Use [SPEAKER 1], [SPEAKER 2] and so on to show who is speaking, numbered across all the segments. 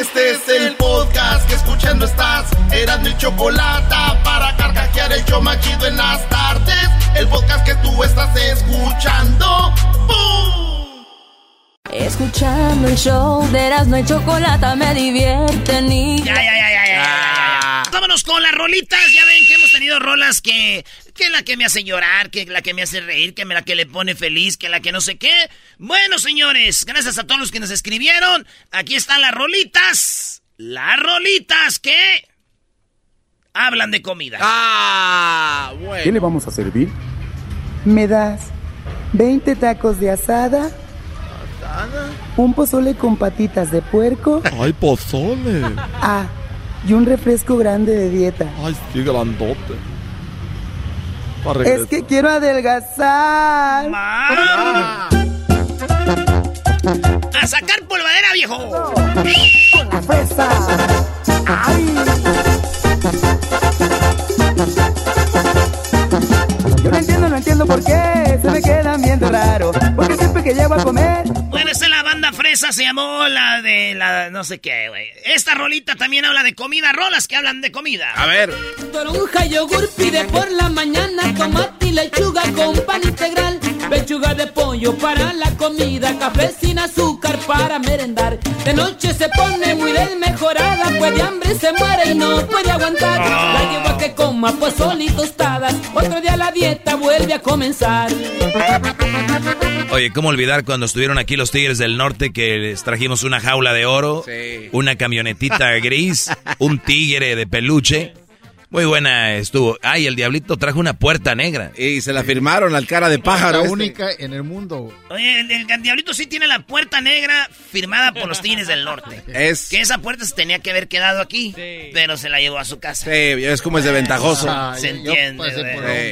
[SPEAKER 1] Este es el podcast que escuchando estás. Eran mi chocolate para carcajear el yo machido en las tardes. El podcast que tú estás escuchando. ¡Bum!
[SPEAKER 2] Escuchando el show de Erasmo y Chocolata me divierte ni...
[SPEAKER 3] Ya, ya, ya, ya, ya, ya. Vámonos con las rolitas. Ya ven que hemos tenido rolas que... Que la que me hace llorar, que la que me hace reír, que la que le pone feliz, que la que no sé qué. Bueno, señores, gracias a todos los que nos escribieron. Aquí están las rolitas. Las rolitas que... Hablan de comida.
[SPEAKER 4] Ah,
[SPEAKER 5] ¿Qué le vamos a servir? ¿Me das 20 tacos de asada? ¿Un pozole con patitas de puerco?
[SPEAKER 6] ¡Ay, pozole!
[SPEAKER 5] Ah, y un refresco grande de dieta.
[SPEAKER 6] ¡Ay, sí, grandote!
[SPEAKER 5] Es que quiero adelgazar.
[SPEAKER 3] ¡A sacar polvadera, viejo!
[SPEAKER 5] Con la fresa. ¡Ay! Yo no entiendo, no entiendo por qué se me quedan viendo raro. Porque siempre que llego a comer.
[SPEAKER 3] Bueno, esta es la banda fresa, se llamó la de la no sé qué, güey. Esta rolita también habla de comida, rolas que hablan de comida.
[SPEAKER 4] A ver.
[SPEAKER 2] Toronja, yogur, pide por la mañana tomate y lechuga con pan integral. Pechuga de pollo para la comida, café sin azúcar para merendar. De noche se pone muy desmejorada, pues de hambre se muere y no puede aguantar. La llevo a que coma pozole y tostadas, otro día la dieta vuelve a comenzar.
[SPEAKER 7] Oye, ¿cómo olvidar cuando estuvieron aquí los Tigres del Norte que les trajimos una jaula de oro,
[SPEAKER 4] Sí.
[SPEAKER 7] una camionetita gris, un tigre de peluche? Muy buena estuvo. Ay, el diablito trajo una puerta negra.
[SPEAKER 4] Y se la firmaron al cara de pájaro.
[SPEAKER 8] La
[SPEAKER 4] este.
[SPEAKER 8] única en el mundo.
[SPEAKER 3] Oye, el, el Diablito sí tiene la puerta negra firmada por los Tigres del Norte.
[SPEAKER 4] Es.
[SPEAKER 3] Que esa puerta se tenía que haber quedado aquí, pero se la llevó a su casa.
[SPEAKER 4] Sí, es como es de ventajoso.
[SPEAKER 8] Ah,
[SPEAKER 3] Se
[SPEAKER 8] yo
[SPEAKER 3] entiende,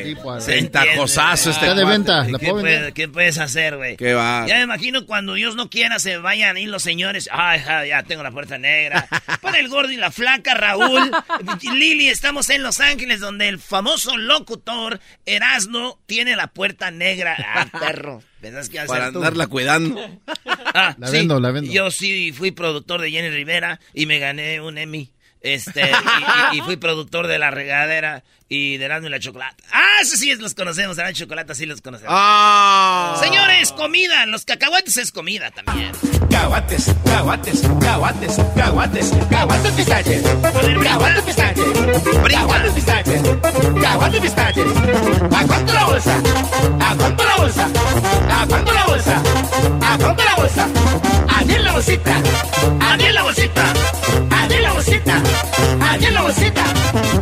[SPEAKER 4] Sí.
[SPEAKER 8] tipo.
[SPEAKER 3] Se
[SPEAKER 4] Ventajosazo este
[SPEAKER 8] Está de venta. ¿La
[SPEAKER 3] ¿Qué, puede- qué puedes hacer, güey?
[SPEAKER 4] Qué va.
[SPEAKER 3] Ya me imagino cuando Dios no quiera se vayan ahí los señores. Ay, ja, ya tengo la puerta negra. Para el gordo y la flaca, Raúl. Lili, estamos en Los Ángeles, donde el famoso locutor Erasno tiene la puerta negra. Ah, perro. ¿Pensás que iba a
[SPEAKER 4] Para
[SPEAKER 3] tú?
[SPEAKER 4] andarla cuidando.
[SPEAKER 3] Ah,
[SPEAKER 8] La
[SPEAKER 3] sí.
[SPEAKER 8] vendo, la vendo.
[SPEAKER 3] Yo sí fui productor de Jenny Rivera y me gané un Emmy. Este, y, y- y fui productor de La Regadera y de Erasmo y la Chocolata. Ah, eso sí los conocemos, Erasmo y Chocolata sí los conocemos.
[SPEAKER 4] ¡Ah!
[SPEAKER 3] Señores, comida. Los cacahuates es comida también.
[SPEAKER 1] Caguates, caguates, caguates, caguates, caguates pistaches. Caguates pistaches. Caguates pistaches. Caguates pistaches. ¿A cuánto la bolsa? ¿A cuánto la bolsa? ¿A cuánto la bolsa? ¿A cuánto la bolsa? Allí en la bolsita. Allí en la bolsita. Allí en la bolsita. Allí en la bolsita.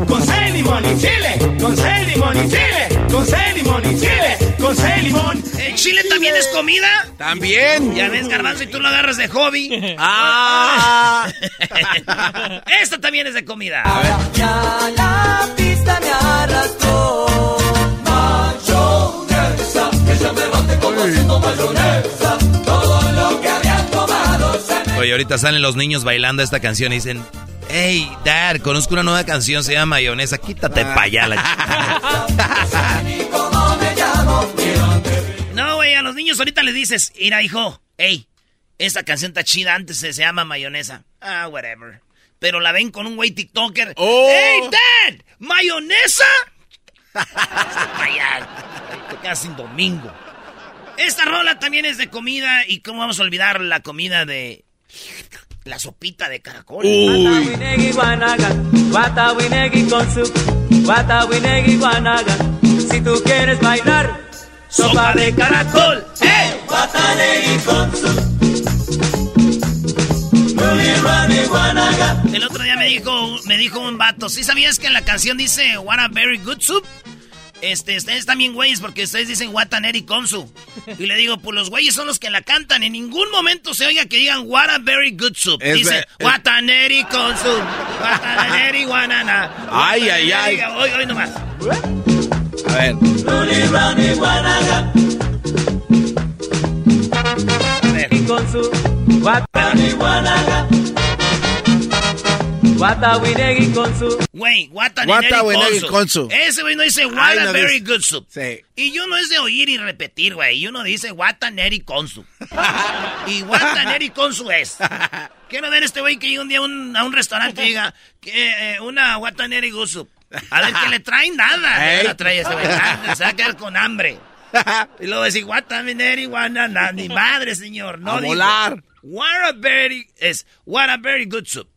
[SPEAKER 1] Con sal, limón y chile. Con sal, limón y chile. Con sal, limón y chile. Con sal, limón.
[SPEAKER 3] ¿El chile también es comida?
[SPEAKER 4] También.
[SPEAKER 3] Ya ves, garbanzo, y tú lo agarras de hobby.
[SPEAKER 4] ¡Ah!
[SPEAKER 3] Esta también es de comida.
[SPEAKER 2] Ya la pista me arrastró. Mayonesa, ella me bate como haciendo mayonesa. Todo lo que había tomado se me
[SPEAKER 7] Oye, ahorita salen los niños bailando esta canción y dicen, hey, Dad, conozco una nueva canción, se llama Mayonesa, quítate pa' allá la chica".
[SPEAKER 2] ni cómo me llamo.
[SPEAKER 3] No, güey, a los niños ahorita les dices, mira, hijo, hey, esta canción está chida, antes se, se llama mayonesa. Ah, whatever. Pero la ven con un güey TikToker.
[SPEAKER 4] Oh.
[SPEAKER 3] ¡Hey, Dad! ¿Mayonesa? Casi domingo. Esta rola también es de comida. ¿Y cómo vamos a olvidar la comida de La sopita de caracol.
[SPEAKER 9] Guanaga. Si tú quieres bailar,
[SPEAKER 3] Sopa de caracol. ¡Eh! El otro día me dijo, me dijo un vato, ¿sí sabías que en la canción dice What a very good soup? Este, ustedes también güeyes porque ustedes dicen Wataneri Konsu. Y le digo, pues los güeyes son los que la cantan. En ningún momento se oiga que digan What a very good soup.
[SPEAKER 4] Es
[SPEAKER 3] Dice
[SPEAKER 4] ver- es-
[SPEAKER 3] Wataneri Konsu. Wataneri Wanana.
[SPEAKER 4] Ay, ay, ay.
[SPEAKER 3] Hoy, hoy nomás.
[SPEAKER 4] A ver.
[SPEAKER 9] Ruli, rani, Y con su, guanaga. Watawinegi con su.
[SPEAKER 3] Güey. Ese güey no dice What
[SPEAKER 4] Ay,
[SPEAKER 3] a
[SPEAKER 4] no
[SPEAKER 3] very good soup.
[SPEAKER 4] Sí.
[SPEAKER 3] Y yo no es de oír y repetir, güey. Y uno dice Wataneri Konsu. y Wataneri Konsu es. Quiero ver este güey que llegue un día a un, a un restaurante y diga que eh, una Wataneri Gosu. A ver qué le traen nada. No la trae ese güey. Ah, Se va a quedar con hambre. Y luego decir Wataneri Wanana. Ni madre, señor. No
[SPEAKER 4] A
[SPEAKER 3] digo.
[SPEAKER 4] volar.
[SPEAKER 3] What a very es what a very good soup.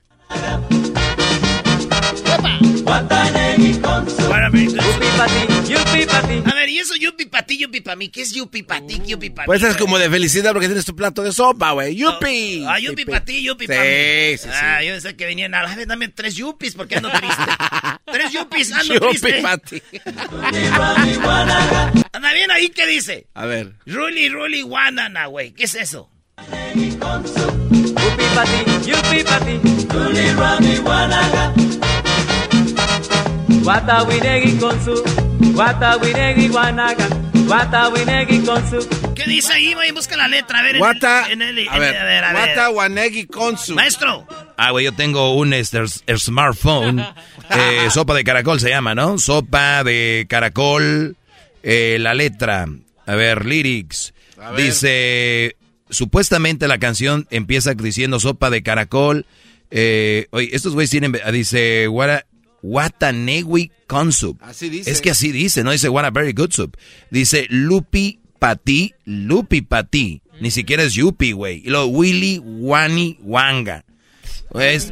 [SPEAKER 3] A.
[SPEAKER 9] Yupi yupi
[SPEAKER 3] ver, y eso yupi pa' ti, yupi pa' mí. ¿Qué es yupi pa' ti, yupi pa' mí?
[SPEAKER 4] Pues es como de felicidad porque tienes tu plato de sopa, güey. ¡Yupi!
[SPEAKER 3] Ah, yupi pa' ti, yupi
[SPEAKER 4] Sí,
[SPEAKER 3] pa' mí.
[SPEAKER 4] sí, sí.
[SPEAKER 3] Ah, yo pensé que venían a... Ay, dame tres yupis porque ando triste. tres yupis, ando
[SPEAKER 4] Yupi
[SPEAKER 3] triste.
[SPEAKER 4] pa' ti.
[SPEAKER 3] Anda bien ahí, ¿qué dice?
[SPEAKER 4] A ver.
[SPEAKER 3] Ruli, ruli, wanana, güey. ¿Qué es eso?
[SPEAKER 9] Yupi pa' ti, yupi pa' ti. Ruli, rani, Watawinegi con su. Watawinegi guanaga. Watawinegi con su.
[SPEAKER 3] ¿Qué dice ahí, güey? Busca la letra. A ver, en el- en el- en
[SPEAKER 4] A
[SPEAKER 3] el-
[SPEAKER 4] ver.
[SPEAKER 3] a ver, a ver.
[SPEAKER 4] Wata Wanegi Konsu.
[SPEAKER 3] Maestro.
[SPEAKER 7] Ah, güey, yo tengo un este, el smartphone. eh, sopa de caracol se llama, ¿no? Sopa de caracol. eh, la letra. A ver, lyrics.
[SPEAKER 4] A ver.
[SPEAKER 7] Dice. Supuestamente la canción empieza diciendo sopa de caracol. Eh, oye, estos güeyes tienen. Dice. What Watanewi Consup.
[SPEAKER 4] Así dice.
[SPEAKER 7] Es que así dice, no dice what a very good soup. Dice Lupi Pati, Lupi Pati. Ni siquiera es Yupi, güey. Y luego Willy Wani Wanga. Es,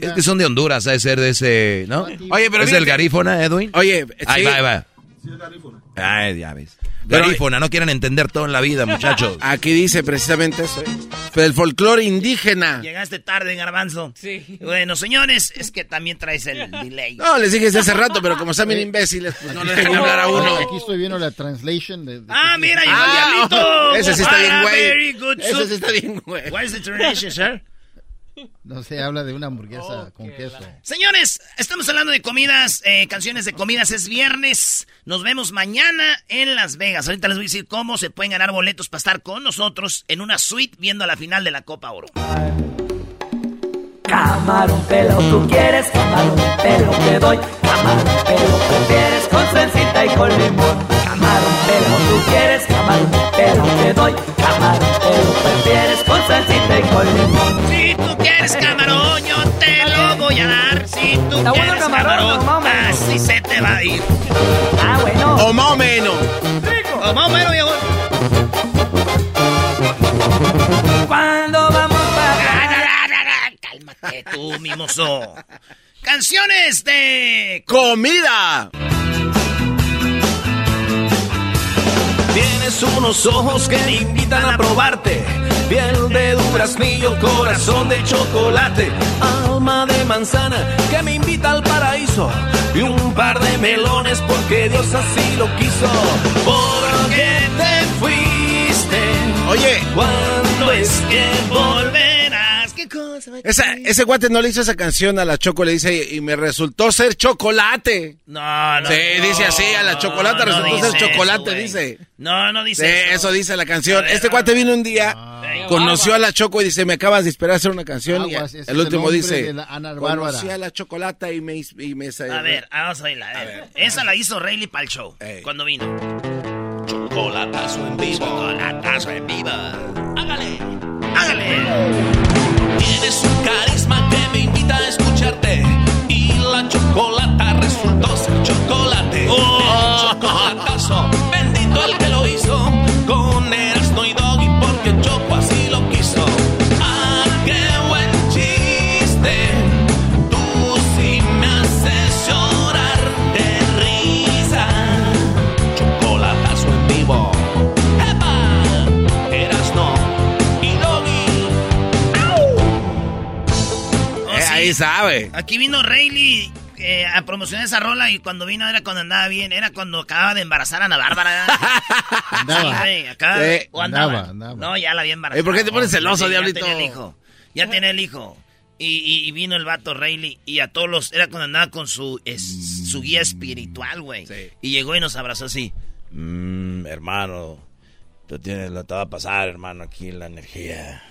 [SPEAKER 7] es que son de Honduras, ha de ser de ese, ¿no?
[SPEAKER 4] Oye, pero
[SPEAKER 7] ¿Es el garífona, Edwin?
[SPEAKER 4] Oye,
[SPEAKER 7] Ahí
[SPEAKER 4] sí.
[SPEAKER 7] va, ahí va. Ay, ya ves. Garífona, no quieren entender todo en la vida, muchachos.
[SPEAKER 4] Aquí dice precisamente eso. ¿eh? El folclore indígena.
[SPEAKER 3] Llegaste tarde, garbanzo. Sí. Bueno, señores, es que también traes el delay.
[SPEAKER 4] No, les dije desde hace rato, pero como están bien imbéciles, pues no les dejan hablar a uno.
[SPEAKER 10] Aquí estoy viendo la translation de... de-
[SPEAKER 3] Ah, mira, llegó
[SPEAKER 4] Ah,
[SPEAKER 3] el diablito.
[SPEAKER 4] ese sí está bien, güey.
[SPEAKER 3] Very good
[SPEAKER 4] Ese sí está bien, güey.
[SPEAKER 3] What is the translation, sir?
[SPEAKER 10] No sé, habla de una hamburguesa con queso.
[SPEAKER 3] Señores, estamos hablando de comidas, eh, canciones de comidas. Es viernes. Nos vemos mañana en Las Vegas. Ahorita les voy a decir cómo se pueden ganar boletos para estar con nosotros en una suite viendo la final de la Copa Oro.
[SPEAKER 9] Camarón pelo, tú quieres camarón pelo, te doy camarón pelo, prefieres con salsita y con limón. Camarón pelo, tú quieres camarón pelo, te doy camarón pelo, prefieres con salsita y con limón.
[SPEAKER 3] Si tú quieres camarón, yo te lo voy a dar. Si tú
[SPEAKER 9] ¿Está bueno
[SPEAKER 3] quieres
[SPEAKER 9] camarón
[SPEAKER 3] camarón, así se te va a ir.
[SPEAKER 9] Ah, bueno.
[SPEAKER 4] O más o menos.
[SPEAKER 3] O más o menos, viejo.
[SPEAKER 9] ¿Cuándo vamos para
[SPEAKER 3] Cálmate tú, mimoso. Canciones de...
[SPEAKER 4] ¡Comida!
[SPEAKER 11] Tienes unos ojos que te invitan a probarte. Piel de duraznillo, corazón de chocolate. Alma de manzana que me invita al paraíso. Y un par de melones porque Dios así lo quiso. ¿Por qué te fuiste?
[SPEAKER 4] Oye,
[SPEAKER 3] ¿Cuándo es que volverás?
[SPEAKER 4] Esa, ese guate no le hizo esa canción a la Choco, le dice, y me resultó ser chocolate.
[SPEAKER 3] No, no.
[SPEAKER 4] Sí,
[SPEAKER 3] no,
[SPEAKER 4] dice así, a la chocolate
[SPEAKER 3] no
[SPEAKER 4] resultó ser chocolate,
[SPEAKER 3] eso,
[SPEAKER 4] dice.
[SPEAKER 3] No, no
[SPEAKER 4] Sí,
[SPEAKER 3] dice
[SPEAKER 4] eso dice la canción.
[SPEAKER 3] Ver,
[SPEAKER 4] Este
[SPEAKER 3] ver.
[SPEAKER 4] vino un día, conoció a la Choco y dice, me acabas de esperar a hacer una canción. y
[SPEAKER 10] Aguas,
[SPEAKER 4] el
[SPEAKER 10] el
[SPEAKER 4] último
[SPEAKER 10] nombre
[SPEAKER 4] dice, conocí a la chocolata y me... Y me
[SPEAKER 3] A ver, vamos a oírla. A ver. Esa la hizo Rayleigh para el show.
[SPEAKER 4] Ey.
[SPEAKER 3] Cuando vino.
[SPEAKER 11] Chocolatazo en vivo.
[SPEAKER 3] Chocolatazo en viva.
[SPEAKER 4] Sabe.
[SPEAKER 3] Aquí vino Rayleigh eh, a promocionar esa rola y cuando vino era cuando andaba bien, era cuando acababa de embarazar a Ana Bárbara.
[SPEAKER 10] Andaba.
[SPEAKER 3] Sí, güey, acaba-
[SPEAKER 10] Sí,
[SPEAKER 3] o andaba.
[SPEAKER 10] andaba, andaba.
[SPEAKER 3] No, ya la había embarazado.
[SPEAKER 4] ¿Y por qué te pones celoso,
[SPEAKER 3] Sí,
[SPEAKER 4] diablito?
[SPEAKER 3] Ya tenía el hijo. Ya tenía el hijo. Y, y- y vino el vato Rayleigh y a todos los... Era cuando andaba con su, es- su guía espiritual, güey. Y llegó y nos abrazó así.
[SPEAKER 7] Mmm, hermano, tú tienes lo que te va a pasar, hermano, aquí la energía.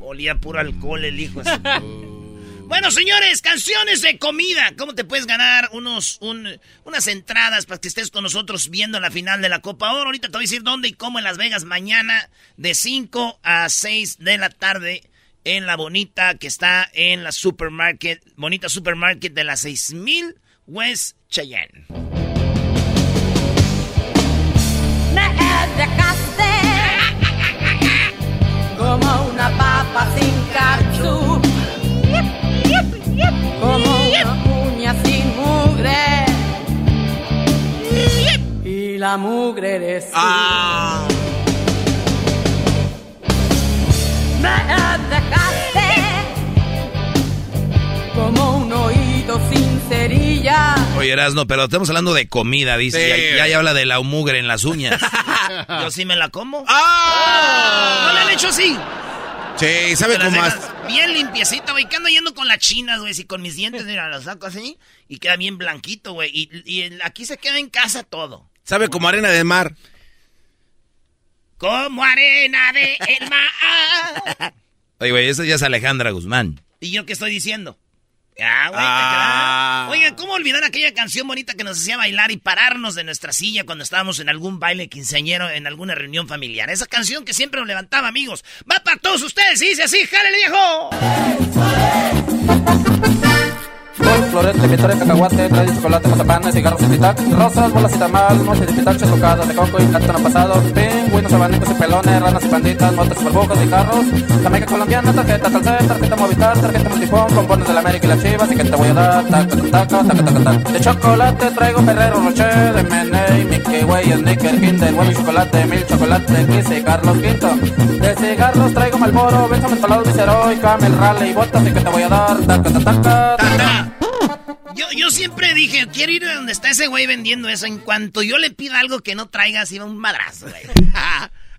[SPEAKER 3] Olía puro alcohol el hijo. así. Bueno, señores, canciones de comida. ¿Cómo te puedes ganar unos, un- unas entradas para que estés con nosotros viendo la final de la Copa Oro? Ahorita te voy a decir dónde y cómo en Las Vegas mañana de 5 a 6 de la tarde en la Bonita que está en la Supermarket, Bonita Supermarket de la 6000 West Cheyenne.
[SPEAKER 9] Como una papa sin como una uña sin mugre. Y la mugre eres tú. Me dejaste como un oído sin cerilla.
[SPEAKER 7] Oye, Erasno, pero estamos hablando de comida, dice.
[SPEAKER 3] Sí.
[SPEAKER 7] Ya, ya, ya habla de la mugre en las uñas.
[SPEAKER 3] Yo sí me la como.
[SPEAKER 4] ¡Ah!
[SPEAKER 3] ¿No le han hecho así?
[SPEAKER 4] Sí, sabe cómo más.
[SPEAKER 3] Bien limpiecita, güey. Que ando yendo con las chinas, güey. Si con mis dientes, mira, los saco así. Y queda bien blanquito, güey. Y, y aquí se queda en casa todo.
[SPEAKER 4] Sabe como arena de mar.
[SPEAKER 3] Como arena de el mar.
[SPEAKER 7] Oye, güey, esa ya es Alejandra Guzmán.
[SPEAKER 3] ¿Y yo qué estoy diciendo? Güey,
[SPEAKER 7] Ah.
[SPEAKER 3] Oigan, ¿cómo olvidar aquella canción bonita que nos hacía bailar y pararnos de nuestra silla cuando estábamos en algún baile quinceañero, en alguna reunión familiar? Esa canción que siempre nos levantaba, amigos. Va para todos ustedes y dice así, ¡jálele, viejo!
[SPEAKER 12] Flor, florete, vitores, cacahuate, trae chocolate, mazapán, cigarros y tic-tac, rosas, bolas y tamal, noche de pitache, tocadas de coco y plátano pasado, pingüinos, abanicos y pelones, ranas y panditas, motos, burbujas y carros, Jamaica colombiana, tarjeta Telcel, tarjeta Movistar, tarjeta Multifón, pompones de la América y las chivas, y que te voy a dar, taca, taca, taca, taca, taca. De chocolate traigo Ferrero Rocher, Meney, Mickey Way, Snicker, Kinder, bueno y chocolate, mil chocolate, Kiss y Carlos Quinto. De cigarros traigo Malboro, Benjamin Palado, Viceroy, Camel, Raleigh, botas, y que te voy a dar, taca, taca, taca, taca.
[SPEAKER 3] Yo, yo siempre dije, quiero ir a donde está ese güey vendiendo eso. En cuanto yo le pida algo que no traiga, así va un madrazo, güey.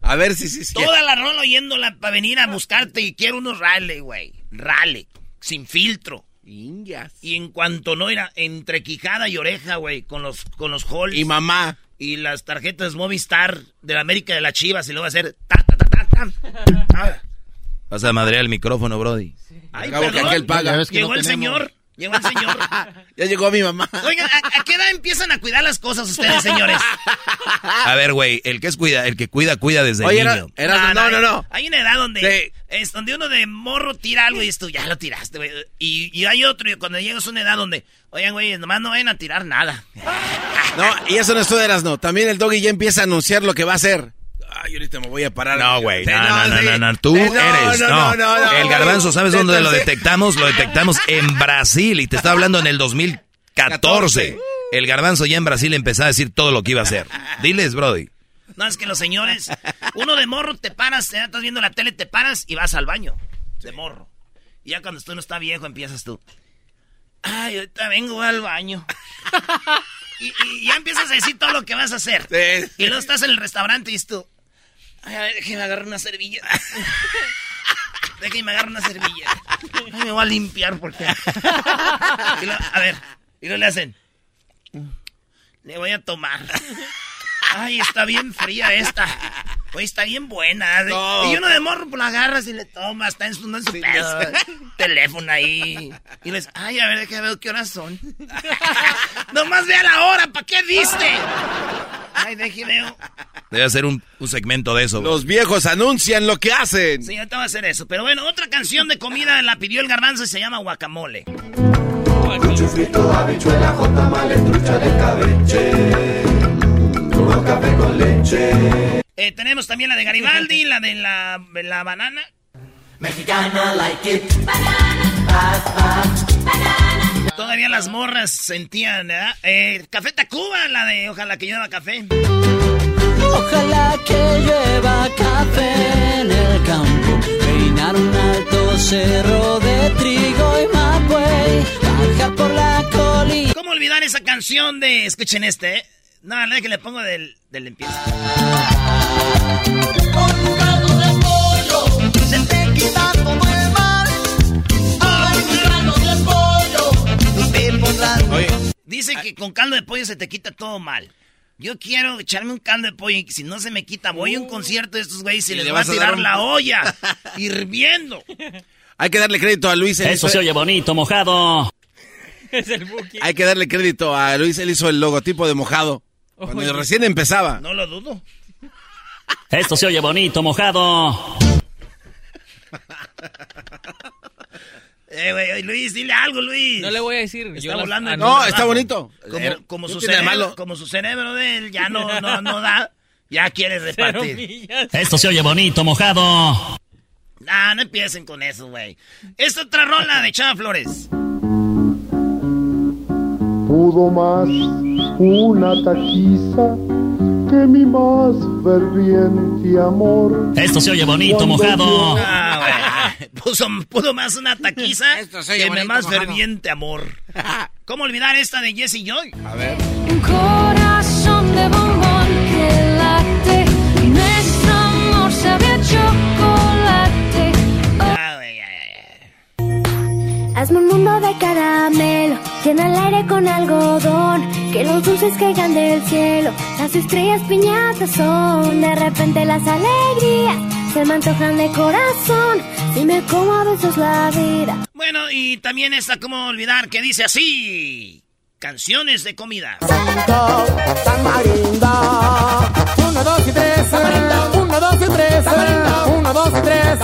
[SPEAKER 4] A ver si sí, sí.
[SPEAKER 3] Toda la rola oyéndola para venir a buscarte y quiero unos Raleigh, güey. Raleigh, sin filtro. Y en cuanto no era entre quijada y oreja, güey, con los con los halls.
[SPEAKER 4] Y mamá.
[SPEAKER 3] Y las tarjetas Movistar de la América de las Chivas y luego va a hacer ta ta ta ta ta.
[SPEAKER 7] Vas a madrear el micrófono, Brody.
[SPEAKER 3] Ay,
[SPEAKER 4] Acabo que aquel paga.
[SPEAKER 3] Llegó
[SPEAKER 4] no
[SPEAKER 3] el
[SPEAKER 4] tenemos.
[SPEAKER 3] señor. Llegó el señor.
[SPEAKER 4] Ya llegó mi mamá.
[SPEAKER 3] Oigan, ¿a, a qué edad empiezan a cuidar las cosas ustedes, señores?
[SPEAKER 7] A ver, güey, el que es cuida, el que cuida, cuida desde
[SPEAKER 4] Oye,
[SPEAKER 7] niño.
[SPEAKER 4] era- no, no, no.
[SPEAKER 3] Hay una edad donde
[SPEAKER 4] Sí.
[SPEAKER 3] es donde uno de morro tira algo y esto ya lo tiraste, güey. Y, y hay otro, y cuando llegas a una edad donde, oigan, güey, nomás no vayan a tirar nada.
[SPEAKER 4] No, y eso no es todo eras, no. También el doggy ya empieza a anunciar lo que va a hacer. Ay, ahorita me voy a parar.
[SPEAKER 7] No, güey, no, no, no, no, no, tú eres, no.
[SPEAKER 4] no, no, no,
[SPEAKER 7] el garbanzo,
[SPEAKER 4] no.
[SPEAKER 7] ¿sabes dónde lo detectamos? Lo detectamos en Brasil y te está hablando en el 2014. El garbanzo ya en Brasil empezó a decir todo lo que iba a hacer. Diles, Brody.
[SPEAKER 3] No, es que los señores, uno de morro te paras, ya estás viendo la tele, te paras y vas al baño. De morro. Y ya cuando tú no está viejo, empiezas tú. Ay, ahorita vengo al baño. y, y ya empiezas a decir todo lo que vas a hacer. Y luego estás en el restaurante y dices tú. Ay, a ver, déjeme agarrar una servilleta. déjeme agarrar una servilleta. Ay, me voy a limpiar porque. Y a ver, y luego le hacen. Le voy a tomar. Ay, está bien fría esta. Oye, está bien buena.
[SPEAKER 4] No.
[SPEAKER 3] Y uno de morro, pues la agarras y le tomas. Está en su, no en su pedo. Teléfono ahí. Y les, ay, a ver, déjame ver qué horas son. Nomás vea la hora, ¿para qué viste? Ay, déjeme ver.
[SPEAKER 7] Debe hacer un, un segmento de eso.
[SPEAKER 4] Los viejos anuncian lo que hacen.
[SPEAKER 3] Sí, ahorita va a hacer eso. Pero bueno, otra canción de comida la pidió el garbanzo y se llama guacamole.
[SPEAKER 1] Habichuela, jotamales, trucha de cabeche. Café con leche.
[SPEAKER 3] Eh, tenemos también la de Garibaldi, la de la, la banana.
[SPEAKER 1] Mexicana like it. Banana. Banana.
[SPEAKER 3] Todavía las morras sentían, ¿eh? eh café Tacuba, la de Ojalá que lleva café.
[SPEAKER 13] Ojalá que lleva café en el campo. Peinar un alto cerro de trigo y mapuey. Bajar por la colina.
[SPEAKER 3] ¿Cómo olvidar esa canción de... Escuchen este, ¿eh? No, la que le pongo del, del empieza.
[SPEAKER 1] Con caldo de pollo se te quita todo el mal. Ay, caldo de pollo, te pondrás.
[SPEAKER 3] Dice que con caldo de pollo se te quita todo mal. Yo quiero echarme un caldo de pollo y si no se me quita, voy a un concierto de estos güeyes y,
[SPEAKER 4] Y
[SPEAKER 3] les
[SPEAKER 4] le
[SPEAKER 3] va a
[SPEAKER 4] vas a
[SPEAKER 3] tirar
[SPEAKER 4] un-
[SPEAKER 3] la olla hirviendo.
[SPEAKER 4] Hay que darle crédito a Luis. hizo-
[SPEAKER 14] se oye bonito, mojado.
[SPEAKER 2] Es el Buki.
[SPEAKER 4] Hay que darle crédito a Luis. Él hizo el logotipo de mojado. Cuando
[SPEAKER 2] Oye.
[SPEAKER 4] recién empezaba.
[SPEAKER 3] No lo dudo.
[SPEAKER 14] Esto se oye bonito, mojado.
[SPEAKER 3] Eh, güey, Luis, dile algo, Luis.
[SPEAKER 2] No le voy a decir.
[SPEAKER 3] Está
[SPEAKER 2] yo
[SPEAKER 3] volando
[SPEAKER 2] ah,
[SPEAKER 3] en
[SPEAKER 4] No, está bonito.
[SPEAKER 3] Como,
[SPEAKER 4] Eh,
[SPEAKER 3] como
[SPEAKER 4] ¿qué
[SPEAKER 3] su cerebro,
[SPEAKER 4] malo?
[SPEAKER 3] como su cerebro de él ya no, no, no da, ya quiere repartir.
[SPEAKER 14] Esto se oye bonito, mojado.
[SPEAKER 3] Nah, no empiecen con eso, güey. Esta otra rola de Chava Flores.
[SPEAKER 15] Pudo más una taquiza que mi más ferviente amor.
[SPEAKER 14] Esto se oye bonito,
[SPEAKER 15] Cuando
[SPEAKER 14] mojado.
[SPEAKER 3] Ah. Puso, pudo más una taquiza
[SPEAKER 4] Esto se oye
[SPEAKER 3] que me
[SPEAKER 4] bonito,
[SPEAKER 3] más
[SPEAKER 4] mojado.
[SPEAKER 3] ferviente amor. ¿Cómo olvidar esta de Jesse Joy?
[SPEAKER 4] A ver.
[SPEAKER 16] Un corazón de bombón que late. Nuestro amor sabe a chocolate.
[SPEAKER 3] Ah, ya, ya.
[SPEAKER 16] Hazme un mundo de caramelo. Llena el aire con algodón. Que los dulces caigan del cielo. Las estrellas piñatas son. De repente las alegrías se me antojan de corazón. Si me como a besos la vida.
[SPEAKER 3] Bueno, y también esta, ¿cómo olvidar? Que dice así. Canciones de comida.
[SPEAKER 13] Tamarindo. Uno, dos y tres. Uno, dos y tres. Uno, dos y tres.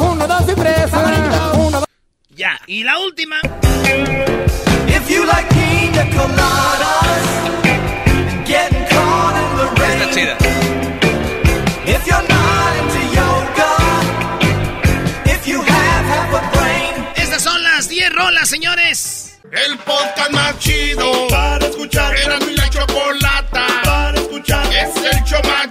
[SPEAKER 13] Uno, dos y tres. Uno, dos.
[SPEAKER 3] Ya, y la última.
[SPEAKER 1] If you like pina coladas and getting caught in the rain.
[SPEAKER 4] Está chida.
[SPEAKER 1] If you're not into yoga, if you have half a brain.
[SPEAKER 3] Estas son las 10 rolas, señores.
[SPEAKER 17] El podcast más chido para escuchar. Era mi la chocolata para escuchar. Es el show más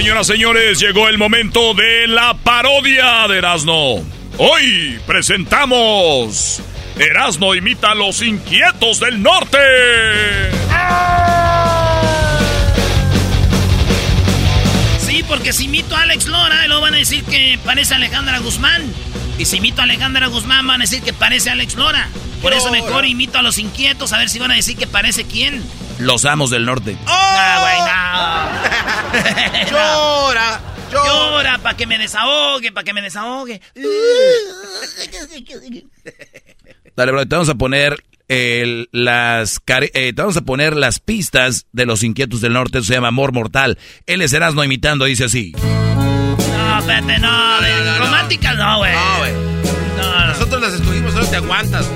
[SPEAKER 18] Señoras, señores, llegó el momento de la parodia de Erasmo. Hoy presentamos Erasmo imita a los inquietos del norte.
[SPEAKER 3] Sí, porque si imito a Alex Lora, luego van a decir que parece Alejandra Guzmán. Y si imito a Alejandra Guzmán, van a decir que parece a Alex Lora. Por eso mejor imito a los inquietos, a ver si van a decir que parece quién.
[SPEAKER 7] Los amos del norte.
[SPEAKER 3] Ah, güey, no.
[SPEAKER 4] Llora.
[SPEAKER 3] Llora para que me desahogue, para que me desahogue.
[SPEAKER 7] Dale, bro, te vamos a poner el- las eh, te vamos a poner las pistas de los inquietos del norte. Eso se llama Amor Mortal. Él es Erasmo imitando, dice así.
[SPEAKER 3] No, espérate, no, de románticas no, güey.
[SPEAKER 4] No, güey. Nosotros las escogimos, solo te aguantas.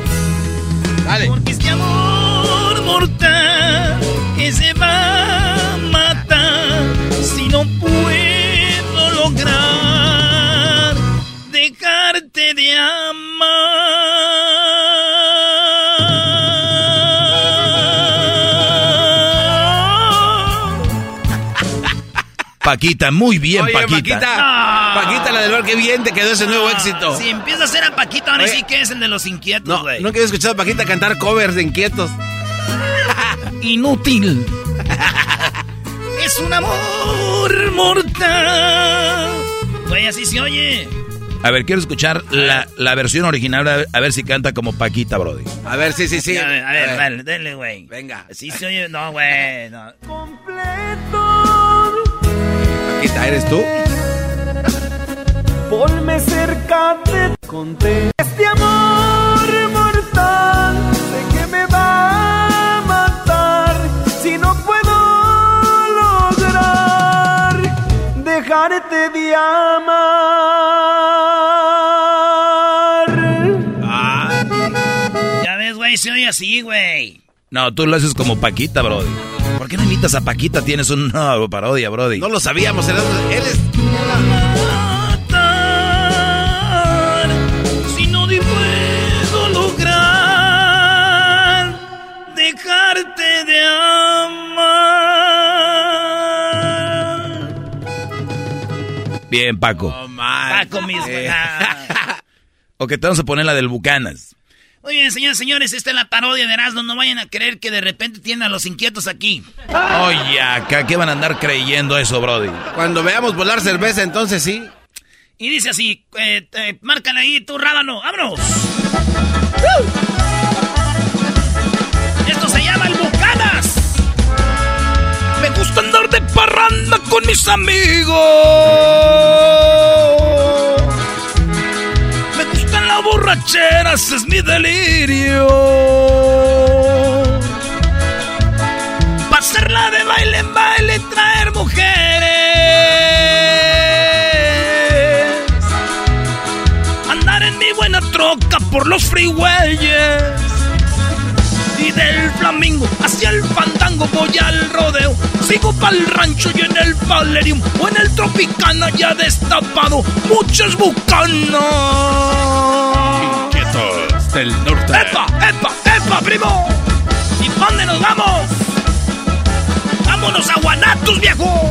[SPEAKER 4] Dale.
[SPEAKER 3] Porque este amor mortal que se va a matar si no puedo lograr dejarte de amar.
[SPEAKER 7] Paquita, muy bien,
[SPEAKER 4] Oye,
[SPEAKER 7] Paquita.
[SPEAKER 4] Paquita. Paquita, la del bar, qué bien te quedó ese nuevo éxito.
[SPEAKER 3] Si empieza a ser a Paquita, ahora
[SPEAKER 4] Oye.
[SPEAKER 3] sí que es el de los inquietos,
[SPEAKER 4] No,
[SPEAKER 3] güey.
[SPEAKER 4] nunca he escuchado a Paquita cantar covers de inquietos.
[SPEAKER 3] Inútil. es un amor mortal. Güey, así se oye.
[SPEAKER 7] A ver, quiero escuchar la, la versión original, a ver, a ver si canta como Paquita, Brody.
[SPEAKER 4] A ver, sí, sí, sí.
[SPEAKER 3] A ver, a ver,
[SPEAKER 4] A ver.
[SPEAKER 3] dale, dale, güey.
[SPEAKER 4] Venga.
[SPEAKER 3] Sí se oye, no, güey. No.
[SPEAKER 4] Paquita, ¿eres tú?
[SPEAKER 9] Ponme cerca de conté este amor mortal sé que me va a matar si no puedo lograr dejarte de amar
[SPEAKER 3] Ya ves, güey, se oye así, güey.
[SPEAKER 7] No, tú lo haces como Paquita, Brody. ¿Por qué no invitas a Paquita? Tienes una parodia, Brody.
[SPEAKER 4] No lo sabíamos, él es...
[SPEAKER 3] Si no te puedo lograr dejarte de amar.
[SPEAKER 7] Bien, Paco.
[SPEAKER 3] Paco mismo.
[SPEAKER 4] Eh.
[SPEAKER 7] Ok, te vamos a poner la del Bucanas.
[SPEAKER 3] Muy bien, señores, señores, esta es la parodia de Erasmo. No vayan a creer que de repente tienen a los inquietos aquí.
[SPEAKER 7] Oye, acá, ¿qué van a andar creyendo eso, Brody?
[SPEAKER 4] Cuando veamos volar cerveza, entonces sí.
[SPEAKER 3] Y dice así, eh, eh, márcale ahí tu rábano, ¡vámonos! Esto se llama el Bucanas. Me gusta andar de parranda con mis amigos. Borracheras, es mi delirio. Pasarla de baile en baile, traer mujeres. Andar en mi buena troca por los freewayes. Y del flamingo hacia el fandango voy al rodeo. Sigo pa'l rancho y en el Valerium o en el Tropicana ya destapado muchas bucanas.
[SPEAKER 7] Del norte.
[SPEAKER 3] ¡Epa, epa, epa, primo! ¿Y dónde nos vamos? ¡Vámonos a Guanatos, viejo!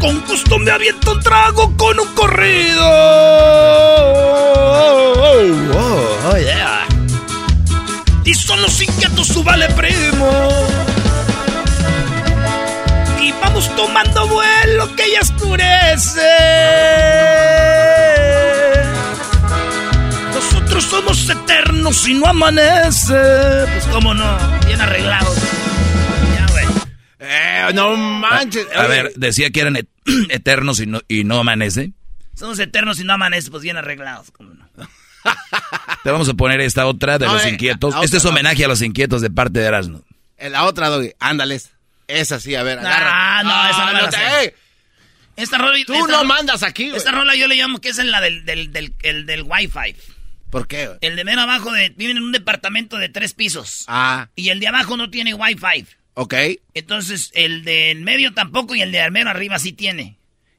[SPEAKER 3] Con gusto me aviento un trago con un corrido. Oh, oh, yeah. Y son los inquietos, su vale primo. Y vamos tomando vuelo que ya oscurece. Nosotros somos eternos y no amanece. Pues cómo no, bien arreglados. Ya, güey.
[SPEAKER 4] Eh, no manches.
[SPEAKER 7] A ver, decía que eran et- eternos y no, y no amanece.
[SPEAKER 3] Somos eternos y no amanece, pues bien arreglados, cómo no.
[SPEAKER 7] Te vamos a poner esta otra de
[SPEAKER 4] No,
[SPEAKER 7] los
[SPEAKER 4] eh,
[SPEAKER 7] inquietos. Este
[SPEAKER 4] otra,
[SPEAKER 7] es homenaje a los inquietos de parte de Erasmo.
[SPEAKER 4] en la otra, Doggy. Ándales. Esa sí, a ver,
[SPEAKER 3] Ah,
[SPEAKER 4] agarra.
[SPEAKER 3] no, esa no me la
[SPEAKER 4] te-
[SPEAKER 3] Esta rola.
[SPEAKER 4] Tú
[SPEAKER 3] esta
[SPEAKER 4] no
[SPEAKER 3] rola-
[SPEAKER 4] mandas aquí, güey.
[SPEAKER 3] Esta rola yo le llamo que es en la del, del, del, el del Wi-Fi.
[SPEAKER 4] ¿Por qué? güey?
[SPEAKER 3] El de mero abajo de, viven en un departamento de tres pisos.
[SPEAKER 4] Ah,
[SPEAKER 3] Y el de abajo no tiene Wi-Fi.
[SPEAKER 4] ok.
[SPEAKER 3] Entonces, el de en medio tampoco y el de al mero arriba sí tiene.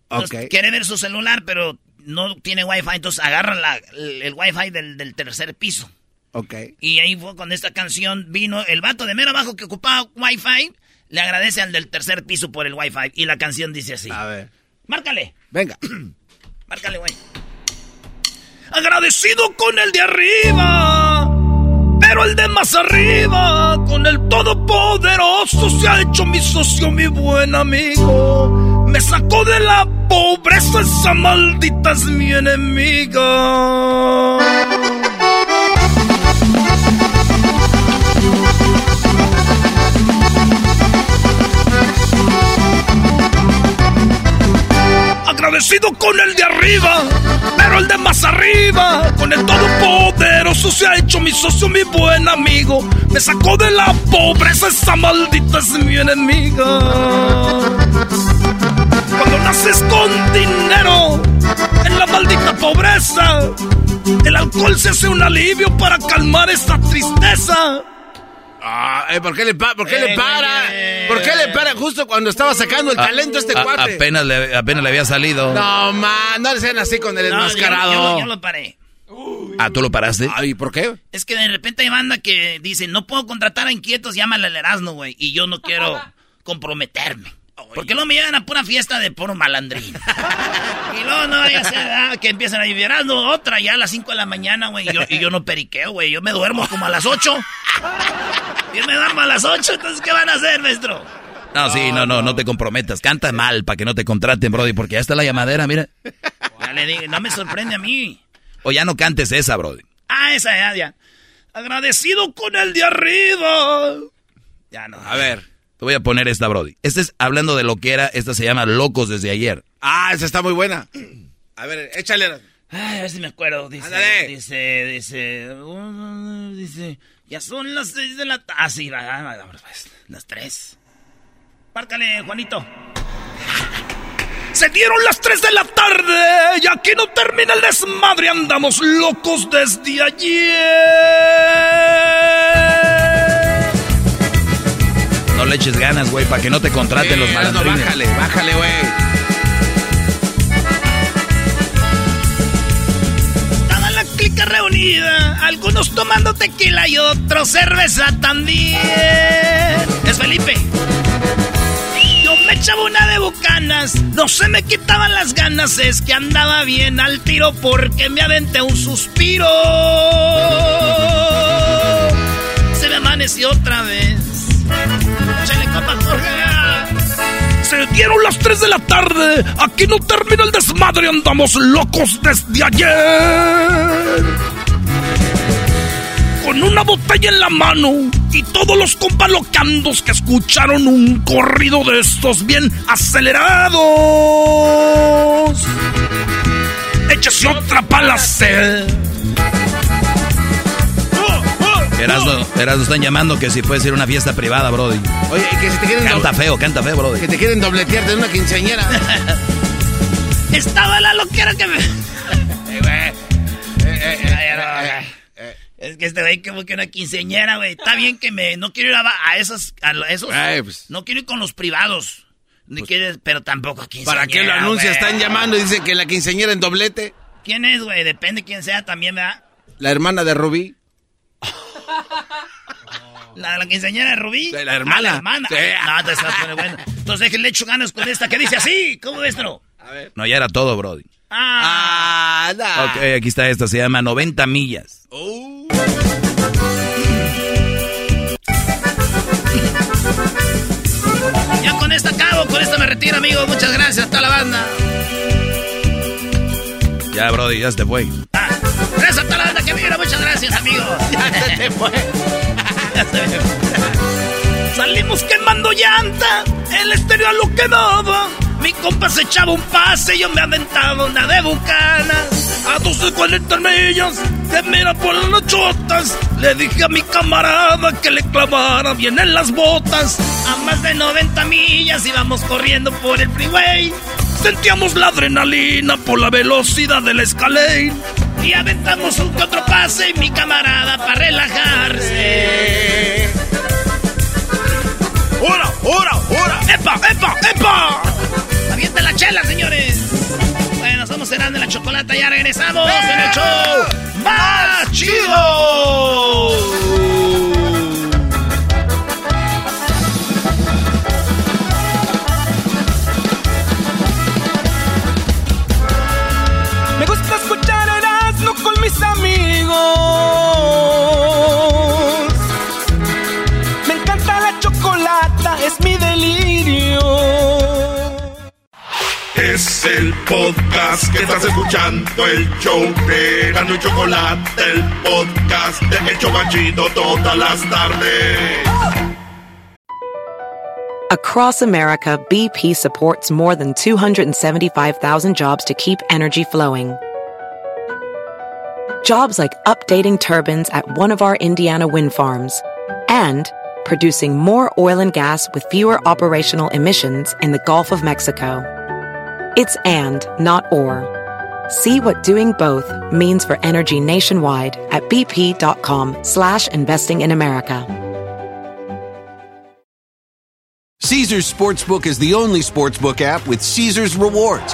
[SPEAKER 3] Entonces,
[SPEAKER 4] Ok.
[SPEAKER 3] Quiere ver su celular, pero no tiene Wi-Fi. Entonces, agarran la, el, el Wi-Fi del, del tercer piso.
[SPEAKER 4] Ok.
[SPEAKER 3] Y ahí fue cuando esta canción vino. El vato de mero abajo que ocupaba Wi-Fi le agradece al del tercer piso por el Wi-Fi. Y la canción dice así.
[SPEAKER 4] A ver.
[SPEAKER 3] Márcale.
[SPEAKER 4] Venga.
[SPEAKER 3] Márcale, güey. Agradecido con el de arriba, pero el de más arriba, con el todopoderoso, se ha hecho mi socio, mi buen amigo. Me sacó de la pobreza, esa maldita es mi enemiga.
[SPEAKER 18] Agradecido con el de arriba, pero el de más arriba, con el todopoderoso se ha hecho mi socio, mi buen amigo. Me sacó de la pobreza, esa maldita es mi enemiga. Cuando naces con dinero en la maldita pobreza, el alcohol se hace un alivio para calmar esta tristeza.
[SPEAKER 4] Ah, eh, ¿por qué le, pa- por qué le
[SPEAKER 18] Eh,
[SPEAKER 4] para? ¿Por qué le para justo cuando estaba sacando el
[SPEAKER 7] A-
[SPEAKER 4] talento este
[SPEAKER 7] a-
[SPEAKER 4] cuate?
[SPEAKER 7] Apenas le, apenas le había salido.
[SPEAKER 4] No, man, no le sean así con el
[SPEAKER 3] No, yo-
[SPEAKER 4] enmascarado.
[SPEAKER 3] yo- yo lo paré.
[SPEAKER 7] Ah, ¿tú lo paraste?
[SPEAKER 4] Ay, ¿por qué?
[SPEAKER 3] Es que de repente hay banda que dice, no puedo contratar a inquietos, llámale al Erasmo, güey. Y yo no quiero comprometerme. Porque luego me llevan a pura fiesta de puro malandrín. y luego no vaya a ser ah, que empiezan a vivir Erasmo, otra ya a las 5 de la mañana, güey. Y yo, y yo no periqueo, güey. Yo me duermo como a las 8. Yo me duermo a las 8, entonces ¿qué van a hacer, maestro?
[SPEAKER 7] No, sí, no, no, no te comprometas. Canta mal para que no te contraten, Brody, porque ya está la llamadera, mira.
[SPEAKER 3] Ya le digo, no me sorprende a mí.
[SPEAKER 7] O ya no cantes esa, Brody.
[SPEAKER 3] Ah, esa ya, ya. Agradecido con el de arriba. Ya no.
[SPEAKER 7] A ver, te voy a poner esta, Brody. Esta es hablando de lo que era, esta se llama Locos desde ayer.
[SPEAKER 4] Ah, esa está muy buena. A ver, échale.
[SPEAKER 3] Ay, a ver si me acuerdo. Dice,
[SPEAKER 4] Ándale.
[SPEAKER 3] dice, dice, uh, dice, ya son las seis de la tarde. Ah, sí, va, va, va, va, pues, las tres. Márcale, Juanito.
[SPEAKER 18] Se dieron las 3 de la tarde y aquí no termina el desmadre, andamos locos desde ayer.
[SPEAKER 7] No le eches ganas, güey, para que no te contraten los
[SPEAKER 4] Eh,
[SPEAKER 7] malandrines.
[SPEAKER 4] bájale, bájale, güey.
[SPEAKER 3] Toda la clica reunida, algunos tomando tequila y otros cerveza también. Es Felipe. Yo me echaba una de bucanas, no se me quitaban las ganas, es que andaba bien al tiro porque me aventé un suspiro. Se me amaneció otra vez.
[SPEAKER 18] Se dieron las 3 de la tarde, aquí no termina el desmadre, andamos locos desde ayer. Con una botella en la mano y todos los compas locandos que escucharon un corrido de estos bien acelerados. Échese otra pala sed.
[SPEAKER 7] Erasno, Erasno están llamando que si puede ser una fiesta privada, Brody.
[SPEAKER 4] Oye, que si te quieren
[SPEAKER 7] Canta feo, canta feo, Brody.
[SPEAKER 4] que te quieren dobletear de una quinceañera.
[SPEAKER 3] Estaba la loquera que me. Es que este güey como que una quinceñera, güey. Está bien que me... No quiero ir a, a esos... A esos
[SPEAKER 4] Ay, pues.
[SPEAKER 3] No quiero ir con los privados. Ni quieres, pero tampoco a quinceañera,
[SPEAKER 4] ¿Para qué lo anuncia? Están llamando y dicen que la quinceañera en doblete.
[SPEAKER 3] ¿Quién es, güey? Depende quién sea también, ¿verdad?
[SPEAKER 4] La hermana de Rubí.
[SPEAKER 3] La, la quinceañera de Rubí.
[SPEAKER 4] La hermana.
[SPEAKER 3] Ah, la hermana.
[SPEAKER 4] Sí.
[SPEAKER 3] No, te estás bueno. Entonces déjenle echo ganas con esta que dice así. ¿Cómo ves, no?
[SPEAKER 7] No, ya era todo, Brody.
[SPEAKER 3] Ah.
[SPEAKER 7] Ok, aquí está esta, se llama 90 millas.
[SPEAKER 3] Ya con esta acabo, con esta me retiro, amigo. Muchas gracias. Hasta la banda.
[SPEAKER 7] Ya, Brody, ya se te fue.
[SPEAKER 3] Gracias Muchas gracias, amigo. Ya se te fue. Salimos quemando llanta. El estéreo a lo que daba. Mi compa se echaba un pase. Yo me aventaba una de bucanas. A 12 40 millas. Que mira por las chotas. Le dije a mi camarada que le clavara bien en las botas. A más de 90 millas íbamos corriendo por el freeway.
[SPEAKER 18] Sentíamos la adrenalina por la velocidad del escalade.
[SPEAKER 3] Y aventamos un que otro pase mi camarada para relajarse.
[SPEAKER 18] ¡Hora, hora, hora! ¡Epa, epa, epa!
[SPEAKER 3] Avienta la chela, señores. Bueno, somos cenando en la chocolata. Ya regresamos en el show más chido.
[SPEAKER 11] Amigos. Me encanta la chocolata, es mi delirio.
[SPEAKER 19] Es el podcast que estás escuchando, el show de Gano y Chocolate, el podcast de El Chobachito todas las tardes.
[SPEAKER 20] Across America, BP supports more than 275,000 jobs to keep energy flowing. Jobs like updating turbines at one of our Indiana wind farms and producing more oil and gas with fewer operational emissions in the Gulf of Mexico. It's and, not or. See what doing both means for energy nationwide at bp.com slash investing in America.
[SPEAKER 21] Caesar's Sportsbook is the only sportsbook app with Caesar's rewards.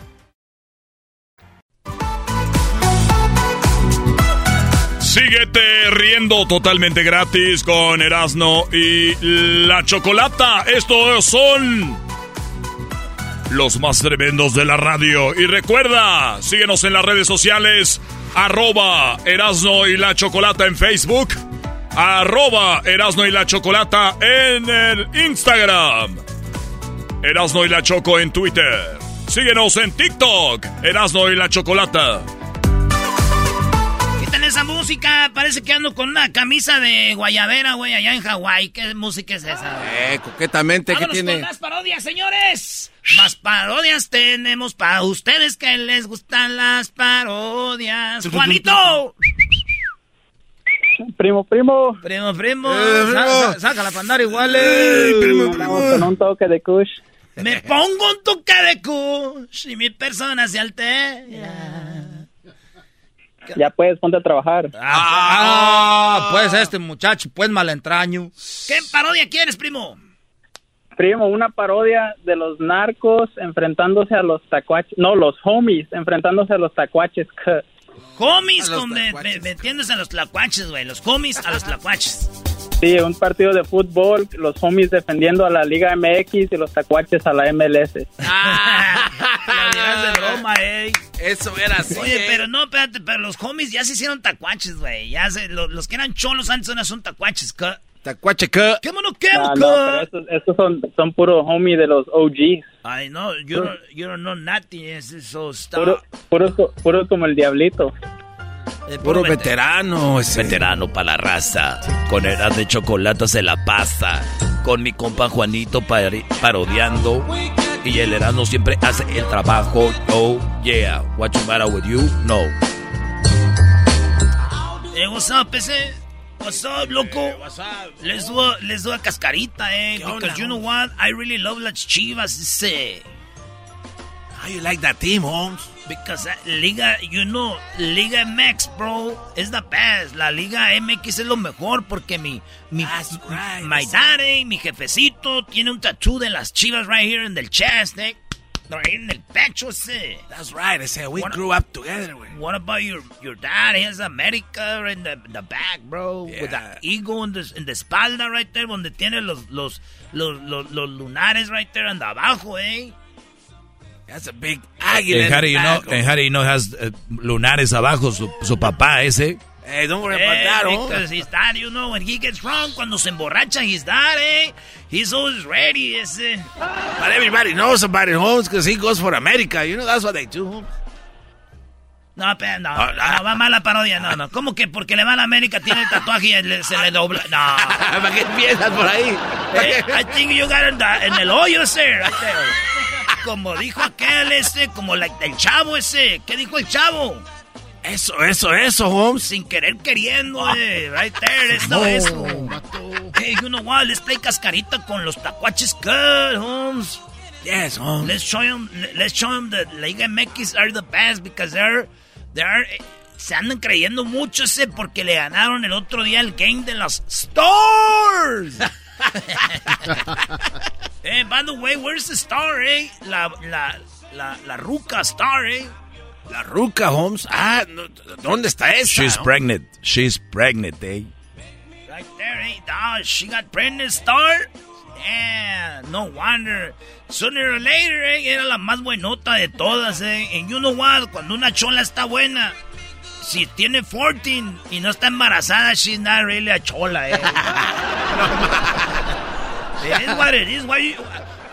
[SPEAKER 19] Síguete riendo totalmente gratis con Erasno y la Chocolata. Estos son los más tremendos de la radio. Y recuerda, síguenos en las redes sociales, arroba Erasno y la Chocolata en Facebook, arroba Erasno y la Chocolata en el Instagram, Erasno y la Choco en Twitter. Síguenos en TikTok, Erasno y la Chocolata.
[SPEAKER 3] Quiten esa música. Parece que ando con una camisa de guayabera, güey, allá en Hawái. ¿Qué música es esa?
[SPEAKER 4] Eh, coquetamente, ¿qué
[SPEAKER 3] Vámonos
[SPEAKER 4] tiene?
[SPEAKER 3] con más parodias, señores. Más parodias tenemos para ustedes que les gustan las parodias. ¡Juanito!
[SPEAKER 22] Primo, primo.
[SPEAKER 3] Primo, primo.
[SPEAKER 22] Eh, primo.
[SPEAKER 3] Sa- sa- Sácala para andar igual. eh.
[SPEAKER 22] Andamos con un toque de kush.
[SPEAKER 3] Me pongo un toque de kush y mi persona se altera.
[SPEAKER 22] Ya puedes, ponte a trabajar.
[SPEAKER 23] Ah, pues este muchacho, pues malentraño.
[SPEAKER 3] ¿Qué parodia quieres, primo?
[SPEAKER 22] Primo, una parodia de los narcos enfrentándose a los tacuaches. No, los homies enfrentándose a los tacuaches. que-
[SPEAKER 3] Homies,
[SPEAKER 22] A los
[SPEAKER 3] con me, me- metiéndose a los tlacuaches, güey. Los homies a los tlacuaches.
[SPEAKER 22] Sí, un partido de fútbol, los homies defendiendo a la Liga MX y los tacuaches a la MLS.
[SPEAKER 3] Lo de broma, eh.
[SPEAKER 4] Eso era así.
[SPEAKER 3] Oye,
[SPEAKER 4] eh.
[SPEAKER 3] pero no, espérate, pero los homies ya se hicieron tacuaches, güey. Ya se, lo- los, que eran cholos antes ahora son tacuaches, ¿qué?
[SPEAKER 4] Tacuache, ¿qué?
[SPEAKER 3] ¿Qué mono qué,
[SPEAKER 22] No,
[SPEAKER 3] qué?
[SPEAKER 22] no, pero estos, estos son, son puro homie de los OGs.
[SPEAKER 3] Ay, no, yo no, yo no know nothing. Es eso, está...
[SPEAKER 22] Puro, puro, puro como el diablito.
[SPEAKER 4] Puro veterano. ese.
[SPEAKER 24] Veterano para la raza. Con edad de chocolate se la pasa. Con mi compa Juanito parodiando. Y el Erasmo siempre hace el trabajo. Oh, yeah. What you matter with you? No.
[SPEAKER 3] Eh, what's up, ese? What's up, loco? Les doy, les doy a cascarita, eh. Because you know what? I really love las chivas, ese.
[SPEAKER 4] How you like that team, Holmes?
[SPEAKER 3] Because uh, Liga, you know, Liga MX, bro, is the best. La Liga MX es lo mejor porque mi, mi, my daddy, mi jefecito, tiene un tattoo de las chivas right here in the chest, eh. Right in el pecho, ese.
[SPEAKER 4] That's right. I said we
[SPEAKER 3] What-
[SPEAKER 4] grew up together. güey.
[SPEAKER 3] What about your your dad? He has America in the, the back, bro. With the eagle in the, in the espalda right there, donde tiene los, los, los, los, los lunares right there and abajo, eh.
[SPEAKER 4] That's a big águila.
[SPEAKER 7] And how
[SPEAKER 4] in
[SPEAKER 7] do you know? And how do you know has uh, lunares abajo su, su papá ese?
[SPEAKER 4] Hey, don't worry
[SPEAKER 3] Eh,
[SPEAKER 4] about that,
[SPEAKER 3] because his dad, you know, when he gets drunk, cuando se emborracha, his dad, eh, he's always ready, ese.
[SPEAKER 4] But everybody knows about it, Holmes, because he goes for America. You know, that's what they do, Holmes.
[SPEAKER 3] No, pero no,
[SPEAKER 4] Ah,
[SPEAKER 3] no, va mala parodia, no, no. ¿Cómo que porque le va a la América tiene el tatuaje y le- se le dobla? No.
[SPEAKER 4] ¿Para qué empiezas por ahí?
[SPEAKER 3] Eh, I think you got in the- en el hoyo right there. Como dijo aquel ese, como la- el chavo ese. ¿Qué dijo el chavo?
[SPEAKER 4] Eso, eso, eso, Holmes.
[SPEAKER 3] Sin querer queriendo, eh, right there, eso,
[SPEAKER 4] No.
[SPEAKER 3] eso. Hey, you know what, let's play cascarita con los tacuaches good, Holmes.
[SPEAKER 4] Yes, Holmes.
[SPEAKER 3] Let's show them, let's show them that Liga MX are the best because they're, they're, eh, se andan creyendo mucho ese porque le ganaron el otro día el game de los Stars. eh, by the way, where's the star, eh? La, la, la, la ruca star, eh?
[SPEAKER 4] La ruca, Holmes. Ah, no, ¿dónde está esa?
[SPEAKER 7] She's pregnant. She's pregnant, eh?
[SPEAKER 3] Right there, eh? Ah, she got pregnant star. Yeah, no wonder. Sooner or later, eh, era la más buenota de todas, eh. And you know what? Cuando una chola está buena, si tiene 14 y no está embarazada, she's not really a chola, eh. is what it is. Why you,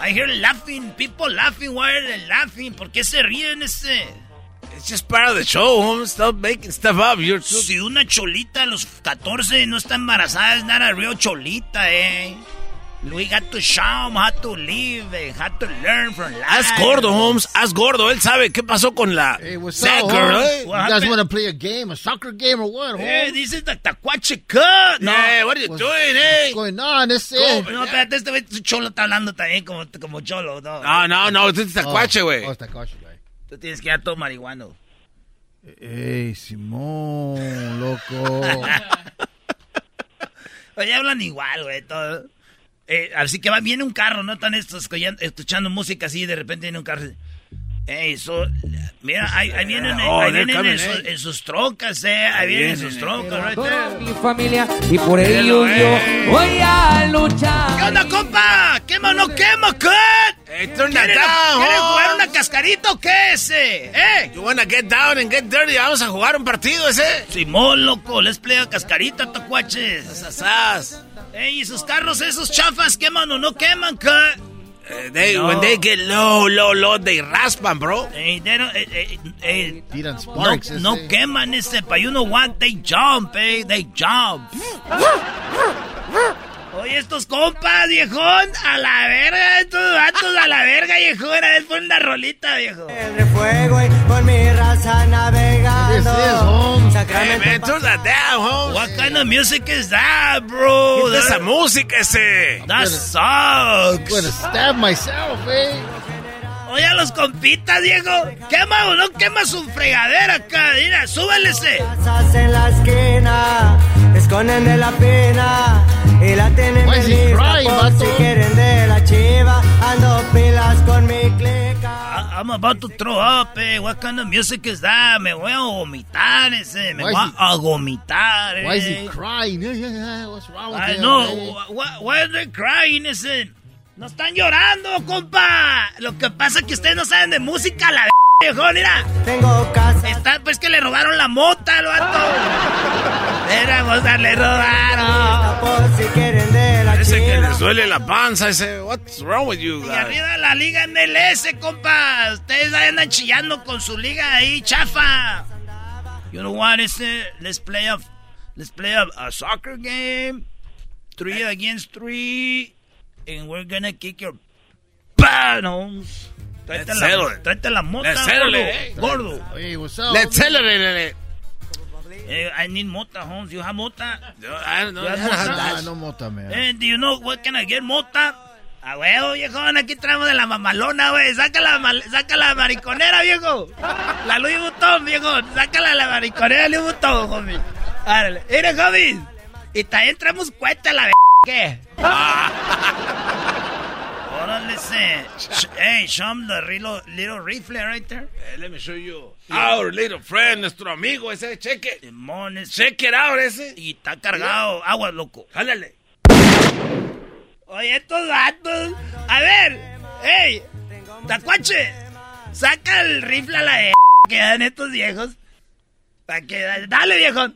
[SPEAKER 3] I hear laughing, people laughing. Why are they laughing? ¿Por qué se ríen ese?
[SPEAKER 4] It's just part of the show, Holmes. Stop making stuff up. You're too...
[SPEAKER 3] Si una cholita a los 14 no está embarazada, es not a real cholita, eh. We got to show them how to live, how to learn from life.
[SPEAKER 4] Haz gordo, Holmes. Haz gordo. Él sabe qué pasó con la
[SPEAKER 8] Hey, what's
[SPEAKER 4] that
[SPEAKER 8] up,
[SPEAKER 4] eh?
[SPEAKER 8] You guys want to play a game, a soccer game or what, Holmes?
[SPEAKER 3] this is the Tacuache Cut. No.
[SPEAKER 4] Yeah, what are you
[SPEAKER 8] What's-
[SPEAKER 4] doing, eh?
[SPEAKER 8] What's going on? This is...
[SPEAKER 3] ¿Cómo? No, espérate, este güey, su cholo está hablando también como, como cholo, ¿no?
[SPEAKER 4] No, no, no. Este es tacuache, güey.
[SPEAKER 8] Oh, it's Tacuache, güey.
[SPEAKER 3] Tú tienes que dar todo marihuano.
[SPEAKER 8] Ey, Simón, loco.
[SPEAKER 3] Oye, hablan igual, güey, todo. Eh, así que va, viene un carro, ¿no? Están estos escuchando, escuchando música así y de repente viene un carro. Ey, so, mira, ahí, ahí vienen,
[SPEAKER 4] Oh,
[SPEAKER 3] ahí vienen
[SPEAKER 4] coming,
[SPEAKER 3] en, su-
[SPEAKER 4] eh.
[SPEAKER 3] en sus trocas, eh. Ahí vienen en sus trocas, right there.
[SPEAKER 9] mi familia y por ello yo
[SPEAKER 3] eh.
[SPEAKER 9] voy a luchar.
[SPEAKER 3] ¿Qué onda, compa? ¿Quema o no quema, cut?
[SPEAKER 4] Hey, turn that
[SPEAKER 3] ¿Quieren,
[SPEAKER 4] down,
[SPEAKER 3] ¿quieren jugar
[SPEAKER 4] Holmes.
[SPEAKER 3] una cascarita o qué ese? ¿Eh?
[SPEAKER 4] You wanna get down and get dirty? Vamos a jugar un partido ese.
[SPEAKER 3] Simón, loco, les playa cascarita, tacuaches.
[SPEAKER 4] Sasas.
[SPEAKER 3] Ey, ¿y sus carros esos chafas queman o no queman, cut?
[SPEAKER 4] Eh, they,
[SPEAKER 3] No.
[SPEAKER 4] When they get low, low, low, they raspan, bro.
[SPEAKER 3] Ey, they don't- eh, eh, eh,
[SPEAKER 8] Tiran
[SPEAKER 3] no,
[SPEAKER 8] sparks.
[SPEAKER 3] no
[SPEAKER 8] ese.
[SPEAKER 3] queman ese, pa' you know what, they jump, eh, they jump. Oye, estos compas, viejón, a la verga, estos vatos a la verga, viejón, a ver, pon una rolita, viejo.
[SPEAKER 9] De fuego y con mi raza navegando.
[SPEAKER 8] Is Holmes.
[SPEAKER 4] Hey, Holmes.
[SPEAKER 3] What kind of music is that, bro?
[SPEAKER 4] Quita esa
[SPEAKER 3] That,
[SPEAKER 4] música ese.
[SPEAKER 3] that
[SPEAKER 8] I'm gonna
[SPEAKER 3] sucks.
[SPEAKER 8] stab myself, eh?
[SPEAKER 3] Oye, a los compitas, viejo, quema o no quema su fregadera acá, mira, súbele ese.
[SPEAKER 9] casas en la esquina, esconden de la pena y la tienen
[SPEAKER 8] Why is he
[SPEAKER 9] lista
[SPEAKER 8] crying,
[SPEAKER 9] por
[SPEAKER 8] vato?
[SPEAKER 9] si quieren de la chiva. Ando pilas con mi clica.
[SPEAKER 3] I'm about to throw up, eh. What kind of music is that? Me voy a vomitar ese. Me
[SPEAKER 8] Why
[SPEAKER 3] voy
[SPEAKER 8] is he-
[SPEAKER 3] a vomitar, eh.
[SPEAKER 8] Why is he crying? Yeah, yeah, yeah. What's wrong with
[SPEAKER 3] I
[SPEAKER 8] him?
[SPEAKER 3] know.
[SPEAKER 8] eh?
[SPEAKER 3] Why, why are they crying, ese? No están llorando, compa. Lo que pasa es que ustedes no saben de música, la viejo, mira.
[SPEAKER 9] Tengo casa.
[SPEAKER 3] Está, pues que le robaron la mota al vato. Era mota, le robaron.
[SPEAKER 9] Por si quieren de la
[SPEAKER 4] Parece que les duele la panza ese. What's wrong with you
[SPEAKER 3] Y
[SPEAKER 4] guys?
[SPEAKER 3] arriba la liga MLS, compa. Ustedes ahí andan chillando con su liga ahí, chafa. You know what, ese? Let's play a, let's play a, a soccer game. Three against three. And we're gonna kick your panos. Tráete
[SPEAKER 4] Let's
[SPEAKER 3] la, tráete mota,
[SPEAKER 4] Let's
[SPEAKER 3] gordo. Gordo.
[SPEAKER 8] Hey, what's up?
[SPEAKER 4] Let's celebrate.
[SPEAKER 3] Eh, I need mota, Holmes. You have mota?
[SPEAKER 4] I don't know.
[SPEAKER 3] You have
[SPEAKER 4] I don't
[SPEAKER 3] mota?
[SPEAKER 8] Ah, no mota, man.
[SPEAKER 3] Eh, do you know what can I get, mota? A huevo, viejón, aquí traemos de la mamalona, güey. Saca la, mal- saca la mariconera, viejo. La Louis Vuitton, viejo. Sácala la mariconera Louis Vuitton, homie. Árale. Mire, homie. Y también traemos cuenta la b... ¿Qué? Órale, Hey, show him the little, little rifle right there.
[SPEAKER 4] Hey, let me show you. Our little friend, nuestro amigo ese. It.
[SPEAKER 3] Simón, ese.
[SPEAKER 4] Check it out ese.
[SPEAKER 3] Y está cargado. Agua, loco.
[SPEAKER 4] Jálale.
[SPEAKER 3] Oye, estos vatos. A ver, ey, Tacuache, saca el rifle a la de que dan estos viejos. Para que. Dale, viejo.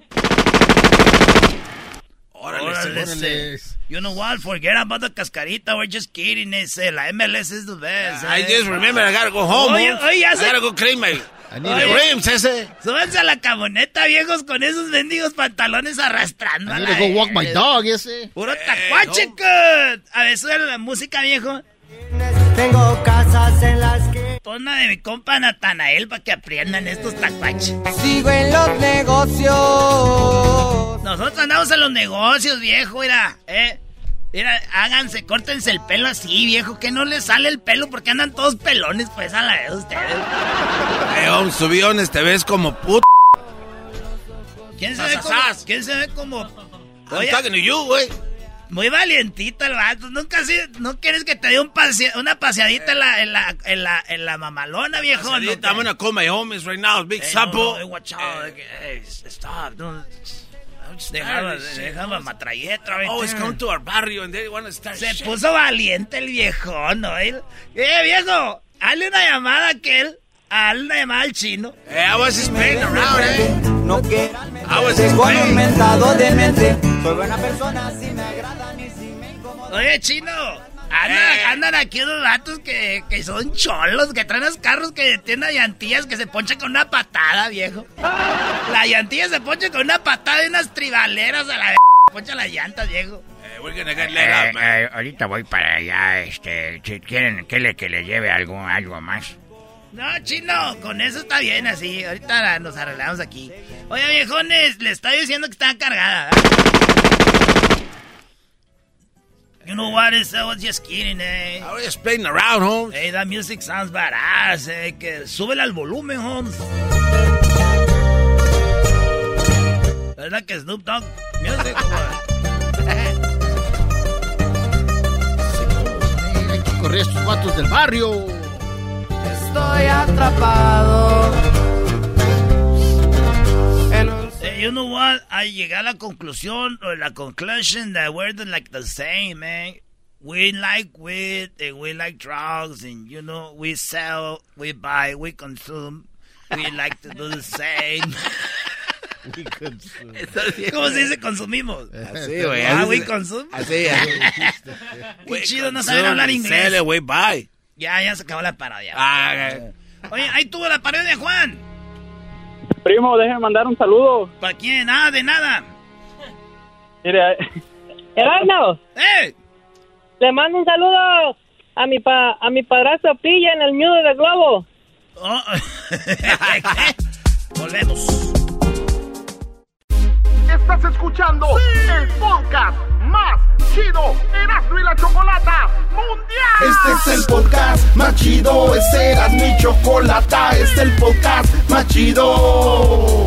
[SPEAKER 4] Órale,
[SPEAKER 3] Órale. You know what? Forget about the cascarita. We're just kidding. Ese. La MLS is the best.
[SPEAKER 4] I
[SPEAKER 3] eh.
[SPEAKER 4] just remember I gotta go home.
[SPEAKER 3] Oye, oye, ya
[SPEAKER 4] I
[SPEAKER 3] se-
[SPEAKER 4] gotta go clean my
[SPEAKER 8] I need
[SPEAKER 3] Oye.
[SPEAKER 4] rims ese.
[SPEAKER 3] Súbanse a la camioneta, viejos, con esos mendigos pantalones arrastrando.
[SPEAKER 8] I need to go walk my dog, ese.
[SPEAKER 3] Puro tacuache, cut. A ver, sube la música, viejo.
[SPEAKER 9] Tengo casas en la
[SPEAKER 3] Pon de mi compa Natanael para que aprendan estos tacuaches.
[SPEAKER 9] Sigo en los negocios.
[SPEAKER 3] Nosotros andamos en los negocios, viejo, mira, eh. Mira, háganse, córtense el pelo así, viejo, que no les sale el pelo porque andan todos pelones, pues, a la vez ustedes.
[SPEAKER 4] To be honest, te ves como puto.
[SPEAKER 3] ¿Quién se ve como? ¿Quién se ve como?
[SPEAKER 4] I'm
[SPEAKER 3] Oye,
[SPEAKER 4] talking to you, güey.
[SPEAKER 3] Muy valientito el vato. Nunca así, no quieres que te dé un pasea- una paseadita en la, en la, en la, en la mamalona, viejo. ¿no?
[SPEAKER 4] Ahorita, I'm gonna call my homies right now. Big
[SPEAKER 3] Hey,
[SPEAKER 4] Sapo.
[SPEAKER 3] no, no, hey, watch out. Hey, stop. Don't, Dejaba, dejaba matralleta.
[SPEAKER 4] Oh, it's come to our barrio and they want to start
[SPEAKER 3] Se
[SPEAKER 4] shit.
[SPEAKER 3] puso valiente el viejón, ¿no? Él- ¡Eh, viejo! Hazle una llamada a aquel. Hazle una llamada al chino.
[SPEAKER 4] Eh, I was just playing around, eh.
[SPEAKER 9] No quiero
[SPEAKER 4] I was just playing.
[SPEAKER 9] de mente. Soy buena persona, si me agradan y si me incomodan.
[SPEAKER 3] Oye, chino. Andan, andan aquí unos vatos que, que son cholos, que traen los carros que tienen llantillas que se ponchan con una patada, viejo. La llantilla se poncha con una patada y unas tribaleras a la v. Poncha las llantas, viejo.
[SPEAKER 4] Eh.
[SPEAKER 25] Eh, ahorita voy para allá, este, si quieren que le, que le lleve algo, algo más.
[SPEAKER 3] No, chino, con eso está bien así. Ahorita nos arreglamos aquí. Oye, viejones, le estoy diciendo que está cargada. You know what? It's, I was just kidding, eh.
[SPEAKER 4] I was just playing around, Holmes.
[SPEAKER 3] Hey, that music sounds badass, eh. Que súbele al volumen, Holmes. ¿Verdad que Snoop Dogg music?
[SPEAKER 8] Hay que correr a estos vatos del barrio.
[SPEAKER 9] Estoy atrapado.
[SPEAKER 3] Eh, you know what? I llegué a la conclusión, or la conclusion that we're the, like the same, man. We like weed and we like drugs and you know we sell, we buy, we consume. We like to do the same.
[SPEAKER 8] We consume.
[SPEAKER 3] ¿Cómo se dice consumimos?
[SPEAKER 4] Así, güey.
[SPEAKER 3] Ah, we consume.
[SPEAKER 4] Así, así.
[SPEAKER 3] Qué chido no saber hablar inglés.
[SPEAKER 4] Sell we buy.
[SPEAKER 3] Ya, ya se acabó la parodia.
[SPEAKER 4] Ah,
[SPEAKER 3] Oye, ahí tuvo la parodia, Juan.
[SPEAKER 22] Primo, déjeme mandar un saludo.
[SPEAKER 3] ¿Para quién? Nada, de nada.
[SPEAKER 22] Mire,
[SPEAKER 26] Erasmo,
[SPEAKER 3] ¡Eh!
[SPEAKER 26] le mando un saludo a mi pa, a mi padrastro Pilla en el nudo de globo.
[SPEAKER 3] Oh. Volvemos.
[SPEAKER 27] Estás escuchando el podcast más chido Erasmo Chocolata Mundial.
[SPEAKER 1] Este es el podcast más chido, este era mi chocolata, este es el podcast más chido.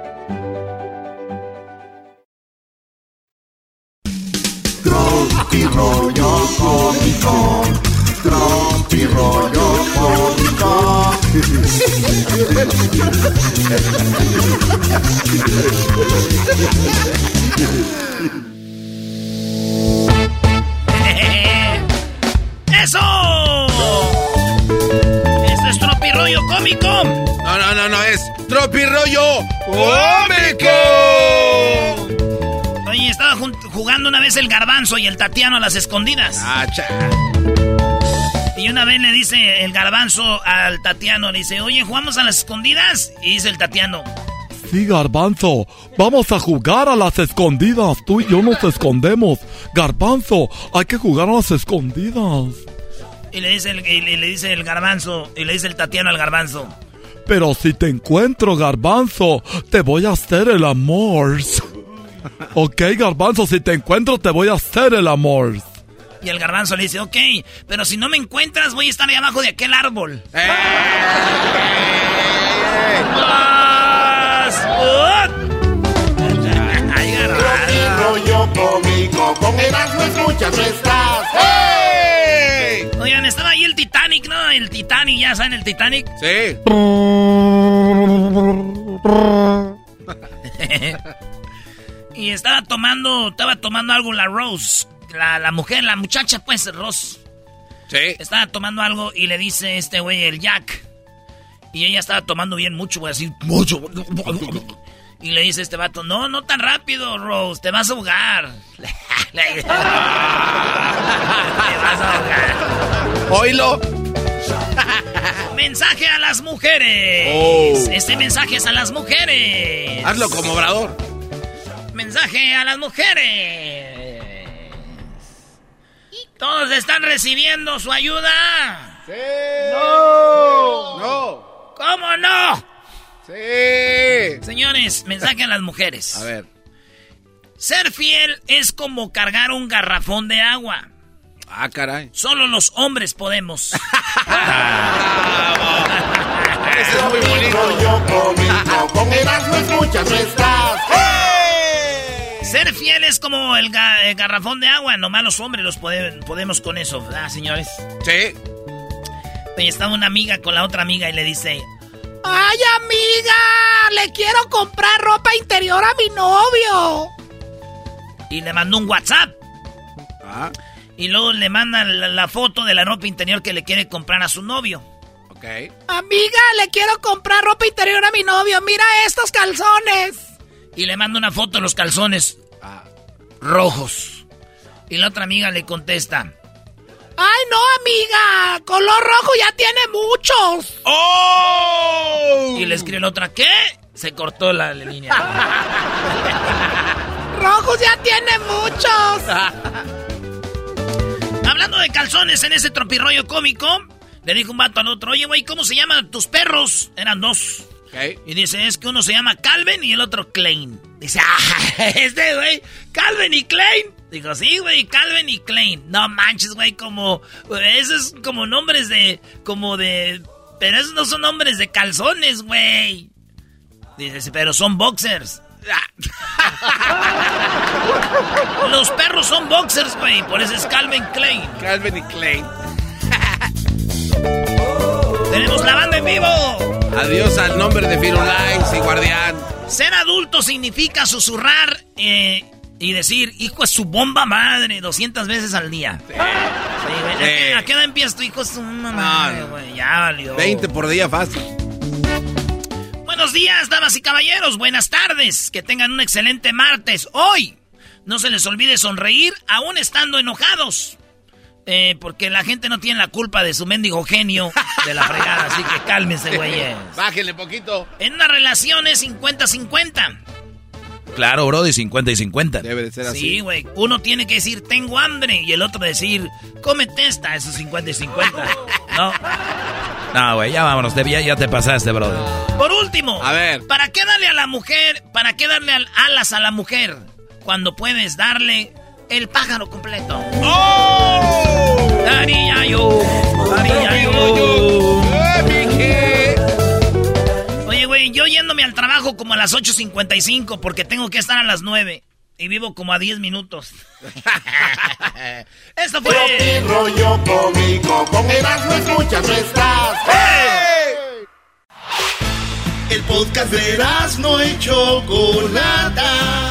[SPEAKER 1] Rollo cómico. Tropi rollo cómico.
[SPEAKER 3] ¡Eso! Este es Tropirollo Cómico.
[SPEAKER 4] No, no, no, no, es Tropirollo Cómico.
[SPEAKER 3] Estaba jugando una vez el garbanzo y el Tatiano a las escondidas.
[SPEAKER 4] Ah.
[SPEAKER 3] Y una vez le dice el garbanzo al Tatiano, le dice, oye, ¿jugamos a las escondidas? Y dice el Tatiano,
[SPEAKER 6] Sí, Garbanzo, vamos a jugar a las escondidas. Tú y yo nos escondemos. Garbanzo, hay que jugar a las escondidas.
[SPEAKER 3] y le dice el, y le, le dice el garbanzo, y le dice el Tatiano al garbanzo.
[SPEAKER 6] Pero si te encuentro, Garbanzo, te voy a hacer el amor. Ok, Garbanzo, si te encuentro, te voy a hacer el amor.
[SPEAKER 3] Y el garbanzo le dice, ok, pero si no me encuentras voy a estar ahí abajo de aquel árbol. ¡Más! ¡Ay, garbanzo!
[SPEAKER 1] Rollo cómico. Con Erasmo escuchas estás.
[SPEAKER 3] Oigan, estaba ahí el Titanic, ¿no? El Titanic, ¿ya saben el Titanic?
[SPEAKER 4] Sí.
[SPEAKER 3] y estaba tomando, estaba tomando algo la Rose, la, la mujer, la muchacha, pues, Rose.
[SPEAKER 4] Sí.
[SPEAKER 3] Estaba tomando algo y le dice este güey, el Jack. Y ella estaba tomando bien mucho, güey, así, mucho. Y le dice este vato, no, no tan rápido, Rose, te vas a ahogar. Le vas a ahogar.
[SPEAKER 4] Oílo.
[SPEAKER 3] Mensaje a las mujeres.
[SPEAKER 4] Oh.
[SPEAKER 3] Este mensaje es a las mujeres.
[SPEAKER 4] Hazlo como obrador.
[SPEAKER 3] Mensaje a las mujeres. ¿Todos están recibiendo su ayuda?
[SPEAKER 4] Sí. No. No.
[SPEAKER 3] ¿Cómo no?
[SPEAKER 4] Sí.
[SPEAKER 3] Señores, mensaje a las mujeres.
[SPEAKER 4] A ver.
[SPEAKER 3] Ser fiel es como cargar un garrafón de agua.
[SPEAKER 4] Ah, caray.
[SPEAKER 3] Solo los hombres podemos.
[SPEAKER 4] Ese es muy bonito.
[SPEAKER 1] Yo conmigo, con escuchas nuestras.
[SPEAKER 3] Ser fiel es como el, ga- el garrafón de agua. Nomás los hombres los pode- podemos con eso, ¿verdad, señores?
[SPEAKER 4] Sí.
[SPEAKER 3] Oye, estaba una amiga con la otra amiga y le dice...
[SPEAKER 28] ¡Ay, amiga! Le quiero comprar ropa interior a mi novio.
[SPEAKER 3] Y le mandó un WhatsApp.
[SPEAKER 4] Ah,
[SPEAKER 3] Y luego le manda la, la foto de la ropa interior que le quiere comprar a su novio.
[SPEAKER 4] ok.
[SPEAKER 28] Amiga, le quiero comprar ropa interior a mi novio. Mira estos calzones.
[SPEAKER 3] Y le manda una foto de los calzones rojos. Y la otra amiga le contesta...
[SPEAKER 28] Ay, no, amiga. Color rojo ya tiene muchos.
[SPEAKER 4] ¡Oh!
[SPEAKER 3] Y le escribe la otra, ¿qué? Se cortó la línea.
[SPEAKER 28] Rojos ya tiene muchos.
[SPEAKER 3] Hablando de calzones en ese tropirroyo cómico, le dijo un vato al otro, oye, güey, ¿cómo se llaman tus perros? Eran dos.
[SPEAKER 4] Ok.
[SPEAKER 3] Y dice, es que uno se llama Calvin y el otro Klein. Dice, ah, este, güey, Calvin y Klein. Digo, sí, güey, Calvin y Klein. No manches, güey, como, esos es como nombres de, como de, pero esos no son nombres de calzones, güey. Dice, pero son boxers. Los perros son boxers, güey, por eso es Calvin Klein.
[SPEAKER 4] Calvin y Klein.
[SPEAKER 3] Tenemos la banda en vivo.
[SPEAKER 4] Adiós al nombre de Firulais y Guardián.
[SPEAKER 3] Ser adulto significa susurrar eh, y decir, hijo es su bomba madre, 200 veces al día. Sí. ¿A, qué, a qué edad empieza tu hijo es su madre, güey? Ya valió.
[SPEAKER 4] 20 por día fácil.
[SPEAKER 3] Buenos días, damas y caballeros. Buenas tardes. Que tengan un excelente martes. Hoy, no se les olvide sonreír aún estando enojados. Eh, porque la gente no tiene la culpa de su mendigo genio de la fregada. Así que cálmense, güeyes.
[SPEAKER 4] Bájenle poquito.
[SPEAKER 3] En una relación es 50-50.
[SPEAKER 7] Claro, bro, de 50 y 50.
[SPEAKER 4] Debe de ser así.
[SPEAKER 3] Sí, güey. Uno tiene que decir, tengo hambre. Y el otro decir, cómete esta. Eso es 50 y 50. No.
[SPEAKER 7] No, güey, ya vámonos. te- Ya, ya te pasaste, brother.
[SPEAKER 3] Por último.
[SPEAKER 4] A ver.
[SPEAKER 3] ¿Para qué darle a la mujer, para qué darle al- alas a la mujer cuando puedes darle el pájaro completo? ¡Oh! Daría yo, daría yo. Oye, güey, yo yéndome al trabajo como a las 8.55 porque tengo que estar a las 9 y vivo como a 10 minutos. Esto fue...
[SPEAKER 1] Tropi rollo cómico, con Erasmo escuchas nuestras. El podcast de Erasmo y Chocolata.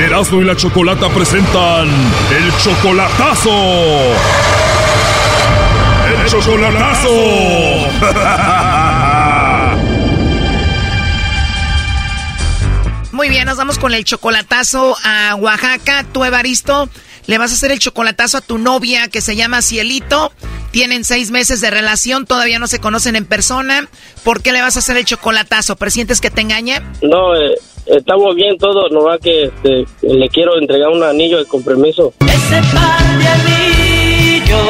[SPEAKER 19] Erasmo y la Chocolata presentan el chocolatazo. El chocolatazo.
[SPEAKER 3] Muy bien, nos vamos con el chocolatazo a Oaxaca. Tú, Evaristo, le vas a hacer el chocolatazo a tu novia que se llama Cielito. Tienen seis meses de relación, todavía no se conocen en persona. ¿Por qué le vas a hacer el chocolatazo? ¿Presientes que te engañe?
[SPEAKER 29] No, eh, estamos bien todos, nomás que este, le quiero entregar un anillo de compromiso.
[SPEAKER 9] Ese par de anillos.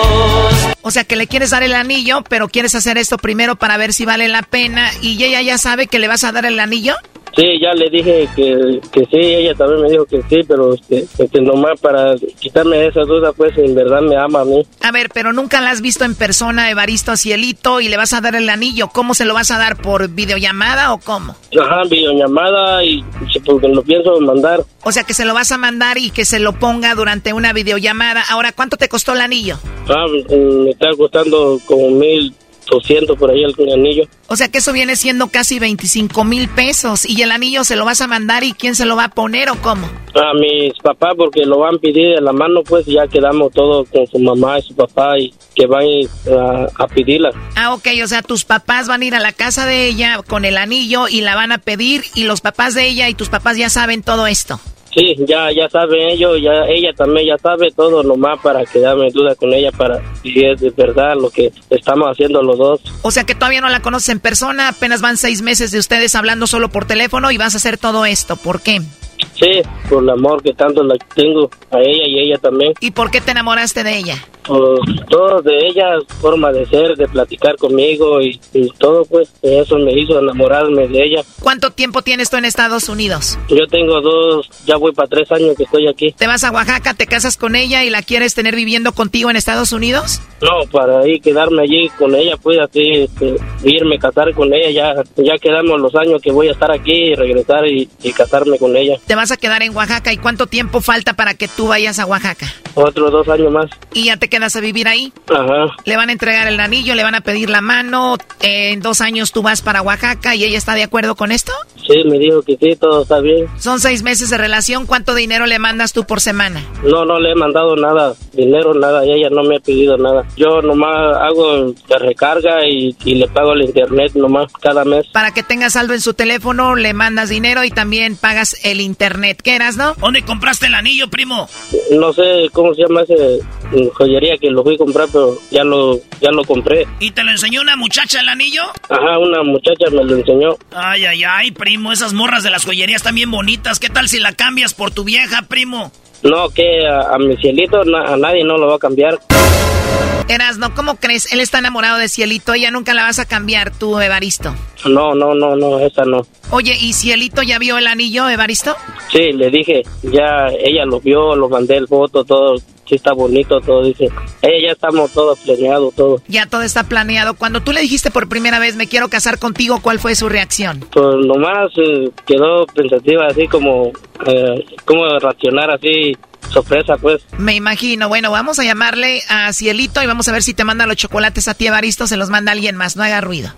[SPEAKER 3] O sea, que le quieres dar el anillo, pero quieres hacer esto primero para ver si vale la pena. ¿Y ella ya sabe que le vas a dar el anillo?
[SPEAKER 29] Sí, ya le dije que, que sí, ella también me dijo que sí, pero este, este, nomás para quitarme esa duda, pues en verdad me ama a mí.
[SPEAKER 28] A ver, pero nunca la has visto en persona, Evaristo Cielito, y le vas a dar el anillo. ¿Cómo se lo vas a dar? ¿Por videollamada o cómo?
[SPEAKER 29] Ajá, videollamada y porque lo pienso mandar.
[SPEAKER 28] O sea, que se lo vas a mandar y que se lo ponga durante una videollamada. Ahora, ¿cuánto te costó el anillo?
[SPEAKER 29] Ah, me está costando como mil doscientos por ahí el anillo.
[SPEAKER 28] O sea que eso viene siendo casi 25 mil pesos. ¿Y el anillo se lo vas a mandar y quién se lo va a poner o cómo?
[SPEAKER 29] A mis papás porque lo van a pedir de la mano, pues ya quedamos todos con su mamá y su papá y que van a, a pedirla.
[SPEAKER 28] Ah, ok, o sea, tus papás van a ir a la casa de ella con el anillo y la van a pedir y los papás de ella y tus papás ya saben todo esto.
[SPEAKER 29] Sí, ya ya saben ellos, ya ella también ya sabe todo nomás para quedarme duda con ella para si es de verdad lo que estamos haciendo los dos.
[SPEAKER 28] O sea que todavía no la conoces en persona, apenas van seis meses de ustedes hablando solo por teléfono y vas a hacer todo esto. ¿Por qué?
[SPEAKER 29] Sí, por el amor que tanto la tengo a ella y ella también.
[SPEAKER 28] ¿Y por qué te enamoraste de ella?
[SPEAKER 29] Pues, todo de ella, forma de ser, de platicar conmigo y, y todo, pues eso me hizo enamorarme de ella.
[SPEAKER 28] ¿Cuánto tiempo tienes tú en Estados Unidos?
[SPEAKER 29] Yo tengo dos, ya voy para tres años que estoy aquí.
[SPEAKER 28] ¿Te vas a Oaxaca, te casas con ella y la quieres tener viviendo contigo en Estados Unidos?
[SPEAKER 29] No, para ahí quedarme allí con ella, pues así, este, irme, casar con ella, ya, ya quedamos los años que voy a estar aquí y regresar y, y casarme con ella.
[SPEAKER 28] Te vas a quedar en Oaxaca y cuánto tiempo falta para que tú vayas a Oaxaca?
[SPEAKER 29] Otros dos años más.
[SPEAKER 28] ¿Y ya te quedas a vivir ahí?
[SPEAKER 29] Ajá.
[SPEAKER 28] Le van a entregar el anillo, le van a pedir la mano, eh, en dos años tú vas para Oaxaca y ella está de acuerdo con esto?
[SPEAKER 29] Sí, me dijo que sí, todo está bien.
[SPEAKER 28] Son seis meses de relación, ¿cuánto dinero le mandas tú por semana?
[SPEAKER 29] No, no le he mandado nada, dinero, nada, y ella no me ha pedido nada. Yo nomás hago la recarga y, y le pago el internet nomás cada mes.
[SPEAKER 28] Para que tengas saldo en su teléfono, le mandas dinero y también pagas el internet. ¿Qué eras, no?
[SPEAKER 3] ¿Dónde compraste el anillo, primo?
[SPEAKER 29] No sé cómo se llama ese mm, joyería que lo fui a comprar, pero ya lo, ya lo compré.
[SPEAKER 3] ¿Y te lo enseñó una muchacha el anillo?
[SPEAKER 29] Ajá, una muchacha me lo enseñó.
[SPEAKER 3] Ay, ay, ay, primo, esas morras de las joyerías están bien bonitas. ¿Qué tal si la cambias por tu vieja, primo?
[SPEAKER 29] No, que a, a mi cielito na- a nadie no lo va a cambiar.
[SPEAKER 28] Erasno, ¿cómo crees? Él está enamorado de Cielito, ella nunca la vas a cambiar tú, Evaristo.
[SPEAKER 29] No, no, no, no, esa no.
[SPEAKER 28] Oye, ¿y Cielito ya vio el anillo, Evaristo?
[SPEAKER 29] Sí, le dije, ya ella lo vio, lo mandé el foto, todo, sí está bonito, todo, dice. Ella ya estamos todos planeados, todo.
[SPEAKER 28] Ya todo está planeado. Cuando tú le dijiste por primera vez, me quiero casar contigo, ¿cuál fue su reacción?
[SPEAKER 29] Pues nomás eh, quedó pensativa, así como, eh, como reaccionar así, sorpresa, pues.
[SPEAKER 28] Me imagino. Bueno, vamos a llamarle a Cielito y vamos a ver si te manda los chocolates a ti, Evaristo, se los manda alguien más, no haga ruido.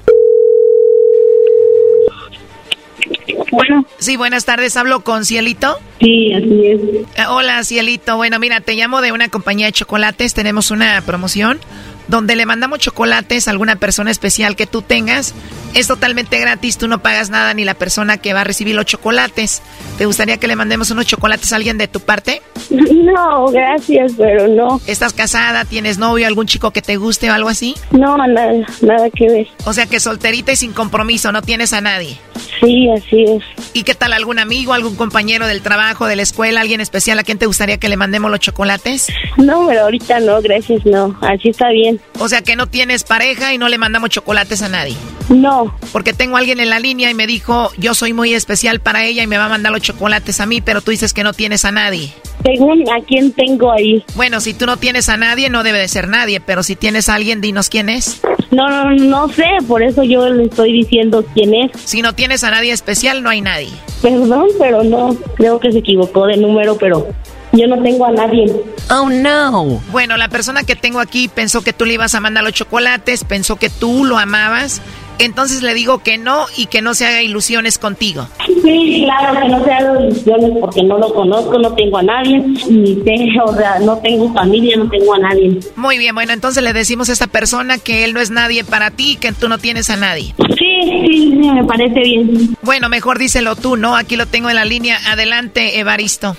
[SPEAKER 30] Bueno.
[SPEAKER 28] Sí, buenas tardes, hablo con Cielito.
[SPEAKER 30] Sí, así es.
[SPEAKER 28] Eh, Hola, Cielito. Bueno, mira, te llamo de una compañía de chocolates. Tenemos una promoción donde le mandamos chocolates a alguna persona especial que tú tengas. Es totalmente gratis, tú no pagas nada ni la persona que va a recibir los chocolates. ¿Te gustaría que le mandemos unos chocolates a alguien de tu parte?
[SPEAKER 30] No, gracias, pero no.
[SPEAKER 28] ¿Estás casada? ¿Tienes novio? ¿Algún chico que te guste o algo así?
[SPEAKER 30] No, nada, nada que ver.
[SPEAKER 28] O sea que solterita y sin compromiso, no tienes a nadie.
[SPEAKER 30] Sí, así es.
[SPEAKER 28] ¿Y qué tal algún amigo, algún compañero del trabajo, de la escuela, alguien especial a quien te gustaría que le mandemos los chocolates?
[SPEAKER 30] No, pero ahorita no, gracias, no. Así está bien.
[SPEAKER 28] O sea que no tienes pareja y no le mandamos chocolates a nadie.
[SPEAKER 30] No.
[SPEAKER 28] Porque tengo a alguien en la línea y me dijo, yo soy muy especial para ella y me va a mandar los chocolates a mí, pero tú dices que no tienes a nadie.
[SPEAKER 30] Según a quién tengo ahí.
[SPEAKER 28] Bueno, si tú no tienes a nadie, no debe de ser nadie, pero si tienes a alguien, dinos quién es.
[SPEAKER 30] No, no, no sé, por eso yo le estoy diciendo quién es.
[SPEAKER 28] Si no tienes a nadie especial, no hay nadie.
[SPEAKER 30] Perdón, pero no, creo que se equivocó de número, pero yo no tengo a nadie.
[SPEAKER 28] Oh, no. Bueno, la persona que tengo aquí pensó que tú le ibas a mandar los chocolates, pensó que tú lo amabas. Entonces le digo que no y que no se haga ilusiones contigo.
[SPEAKER 30] Sí, claro, que no se hagan ilusiones porque no lo conozco, no tengo a nadie, ni sé, o sea, no tengo familia, no tengo a nadie.
[SPEAKER 28] Muy bien, bueno, entonces le decimos a esta persona que él no es nadie para ti y que tú no tienes a nadie.
[SPEAKER 30] Sí, sí, sí, me parece bien.
[SPEAKER 28] Bueno, mejor díselo tú, ¿no? Aquí lo tengo en la línea. Adelante, Evaristo.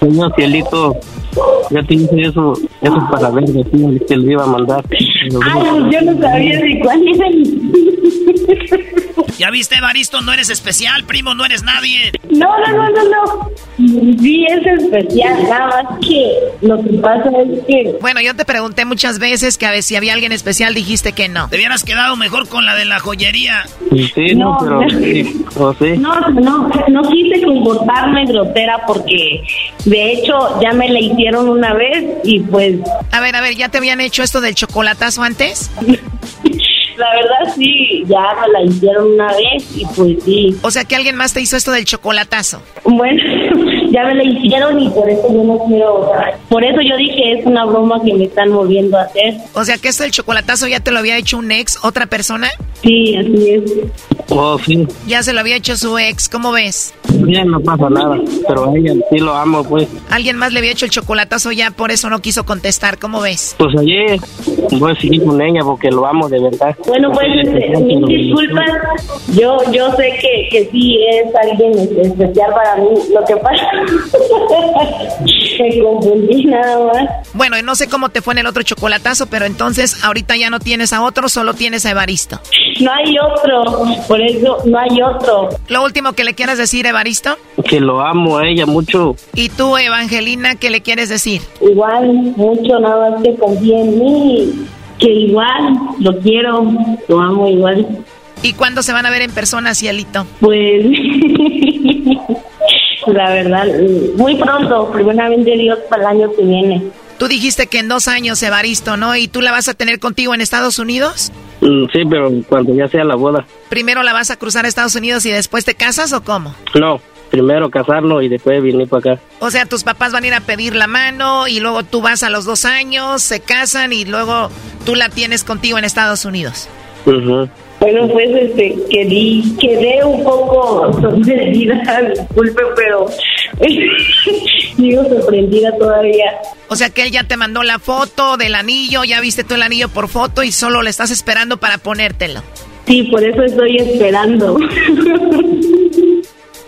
[SPEAKER 29] Señor Cielito, ya te hice eso, eso para ver, decía que le iba a mandar.
[SPEAKER 30] Ay, yo no sabía de cuál era el
[SPEAKER 3] ¿Ya viste, Evaristo? No eres especial, primo, no eres nadie.
[SPEAKER 30] No, no, no, no, no. Sí es especial, nada más que lo que pasa es que...
[SPEAKER 28] Bueno, yo te pregunté muchas veces que a ver si había alguien especial, dijiste que no.
[SPEAKER 3] Te hubieras quedado mejor con la de la joyería.
[SPEAKER 29] Sí, no, pero sí, o sí.
[SPEAKER 30] No, no, no quise comportarme grosera porque de hecho ya me la hicieron una vez y pues...
[SPEAKER 28] A ver, a ver, ¿ya te habían hecho esto del chocolatazo antes?
[SPEAKER 30] La verdad sí, ya me la hicieron una vez y pues sí.
[SPEAKER 28] O sea que alguien más te hizo esto del chocolatazo.
[SPEAKER 30] Bueno, ya me la hicieron y por eso yo no quiero, por eso yo dije es una broma que me están volviendo a hacer.
[SPEAKER 28] O sea que esto del chocolatazo ya te lo había hecho un ex, otra persona.
[SPEAKER 30] Sí, así es.
[SPEAKER 29] Oh, sí.
[SPEAKER 28] Ya se lo había hecho su ex, ¿cómo ves?
[SPEAKER 29] Bien, no pasa nada, pero a ella sí lo amo, pues.
[SPEAKER 28] Alguien más le había hecho el chocolatazo ya, por eso no quiso contestar, ¿cómo ves?
[SPEAKER 29] Pues ayer voy a seguir con ella porque lo amo de verdad.
[SPEAKER 30] Bueno, pues este, mil disculpas. Yo yo sé que, que sí es alguien especial para mí. Lo que pasa me confundí nada más.
[SPEAKER 28] Bueno, no sé cómo te fue en el otro chocolatazo, pero entonces ahorita ya no tienes a otro, solo tienes a Evaristo.
[SPEAKER 30] No hay otro, por eso no hay otro.
[SPEAKER 28] Lo último que le quieras decir, Evaristo.
[SPEAKER 29] Que lo amo a ella mucho.
[SPEAKER 28] ¿Y tú, Evangelina, qué le quieres decir?
[SPEAKER 30] Igual, mucho, nada más que confíe en mí. Que igual, lo quiero, lo amo igual.
[SPEAKER 28] ¿Y cuándo se van a ver en persona, Cielito?
[SPEAKER 30] Pues, la verdad, muy pronto, primeramente Dios para el año que viene.
[SPEAKER 28] Tú dijiste que en dos años, Evaristo, ¿no? ¿Y tú la vas a tener contigo en Estados Unidos?
[SPEAKER 29] Mm, Sí, pero cuando ya sea la boda.
[SPEAKER 28] ¿Primero la vas a cruzar a Estados Unidos y después te casas o cómo?
[SPEAKER 29] No, primero casarnos y después venir para acá.
[SPEAKER 28] O sea, tus papás van a ir a pedir la mano y luego tú vas a los dos años, se casan y luego tú la tienes contigo en Estados Unidos.
[SPEAKER 30] Bueno, pues este, quedé, quedé un poco sorprendida, disculpe, pero digo sorprendida todavía.
[SPEAKER 28] O sea que él ya te mandó la foto del anillo, ya viste tú el anillo por foto y solo le estás esperando para ponértelo.
[SPEAKER 30] Sí, por eso estoy esperando.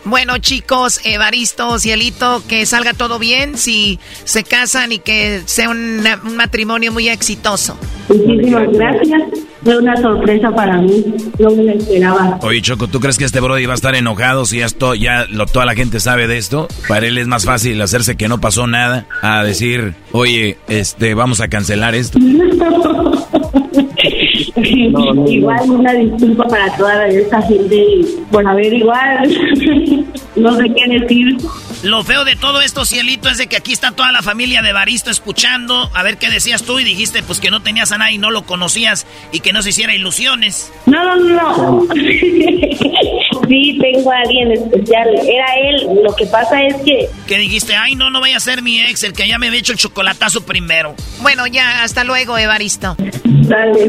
[SPEAKER 28] Bueno, chicos, Evaristo, Cielito, que salga todo bien, si se casan y que sea una- un matrimonio muy exitoso.
[SPEAKER 30] Muchísimas gracias. Fue una sorpresa para mí. No me la esperaba.
[SPEAKER 7] Oye, Choco, ¿tú crees que este Brody va a estar enojado si esto ya lo, toda la gente sabe de esto? Para él es más fácil hacerse que no pasó nada a decir, oye, este, vamos a cancelar esto.
[SPEAKER 30] igual una disculpa para toda esta gente. Por haber igual. No sé qué decir.
[SPEAKER 3] Lo feo de todo esto, Cielito, es de que aquí está toda la familia de Baristo escuchando. A ver qué decías tú y dijiste pues que no tenías a nadie y no lo conocías y que no se hiciera ilusiones.
[SPEAKER 30] No, no, no. sí, tengo a alguien especial. Era él. Lo que pasa es que
[SPEAKER 3] Que dijiste, ay no, no vaya a ser mi ex, el que ya me había hecho el chocolatazo primero.
[SPEAKER 28] Bueno, ya, hasta luego, Evaristo.
[SPEAKER 30] Dale.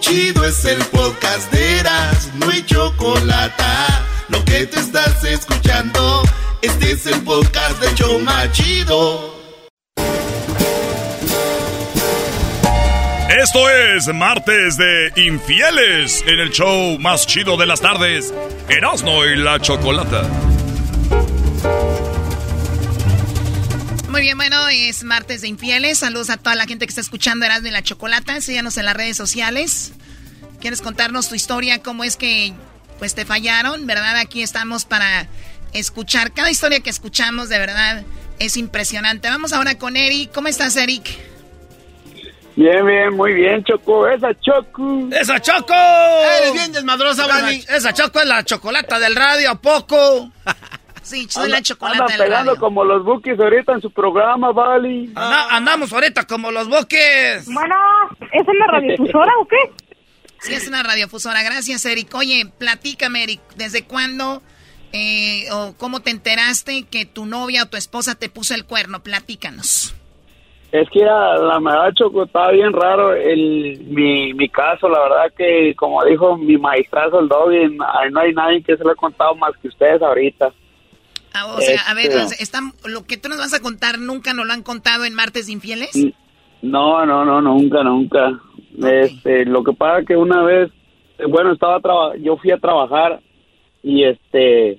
[SPEAKER 1] Chido, es el podcast de Eras, no hay chocolate. Lo que te estás escuchando, este es el podcast de Choma Chido.
[SPEAKER 19] Esto es martes de infieles en el show más chido de las tardes, Erasno y la chocolata.
[SPEAKER 28] Muy bien, bueno, es martes de infieles. Saludos a toda la gente que está escuchando Erasmo y la Chocolata. Síganos en las redes sociales. ¿Quieres contarnos tu historia? ¿Cómo es que pues te fallaron? ¿Verdad? Aquí estamos para escuchar. Cada historia que escuchamos, de verdad, es impresionante. Vamos ahora con Eric. ¿Cómo estás, Eric?
[SPEAKER 31] Bien, bien, muy bien, Choco. Esa Choco.
[SPEAKER 23] ¡Esa Choco!
[SPEAKER 4] Eres bien desmadrosa.
[SPEAKER 23] Esa Choco es la chocolata del radio, ¿a poco?
[SPEAKER 28] Sí, soy la chocolata
[SPEAKER 31] Andan pegando
[SPEAKER 28] radio.
[SPEAKER 31] como los bookies ahorita en su programa, Vali.
[SPEAKER 23] Anda- andamos ahorita como los boques.
[SPEAKER 26] Bueno, ¿es una radiodifusora o qué?
[SPEAKER 28] Sí, es una radiofusora. Gracias, Eric. Oye, platícame, Eric, ¿desde cuándo eh, o cómo te enteraste que tu novia o tu esposa te puso el cuerno? Platícanos.
[SPEAKER 31] Es que a la verdad, Choco, estaba bien raro el, mi, mi caso. La verdad que, como dijo mi maestrazo, el no no hay nadie que se lo ha contado más que ustedes ahorita.
[SPEAKER 28] Ah, o sea, a ver,
[SPEAKER 31] Este-
[SPEAKER 28] están, lo que tú nos vas a contar nunca nos lo han contado en Martes Infieles.
[SPEAKER 31] No, no, no, nunca, nunca. Este, lo que pasa que una vez, eh, bueno, estaba traba- yo fui a trabajar y este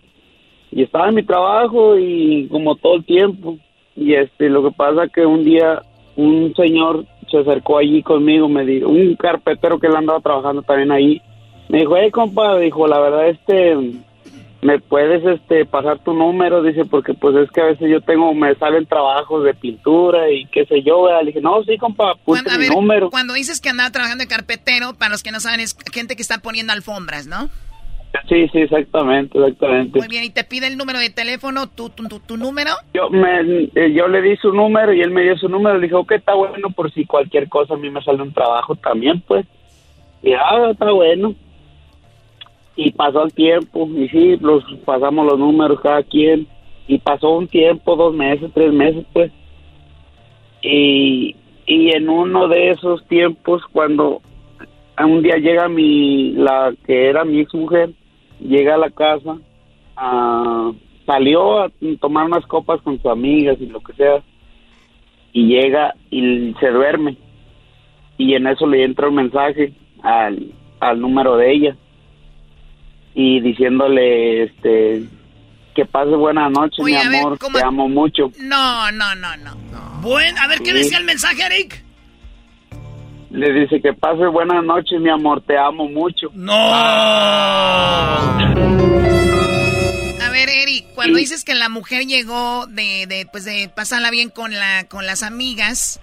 [SPEAKER 31] y estaba en mi trabajo y como todo el tiempo y este lo que pasa que un día un señor se acercó allí conmigo, me dijo, un carpetero que él andaba trabajando también ahí, me dijo, hey compa, dijo, la verdad este me puedes este pasar tu número dice porque pues es que a veces yo tengo me salen trabajos de pintura y qué sé yo ¿verdad? le dije no sí compa
[SPEAKER 28] a
[SPEAKER 31] mi
[SPEAKER 28] ver,
[SPEAKER 31] número
[SPEAKER 28] cuando dices que andaba trabajando de carpetero, para los que no saben, es gente que está poniendo alfombras, ¿no?
[SPEAKER 31] sí sí exactamente exactamente
[SPEAKER 28] Muy bien, y te pide el número de teléfono, tu, tu, tu, tu número.
[SPEAKER 31] yo me eh, yo le di su número y él me dio su número le dije ok está bueno por si cualquier cosa a mí me sale un trabajo también pues y ah está bueno y pasó el tiempo y sí los pasamos los números cada quien y pasó un tiempo dos meses tres meses pues y y en uno de esos tiempos cuando a un día llega mi la que era mi ex mujer llega a la casa ah, salió a tomar unas copas con sus amigas y lo que sea y llega y se duerme y en eso le entra un mensaje al, al número de ella y diciéndole este que pase buena noche
[SPEAKER 28] Oye,
[SPEAKER 31] mi
[SPEAKER 28] ver,
[SPEAKER 31] amor
[SPEAKER 28] ¿cómo-
[SPEAKER 31] te amo mucho
[SPEAKER 28] No, no, no, no.
[SPEAKER 3] Buen, a ver, ¿qué
[SPEAKER 31] Sí.
[SPEAKER 3] decía el mensaje, Eric?
[SPEAKER 31] le dice que pase buena noche mi amor te amo mucho
[SPEAKER 3] no
[SPEAKER 28] A ver, Eric, cuando dices que la mujer llegó de, de, pues de pasarla bien con la, con las amigas,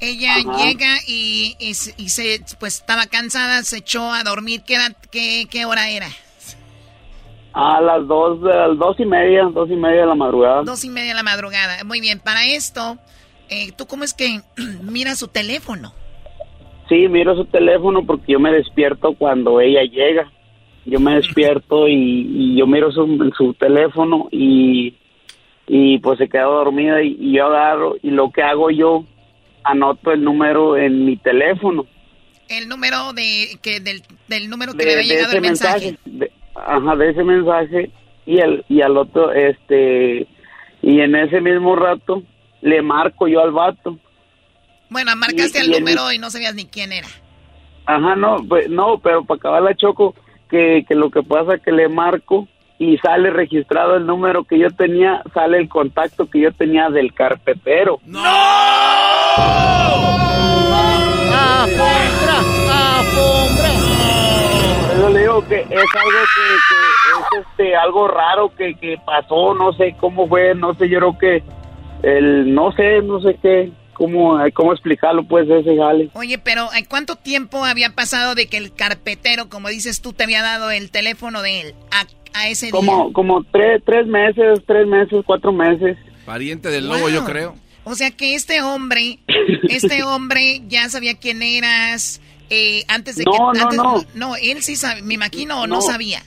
[SPEAKER 28] ella
[SPEAKER 31] Ajá.
[SPEAKER 28] llega y, y, se- y se, pues estaba cansada, se echó a dormir. ¿Qué, qué, qué hora era?
[SPEAKER 31] A las dos a las dos y media dos y media de la madrugada
[SPEAKER 28] Dos y media de la madrugada. Muy bien, para esto, eh, ¿tú cómo es que miras su teléfono?
[SPEAKER 31] Sí, miro su teléfono porque yo me despierto cuando ella llega. Yo me despierto y, y yo miro su, su teléfono y, y pues se queda dormida y, y yo agarro y lo que hago yo, anoto el número en mi teléfono.
[SPEAKER 28] El número de, que, del, del número que
[SPEAKER 31] De,
[SPEAKER 28] le había llegado el mensaje.
[SPEAKER 31] mensaje. de- ajá, de ese mensaje y, el, y al otro, este, y en ese mismo rato le marco yo al vato.
[SPEAKER 28] Bueno, marcaste
[SPEAKER 31] Y-
[SPEAKER 28] el
[SPEAKER 31] y el-
[SPEAKER 28] número y no sabías ni quién era.
[SPEAKER 31] Ajá, no, pues, no, pero para acabar la choco, que, que lo que pasa que le marco y sale registrado el número que yo tenía, sale el contacto que yo tenía del carpetero.
[SPEAKER 8] ¡Alfombra! ¡Alfombra!
[SPEAKER 31] Por eso le digo que es algo que, que es este algo raro que, que pasó, no sé cómo fue, no sé, yo creo que el no sé, no sé qué, cómo cómo explicarlo pues ese jale.
[SPEAKER 28] Oye, pero ¿eh, ¿cuánto tiempo había pasado de que el carpetero, como dices tú, te había dado el teléfono de él a, a ese
[SPEAKER 31] Como
[SPEAKER 28] día?
[SPEAKER 31] como tres tres meses, tres meses, cuatro meses.
[SPEAKER 4] Pariente del
[SPEAKER 28] Wow.
[SPEAKER 4] lobo, yo creo.
[SPEAKER 28] O sea que este hombre, este hombre ya sabía quién eras eh, antes de
[SPEAKER 31] No,
[SPEAKER 28] que...
[SPEAKER 31] no,
[SPEAKER 28] antes-
[SPEAKER 31] no.
[SPEAKER 28] No, él sí sabía, me imagino, o no,
[SPEAKER 31] No.
[SPEAKER 28] sabía.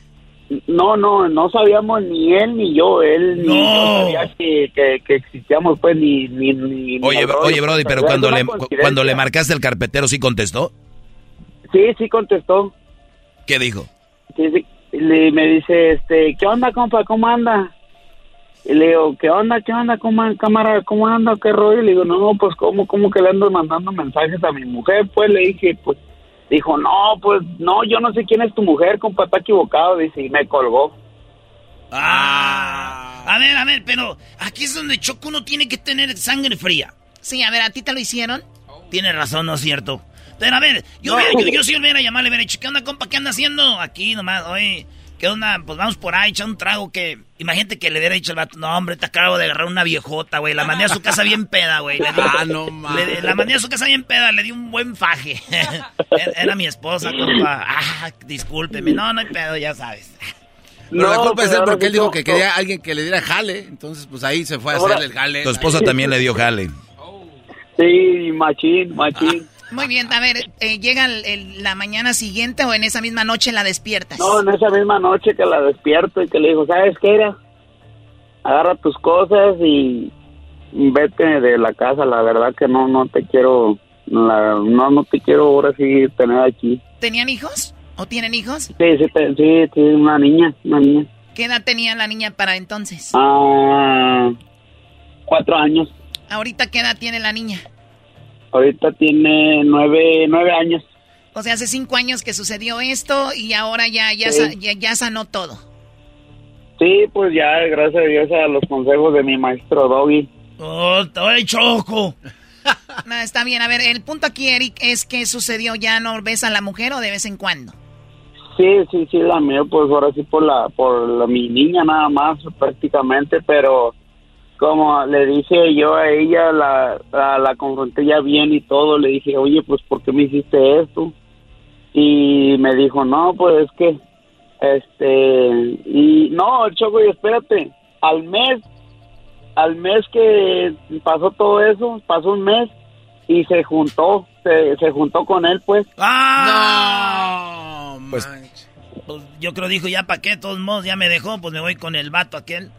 [SPEAKER 31] No, no, no sabíamos ni él ni yo, él ni yo sabía que, que, que existíamos, pues, ni... ni, ni ni
[SPEAKER 7] Oye, bro- oye, Brody, pero cuando le, cuando le marcaste el carpetero, ¿sí contestó?
[SPEAKER 31] Sí, sí contestó.
[SPEAKER 7] ¿Qué dijo?
[SPEAKER 31] Sí, sí. Y le- me dice, este, ¿qué onda, compa? ¿Cómo anda? Y le digo, ¿qué onda, qué onda, cómo, cámara, cómo anda, qué rollo? Y le digo, no, no, pues, ¿cómo, cómo que le ando mandando mensajes a mi mujer? Pues, le dije, pues, dijo, no, pues, no, yo no sé quién es tu mujer, compa, está equivocado, dice, y me colgó.
[SPEAKER 3] Ah. A ver, a ver, pero aquí es donde Choco uno tiene que tener sangre fría.
[SPEAKER 28] Sí, a ver, ¿a ti te lo hicieron?
[SPEAKER 3] Tiene razón, ¿no es cierto? Pero a ver, yo, hubiera- yo, yo sí hubiera llamarle, hubiera dicho, ¿qué onda, compa? ¿Qué anda haciendo? Aquí nomás, oye, ¿qué onda? Pues vamos por ahí, echa un trago que... Imagínate que le hubiera dicho el vato, no, hombre, te acabo de agarrar una viejota, güey. La mandé a su casa bien peda, güey.
[SPEAKER 4] Ah, no
[SPEAKER 3] mames. La mandé a su casa bien peda, le di un buen faje. era, era, mi esposa, compa. Ah, discúlpeme. No, no hay pedo, ya sabes.
[SPEAKER 4] Pero no, la culpa es él porque él dijo que quería a alguien que le diera jale. Entonces, pues ahí se fue a hacerle el jale.
[SPEAKER 7] Tu esposa también le dio jale.
[SPEAKER 31] Sí, machín, machín.
[SPEAKER 28] Muy bien, a ver, eh, ¿llega el, la mañana siguiente o en esa misma noche la despiertas?
[SPEAKER 31] No, en esa misma noche que la despierto y que le digo, ¿sabes qué era? Agarra tus cosas y vete de la casa, la verdad que no, no te quiero, la, no, no te quiero ahora sí tener aquí.
[SPEAKER 28] ¿Tenían hijos? ¿O tienen hijos?
[SPEAKER 31] Sí, sí, sí, sí, una niña, una niña.
[SPEAKER 28] ¿Qué edad tenía la niña para entonces?
[SPEAKER 31] Ah, cuatro años.
[SPEAKER 28] ¿Ahorita qué edad tiene la niña?
[SPEAKER 31] Ahorita tiene nueve, nueve años.
[SPEAKER 28] O sea, hace cinco años que sucedió esto y ahora ya, ya, ya, sanó todo.
[SPEAKER 31] Sí, pues ya, gracias a Dios a los consejos de mi maestro Doggy.
[SPEAKER 3] ¡Oh, te choco!
[SPEAKER 28] no, está bien. A ver, el punto aquí, Eric, es que sucedió. ¿Ya no ves a la mujer o de vez en cuando?
[SPEAKER 31] Sí, sí, sí, la mía, pues ahora sí por la, por la, mi niña nada más prácticamente, pero como le dije yo a ella, la, la, confronté ya bien y todo, le dije, oye, pues ¿por qué me hiciste esto? Y me dijo, no, pues es que, este, y no, Choco, y espérate, al mes, al mes que pasó todo eso, pasó un mes y se juntó, se, se juntó con él, pues.
[SPEAKER 3] ¡Ah! No, pues, pues, yo creo dijo, ya para qué, de todos modos, ya me dejó, pues me voy con el vato aquel.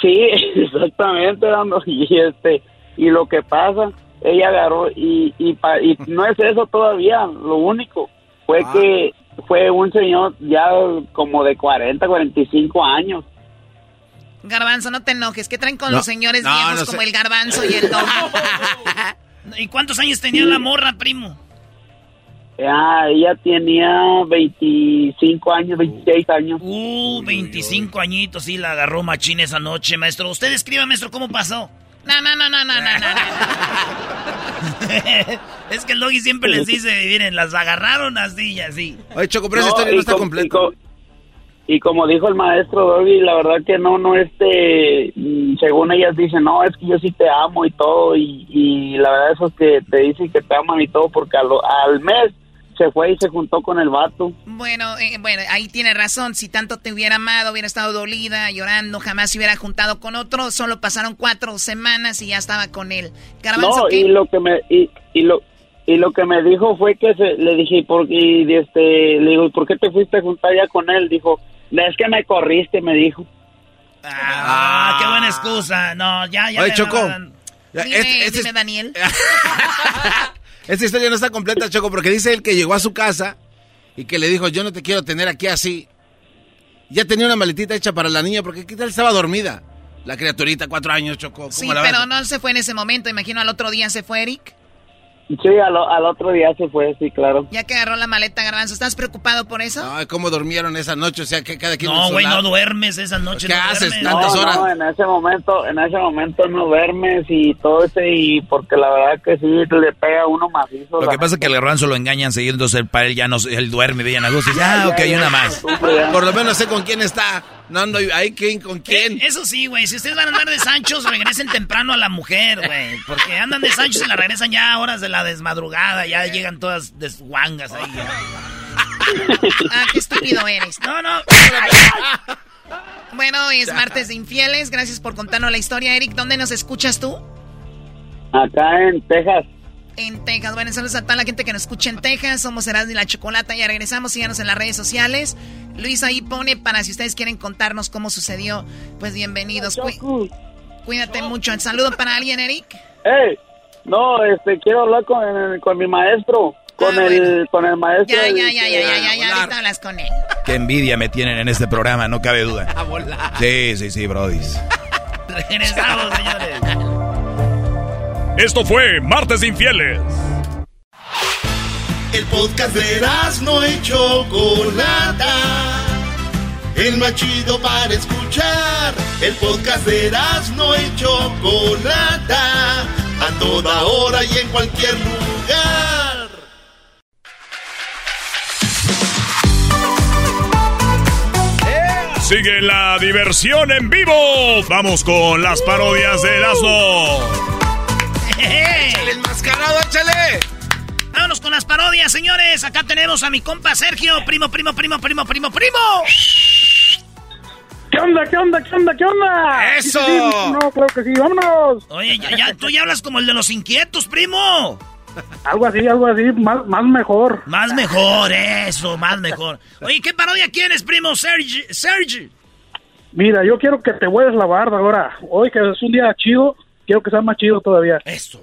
[SPEAKER 31] Sí, exactamente, y este y lo que pasa, ella agarró y, y, y no es eso todavía, lo único fue ah. que fue un señor ya como de 40, 45 años.
[SPEAKER 28] Garbanzo, no te enojes, ¿qué traen con los señores viejos como el garbanzo y el don?
[SPEAKER 3] ¿Y cuántos años tenía la morra, primo?
[SPEAKER 31] Ah, ella tenía 25 años, 26 años.
[SPEAKER 3] Uh, 25 añitos, sí, la agarró machín esa noche, maestro. Usted escriba, maestro, cómo pasó.
[SPEAKER 28] No, no, no, no, no, no, no.
[SPEAKER 3] es que el Doggy siempre les dice, miren, las agarraron así y así.
[SPEAKER 4] Oye, Choco, pero esa historia no está completa.
[SPEAKER 31] Y, como dijo el maestro Doggy, la verdad que no, no, este, mm, según ellas dicen, no, es que yo sí te amo y todo, y, y la verdad eso es que te dicen que te aman y todo, porque al, al mes se fue y se juntó con el vato.
[SPEAKER 28] Bueno, eh, bueno, ahí tiene razón. Si tanto te hubiera amado, hubiera estado dolida, llorando, jamás se hubiera juntado con otro. Solo pasaron cuatro semanas y ya estaba con él.
[SPEAKER 31] no, y lo que me y, lo y lo que me dijo fue que se, le dije porque este le digo por qué te fuiste a juntar ya con él dijo es que me corriste me dijo
[SPEAKER 3] ah, qué buena excusa no ya ya
[SPEAKER 4] Oye, Chocó.
[SPEAKER 28] Dime, este, dime Daniel
[SPEAKER 4] Esta historia no está completa, Choco, porque dice él que llegó a su casa y que le dijo, yo no te quiero tener aquí así. Ya tenía una maletita hecha para la niña, porque ¿qué tal estaba dormida? La criaturita, cuatro años, Choco.
[SPEAKER 28] Sí, pero no se fue en ese momento. Imagino al otro día se fue Eric.
[SPEAKER 31] Sí, al, otro día se fue, sí, claro.
[SPEAKER 28] Ya que agarró la maleta, Garbanzo, ¿estás preocupado por eso?
[SPEAKER 4] Ay, ¿cómo durmieron esa noche? O sea, que cada quien...
[SPEAKER 3] No, güey, no duermes esa noche,
[SPEAKER 4] ¿Qué haces
[SPEAKER 3] duermes.
[SPEAKER 4] tantas horas?
[SPEAKER 31] No, en ese momento, en ese momento no duermes y todo ese, y porque la verdad que sí, le pega uno macizo.
[SPEAKER 7] Lo que pasa es que el Garbanzo lo engañan seguido, entonces para él ya no, él duerme, veían a gusto y dice, ah, ok, una más.
[SPEAKER 4] Por lo menos sé con quién está. No ando ahí, ¿quién, ¿con quién?
[SPEAKER 3] Eh, eso sí, güey. Si ustedes van a andar de Sanchos, regresen temprano a la mujer, güey. Porque andan de Sanchos y la regresan ya a horas de la desmadrugada. Ya llegan todas desguangas ahí.
[SPEAKER 28] ah, qué estúpido eres.
[SPEAKER 3] No, no.
[SPEAKER 28] bueno, es martes de infieles. Gracias por contarnos la historia, Eric. ¿Dónde nos escuchas tú?
[SPEAKER 31] Acá en Texas
[SPEAKER 28] en Texas. Bueno, saludos a toda la gente que nos escucha en Texas. Somos Erasmo y la Chocolata. Ya regresamos. Síganos en las redes sociales. Luis ahí pone para si ustedes quieren contarnos cómo sucedió. Pues bienvenidos. cuídate mucho. ¿El saludo para alguien, Eric?
[SPEAKER 31] Hey, no, este, quiero hablar con, con mi maestro. Con, ah, el, con el maestro.
[SPEAKER 28] Ya, ya, ya, ya, ya, ya, ya, ahorita hablas con él.
[SPEAKER 7] Qué envidia me tienen en este programa, no cabe duda. Sí, sí, sí, brodis.
[SPEAKER 3] Regresamos, señores.
[SPEAKER 19] Esto fue Martes Infieles.
[SPEAKER 1] El podcast de no y Chocolata. El más chido para escuchar. El podcast de no y Chocolata. A toda hora y en cualquier lugar.
[SPEAKER 19] Sigue la diversión en vivo. Vamos con las parodias de Erasmo.
[SPEAKER 4] ¡Échale enmascarado, échale!
[SPEAKER 3] Vámonos con las parodias, señores. Acá tenemos a mi compa Sergio, primo, primo, primo, primo, primo, primo.
[SPEAKER 22] ¿Qué onda, qué onda, qué onda, qué onda?
[SPEAKER 3] ¡Eso!
[SPEAKER 22] Sí, no, creo que sí, vámonos.
[SPEAKER 3] Oye, ya, ya, tú ya hablas como el de los inquietos, primo.
[SPEAKER 22] Algo así, algo así, más, más mejor.
[SPEAKER 3] Más mejor, eso, más mejor. Oye, ¿qué parodia quieres, primo Sergi? Sergi.
[SPEAKER 22] Mira, yo quiero que te hueles la barba ahora. Hoy que es un día chido, quiero que sea más chido todavía.
[SPEAKER 3] Eso.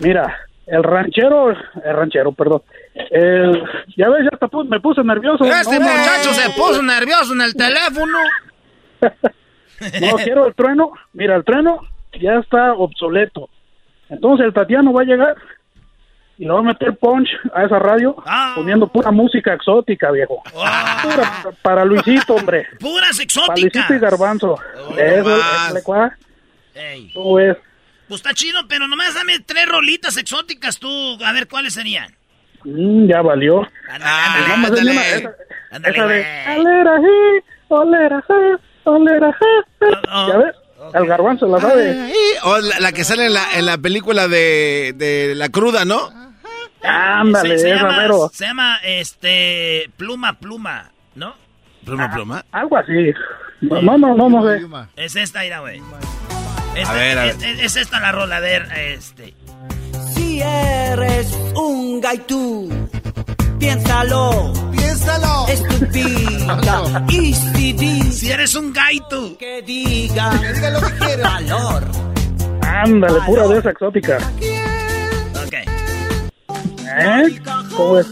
[SPEAKER 22] Mira, el ranchero, el ranchero, perdón. El, ya ves, ya hasta pu- me puse nervioso.
[SPEAKER 23] Este
[SPEAKER 22] No,
[SPEAKER 23] muchacho
[SPEAKER 22] no,
[SPEAKER 23] se puso nervioso en el teléfono.
[SPEAKER 22] No, quiero el trueno. Mira, el trueno ya está obsoleto. Entonces el Tatiano va a llegar y le va a meter punch a esa radio poniendo pura música exótica, viejo. Pura para Luisito, hombre.
[SPEAKER 3] Puras
[SPEAKER 22] Para
[SPEAKER 3] exóticas.
[SPEAKER 22] Luisito y Garbanzo. Eso,
[SPEAKER 3] más.
[SPEAKER 22] eso.
[SPEAKER 3] Ey.
[SPEAKER 22] ¿Cómo ves?
[SPEAKER 3] Pues está chido, pero nomás dame tres rolitas exóticas tú. A ver cuáles serían.
[SPEAKER 22] Mm, ya valió.
[SPEAKER 3] Ándale,
[SPEAKER 22] hay
[SPEAKER 3] ándale.
[SPEAKER 22] esa,
[SPEAKER 3] Ándale,
[SPEAKER 22] esa de olera, je, olera, je, olera, je, je".
[SPEAKER 3] Oh,
[SPEAKER 22] Ya ves, el garbanzo la sabe.
[SPEAKER 4] O la, la que sale en la, en la película de, de La Cruda, ¿no?
[SPEAKER 22] Ándale,
[SPEAKER 3] se, se
[SPEAKER 22] esa
[SPEAKER 3] llama,
[SPEAKER 22] mero.
[SPEAKER 3] se llama, este, pluma, pluma, ¿no?
[SPEAKER 4] Pluma, pluma.
[SPEAKER 22] Algo así. No, no, no, no, no sé.
[SPEAKER 3] Es esta, mira, güey. Esta-
[SPEAKER 22] ver, a ver.
[SPEAKER 3] Es, es- es esta la rola, a ver, este.
[SPEAKER 9] Si eres un gaitú, piénsalo. Piénsalo. Estúpida. Y si dice
[SPEAKER 3] Si eres un gaito.
[SPEAKER 9] Que diga. Que diga lo que quiera. Valor.
[SPEAKER 22] Ándale, pura de esa exótica.
[SPEAKER 3] Ok.
[SPEAKER 22] ¿Eh? ¿Cómo es?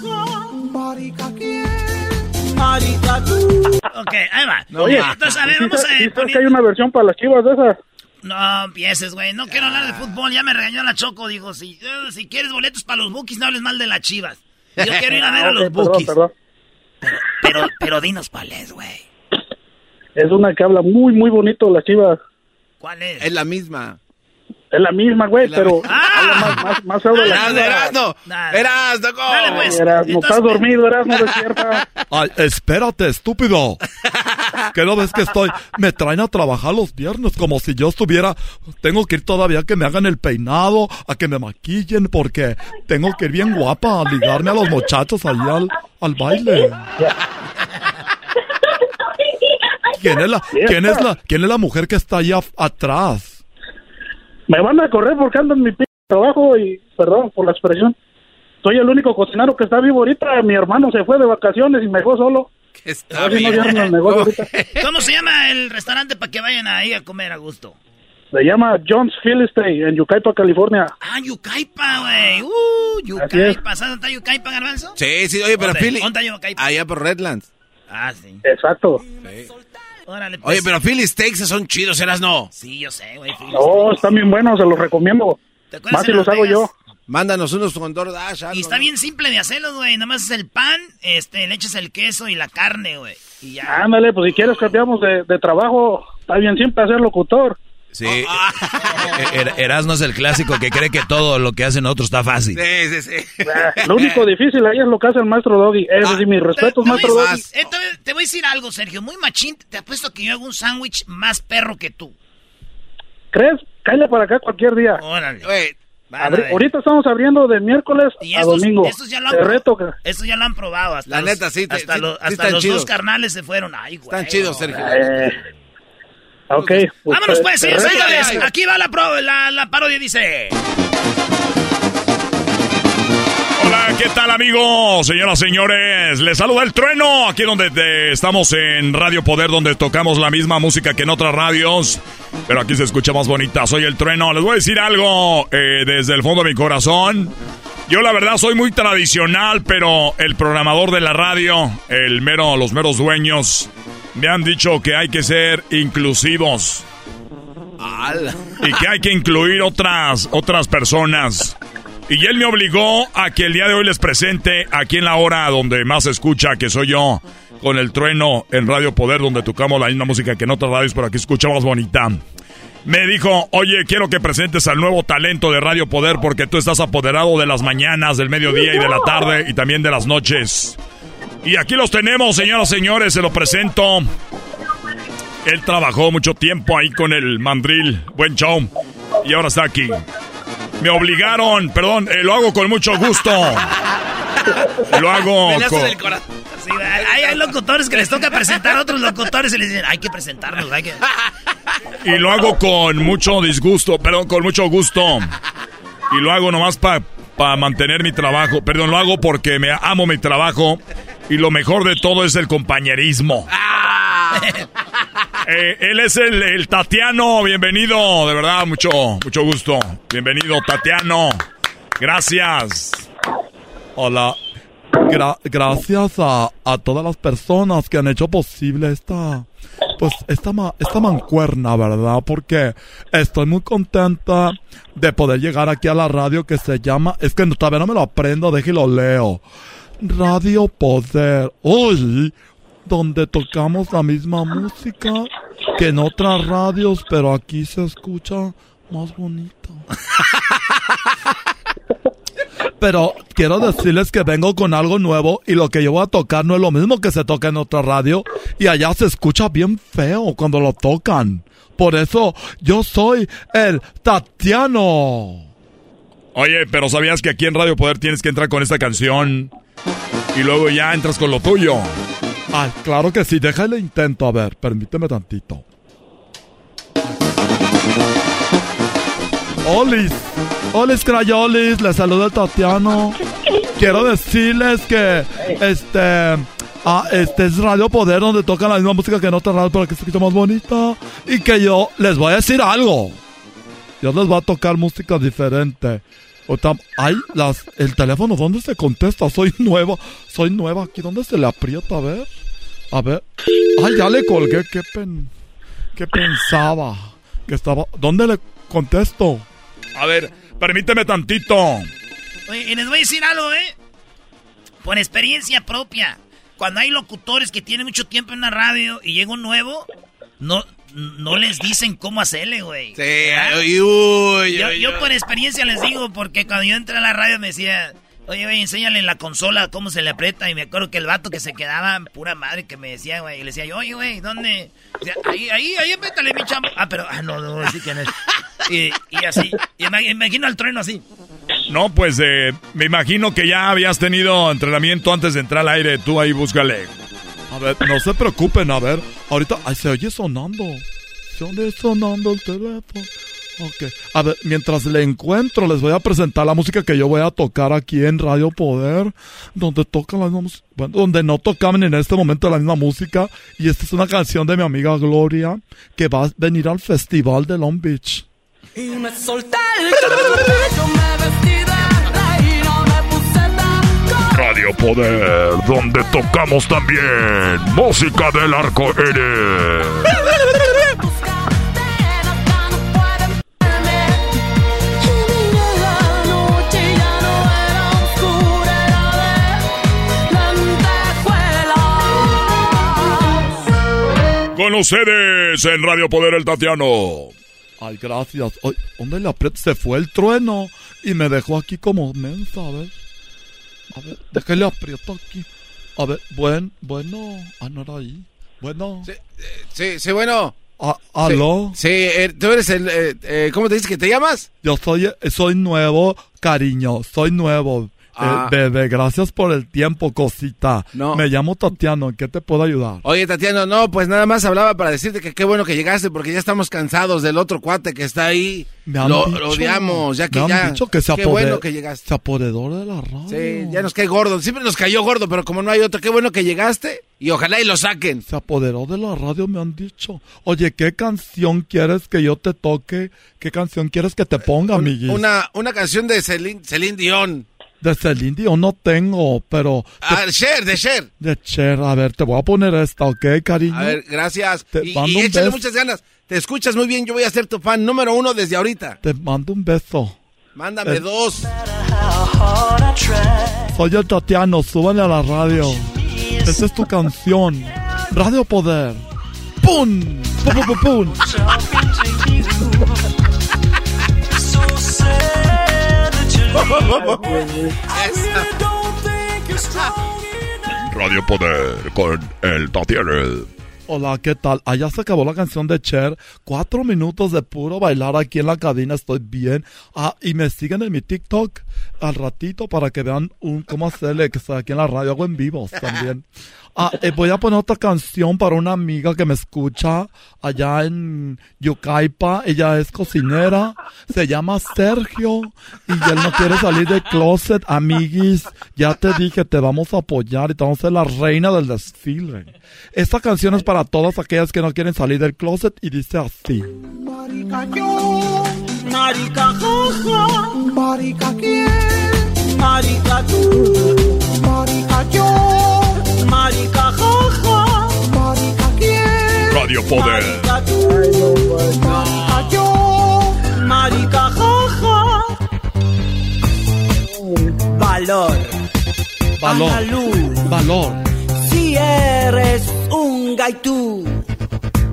[SPEAKER 3] Ok, ahí va.
[SPEAKER 22] Oye,
[SPEAKER 3] Entonces, a ver,
[SPEAKER 22] ¿sí
[SPEAKER 3] vamos a
[SPEAKER 22] sí
[SPEAKER 3] ver.
[SPEAKER 22] sabes que hay una versión para las chivas de esas?
[SPEAKER 3] No empieces, güey. No quiero hablar de fútbol. Ya me regañó la Choco. Dijo, si, eh, si quieres boletos para los bookies, no hables mal de las chivas. Yo quiero ir a ver a
[SPEAKER 22] Ah,
[SPEAKER 3] los
[SPEAKER 22] perdón,
[SPEAKER 3] bookies.
[SPEAKER 22] perdón.
[SPEAKER 3] Pero, pero dinos cuál es, güey.
[SPEAKER 22] Es una que habla muy, muy bonito las chivas.
[SPEAKER 3] ¿Cuál es?
[SPEAKER 4] Es la misma.
[SPEAKER 22] Es la misma, güey,
[SPEAKER 4] la
[SPEAKER 22] pero
[SPEAKER 4] misma.
[SPEAKER 22] habla más, más, más de las
[SPEAKER 4] Erasno,
[SPEAKER 22] chivas.
[SPEAKER 4] Erasno.
[SPEAKER 3] Dale, pues.
[SPEAKER 22] Erasno, estás dormido, Erasno, despierta.
[SPEAKER 6] Ay, espérate, estúpido. ¿Qué no ves que estoy? Me traen a trabajar los viernes como si yo estuviera. Tengo que ir todavía a que me hagan el peinado, a que me maquillen, porque tengo que ir bien guapa a ligarme a los muchachos allí al, al baile. ¿Quién es la, quién es la, quién es la mujer que está allá atrás?
[SPEAKER 22] Me van a correr porque ando en mi p trabajo y, perdón por la expresión, soy el único cocinero que está vivo ahorita. Mi hermano se fue de vacaciones y me dejó solo. No.
[SPEAKER 3] ¿Cómo se llama el restaurante para que vayan ahí a comer a gusto?
[SPEAKER 22] Se llama John's Philistine en Yucaipa, California.
[SPEAKER 3] Ah, Yucaipa, güey. Uh. Yucaipa. ¿Sabes dónde está Yucaipa, Garbanzo?
[SPEAKER 4] Sí, sí, oye, pero. Philly.
[SPEAKER 3] ¿Dónde está Yucaipa?
[SPEAKER 4] Allá por Redlands.
[SPEAKER 3] Ah, sí.
[SPEAKER 22] Exacto.
[SPEAKER 3] Órale, pues.
[SPEAKER 4] Oye, pero Philly Steaks son chidos, Erasno.
[SPEAKER 3] Sí, yo sé, güey.
[SPEAKER 22] No, están bien buenos, se los recomiendo.
[SPEAKER 3] acuerdas
[SPEAKER 22] Más si los hago yo.
[SPEAKER 4] Mándanos unos con DoorDash.
[SPEAKER 3] Y
[SPEAKER 4] algo,
[SPEAKER 3] está
[SPEAKER 4] ¿no?
[SPEAKER 3] bien simple de hacerlos, güey. Nada más es el pan, este, le echas el queso y la carne, güey. Y ya.
[SPEAKER 22] Ándale, pues si quieres cambiamos de, de trabajo, está bien siempre ser locutor.
[SPEAKER 7] Sí, Eh, Er- Erasmo es el clásico que cree que todo lo que hacen otros está fácil.
[SPEAKER 4] Sí, sí, sí.
[SPEAKER 22] Lo único difícil ahí es lo que hace el maestro Doggy. Eso sí, mis respetos,
[SPEAKER 3] Te voy,
[SPEAKER 22] maestro
[SPEAKER 3] a
[SPEAKER 22] Doggy.
[SPEAKER 3] decir, eh, te- te voy a decir algo, Sergio. Muy machín. Te apuesto que yo hago un sándwich más perro que tú.
[SPEAKER 22] ¿Crees? Cállate para acá cualquier día.
[SPEAKER 3] Órale.
[SPEAKER 4] Oye,
[SPEAKER 22] Abri- ahorita estamos abriendo de miércoles
[SPEAKER 3] Y
[SPEAKER 22] a
[SPEAKER 3] estos,
[SPEAKER 22] domingo.
[SPEAKER 3] estos ya lo han
[SPEAKER 22] Te
[SPEAKER 3] pro-
[SPEAKER 22] reto que...
[SPEAKER 3] estos ya lo han probado. Hasta
[SPEAKER 4] La
[SPEAKER 3] los-
[SPEAKER 4] neta, sí, te-
[SPEAKER 3] Hasta,
[SPEAKER 4] sí-
[SPEAKER 3] los-
[SPEAKER 4] sí
[SPEAKER 3] hasta los dos carnales se fueron. Ay, güey.
[SPEAKER 4] Están chidos, Sergio.
[SPEAKER 22] Eh, ok. pues,
[SPEAKER 3] Vámonos pues,
[SPEAKER 22] reto-
[SPEAKER 3] señores. Aquí va la, pro- la, la parodia, dice.
[SPEAKER 19] ¿Qué tal amigos? Señoras, señores, les saluda el trueno, aquí donde te- estamos en Radio Poder, donde tocamos la misma música que en otras radios, pero aquí se escucha más bonita. Soy el trueno, les voy a decir algo eh, desde el fondo de mi corazón. Yo la verdad soy muy tradicional, pero el programador de la radio, el mero, los meros dueños, me han dicho que hay que ser inclusivos y que hay que incluir otras, otras personas. Y él me obligó a que el día de hoy les presente aquí en la hora donde más se escucha, que soy yo, con el trueno en Radio Poder, donde tocamos la misma música que en otras radios, pero aquí escucha más bonita. Me dijo, oye, quiero que presentes al nuevo talento de Radio Poder porque tú estás apoderado de las mañanas, del mediodía y de la tarde y también de las noches. Y aquí los tenemos, señoras y señores, se lo presento. Él trabajó mucho tiempo ahí con el mandril. Buen show. Y ahora está aquí. Me obligaron, perdón, eh, lo hago con mucho gusto. Lo hago con...
[SPEAKER 3] hay, locutores que les toca presentar a otros locutores y les dicen, hay que presentarnos, hay que...
[SPEAKER 19] Y lo hago con mucho disgusto, perdón, con mucho gusto. Y lo hago nomás para para mantener mi trabajo. Perdón, lo hago porque me amo mi trabajo y lo mejor de todo es el compañerismo. Ah. Eh, él es el, Tatiano, bienvenido, de verdad, mucho, mucho gusto. Bienvenido, Tatiano. Gracias.
[SPEAKER 6] Hola. gracias a, a todas las personas que han hecho posible esta pues esta, esta mancuerna, ¿verdad? Porque estoy muy contenta de poder llegar aquí a la radio que se llama, es que todavía no me lo aprendo, déjelo leo. Radio Poder. Hoy, donde tocamos la misma música que en otras radios, pero aquí se escucha más bonito. Pero quiero decirles que vengo con algo nuevo y lo que yo voy a tocar no es lo mismo que se toca en otra radio y allá se escucha bien feo cuando lo tocan. Por eso yo soy el Tatiano.
[SPEAKER 19] Oye, pero ¿sabías que aquí en Radio Poder tienes que entrar con esta canción y luego ya entras con lo tuyo?
[SPEAKER 6] Ay, claro que sí, déjale intento, a ver, permíteme tantito. Olis, Olis Crayolis, les saluda Tatiano. Quiero decirles que este, ah, este es Radio Poder donde tocan la misma música que en otras radios para que se escuche más bonita. Y que yo les voy a decir algo. Yo les voy a tocar música diferente. Ay, las, el teléfono, ¿dónde se contesta? Soy nueva, soy nueva aquí, ¿dónde se le aprieta? A ver, a ver. Ay, ya le colgué, qué pen, qué pensaba que estaba. ¿Dónde le contesto?
[SPEAKER 19] A ver, permíteme tantito.
[SPEAKER 3] Oye, y les voy a decir algo, ¿eh? Por experiencia propia. Cuando hay locutores que tienen mucho tiempo en la radio y llega un nuevo, no, no les dicen cómo hacerle, güey.
[SPEAKER 4] Sí,
[SPEAKER 3] uy, yo, yo por experiencia les digo, porque cuando yo entré a la radio me decía, Oye, güey, enséñale en la consola cómo se le aprieta. Y me acuerdo que el vato que se quedaba, pura madre, que me decía, güey. Y le decía oye, güey, ¿dónde? ahí, ahí, ahí, apriétale, mi chamo. Ah, pero, ah, no, no, así que es. Y, así. Y imagino al trueno así.
[SPEAKER 19] No, pues, eh, me imagino que ya habías tenido entrenamiento antes de entrar al aire. Tú ahí búscale.
[SPEAKER 6] A ver, no se preocupen, a ver. Ahorita, ay, se oye sonando. Se oye sonando el teléfono. Ok. A ver, mientras le encuentro, les voy a presentar la música que yo voy a tocar aquí en Radio Poder, donde tocan la misma bueno, donde no tocaban en este momento la misma música. Y esta es una canción de mi amiga Gloria, que va a venir al festival de Long Beach. Y me solté
[SPEAKER 19] Radio Poder, donde tocamos también música del arco iris. Con ustedes en Radio Poder el Tatiano.
[SPEAKER 6] Ay, gracias. ¿Dónde le aprieto? Se fue el trueno y me dejó aquí como mensa, a ver. A ver, déjale aprieto aquí. A ver, buen, bueno. Ah, no era ahí. Bueno.
[SPEAKER 4] Sí, sí, sí bueno.
[SPEAKER 6] Ah, ¿Aló?
[SPEAKER 4] Sí, eh, tú eres el... Eh, eh, ¿Cómo te dices que te llamas?
[SPEAKER 6] Yo soy, soy nuevo, cariño. Soy nuevo. Ah. bebé, gracias por el tiempo, cosita. No. Me llamo Tatiano, ¿en qué te puedo ayudar?
[SPEAKER 4] Oye, Tatiano, no, pues nada más hablaba para decirte que qué bueno que llegaste porque ya estamos cansados del otro cuate que está ahí. Me han lo, dicho, odiamos, ya que
[SPEAKER 6] me
[SPEAKER 4] ya.
[SPEAKER 6] Han dicho que se qué bueno que llegaste. Se apoderó de la radio.
[SPEAKER 4] Sí, ya nos cae gordo. Siempre nos cayó gordo, pero como no hay otro, qué bueno que llegaste y ojalá y lo saquen.
[SPEAKER 6] Se apoderó de la radio, me han dicho. Oye, ¿qué canción quieres que yo te toque? ¿Qué canción quieres que te ponga, amiguis?
[SPEAKER 4] Una, una canción de Celine, Celine Dion.
[SPEAKER 6] De Celine Dion no tengo, pero...
[SPEAKER 4] Ah, de Cher, de Cher.
[SPEAKER 6] De Cher, a ver, te voy a poner esta, ¿ok, cariño?
[SPEAKER 4] A ver, gracias. y, échale muchas ganas. Te escuchas muy bien, yo voy a ser tu fan número uno desde ahorita.
[SPEAKER 6] Te mando un beso.
[SPEAKER 4] Mándame dos.
[SPEAKER 6] Soy el Tatiano, súbale a la radio. Esa es tu canción. Radio Poder. ¡Pum! ¡Pum, pum, pum! pum.
[SPEAKER 19] Radio Poder con el Tatiana.
[SPEAKER 6] Hola, ¿qué tal? Allá se acabó la canción de Cher. Cuatro minutos de puro bailar aquí en la cabina. Estoy bien. Ah, y me siguen en mi TikTok al ratito para que vean un, cómo hacerle que estoy aquí en la radio. Hago en vivos también. Ah, eh, voy a poner otra canción para una amiga que me escucha allá en Yucaipa. Ella es cocinera. Se llama Sergio. Y él no quiere salir del closet. Amiguis, ya te dije, te vamos a apoyar y te vamos a ser la reina del desfile. Esta canción es para todas aquellas que no quieren salir del closet y dice así.
[SPEAKER 9] Marica yo, marica jaja, marica quién, marica tú, marica yo, marica jaja, marica quién,
[SPEAKER 19] Radio Poder.
[SPEAKER 9] marica tú, marica yo, marica jaja. Valor,
[SPEAKER 6] Valor. Valor.
[SPEAKER 9] si eres un gaitú,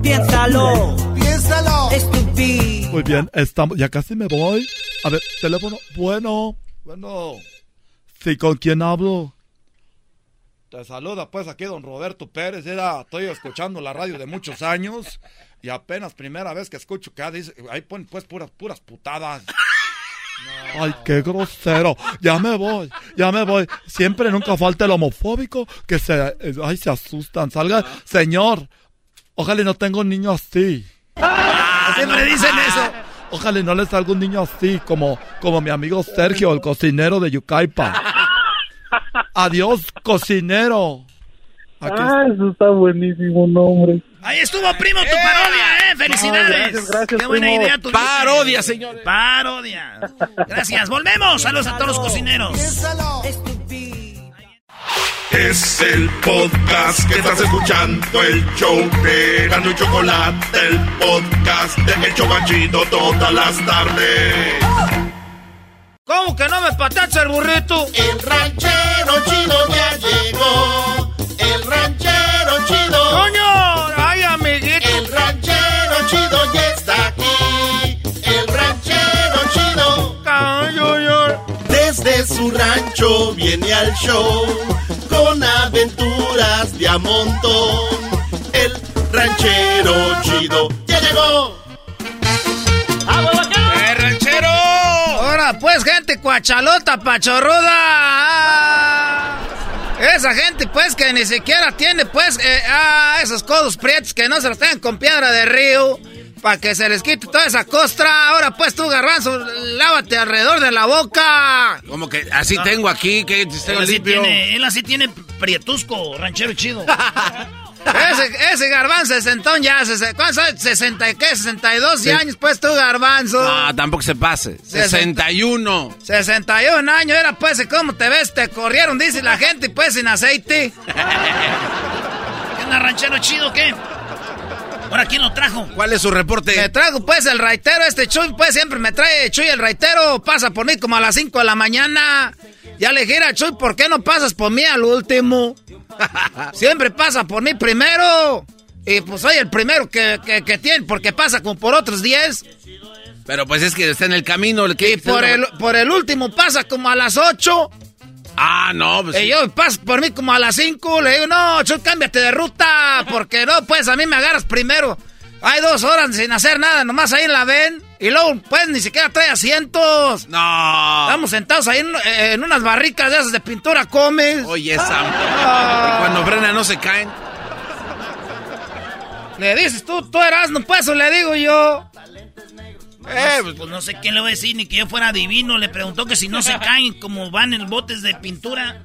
[SPEAKER 9] piénsalo, piénsalo, estúpido.
[SPEAKER 6] Muy bien, estamos, ya casi me voy. A ver, teléfono, bueno, bueno. Sí, ¿con quién hablo? Te saluda pues aquí don Roberto Pérez. Era, estoy escuchando la radio de muchos años y apenas primera vez que escucho que dice, ahí ponen pues puras, puras putadas. Ay, qué grosero. Ya me voy, ya me voy. Siempre nunca falta el homofóbico que se, eh, ay, se asustan. Salga, señor, ojalá y no tenga un niño así.
[SPEAKER 32] Siempre dicen eso.
[SPEAKER 6] Ojalá y no le salga un niño así, como, como mi amigo Sergio, el cocinero de Yucaipa. Adiós, cocinero. Aquí
[SPEAKER 22] Ah, eso está buenísimo, nombre.
[SPEAKER 32] Ahí estuvo, primo, tu parodia, ¿eh? ¡Felicidades!
[SPEAKER 22] No, gracias, gracias,
[SPEAKER 32] ¡Qué buena
[SPEAKER 22] primo.
[SPEAKER 32] idea tu
[SPEAKER 4] Parodia, señores.
[SPEAKER 32] Parodia. Gracias. Volvemos. Saludos a todos los cocineros.
[SPEAKER 1] Es el podcast que estás escuchando, el show de Gano y Chocolate, el podcast de El Chobachito todas las tardes.
[SPEAKER 3] ¿Cómo que no me patacha el burrito?
[SPEAKER 9] El ranchero chido ya llegó. El ranchero chido.
[SPEAKER 3] ¡Coño! ¡Ay, amiguito!
[SPEAKER 9] El ranchero chido ya está aquí. El ranchero chido. Desde su rancho viene al show con aventuras de a montón. El ranchero chido ya llegó.
[SPEAKER 3] Pues, gente cuachalota, pachorruda. Esa gente pues que ni siquiera tiene pues eh, ah, esos codos prietos que no se los tengan con piedra de río. Para que se les quite toda esa costra. Ahora pues tú, garbanzo, lávate alrededor de la boca.
[SPEAKER 4] Como que así tengo aquí, que tengo
[SPEAKER 32] Él así, tiene, él así tiene prietusco, ranchero chido.
[SPEAKER 3] Ese, ese garbanzo sesentón ya, ¿cuántos años? ¿60 y qué? ¿62
[SPEAKER 4] Sí.
[SPEAKER 3] años pues tú, garbanzo?
[SPEAKER 4] Ah, tampoco se pase. 61.
[SPEAKER 3] 61 años, era pues, ¿cómo te ves? Te corrieron, dice la gente, pues, sin aceite.
[SPEAKER 32] ¿Qué onda, ranchero chido, qué? ¿Ahora quién lo trajo?
[SPEAKER 4] ¿Cuál es su reporte?
[SPEAKER 3] Me trajo, pues, el raitero, este Chuy, pues, siempre me trae Chuy el raitero, pasa por mí como a las 5 de la mañana. Ya le dije, "Mira, Chuy, ¿por qué no pasas por mí al último? siempre pasa por mí primero. Y pues soy el primero que, que, que tiene, porque pasa como por otros 10.
[SPEAKER 4] Pero pues es que está en el camino. el que-
[SPEAKER 3] Y por el, por el último pasa como a las 8.
[SPEAKER 4] Ah, no, pues.
[SPEAKER 3] Y yo paso por mí como a las 5, le digo, no, Chuy, cámbiate de ruta, porque no, pues a mí me agarras primero. Hay dos horas sin hacer nada, nomás ahí la ven. Y luego, pues, ni siquiera trae asientos.
[SPEAKER 4] No.
[SPEAKER 3] Estamos sentados ahí en, en unas barricas de esas de pintura comes.
[SPEAKER 4] Oye, esa.
[SPEAKER 3] Ah.
[SPEAKER 4] Cuando frena no se caen.
[SPEAKER 3] Le dices tú, tú eras, no pues, o le digo yo.
[SPEAKER 32] Eh, pues, no sé qué le voy a decir, ni que yo fuera divino. Le preguntó que si no se caen como van en botes de pintura.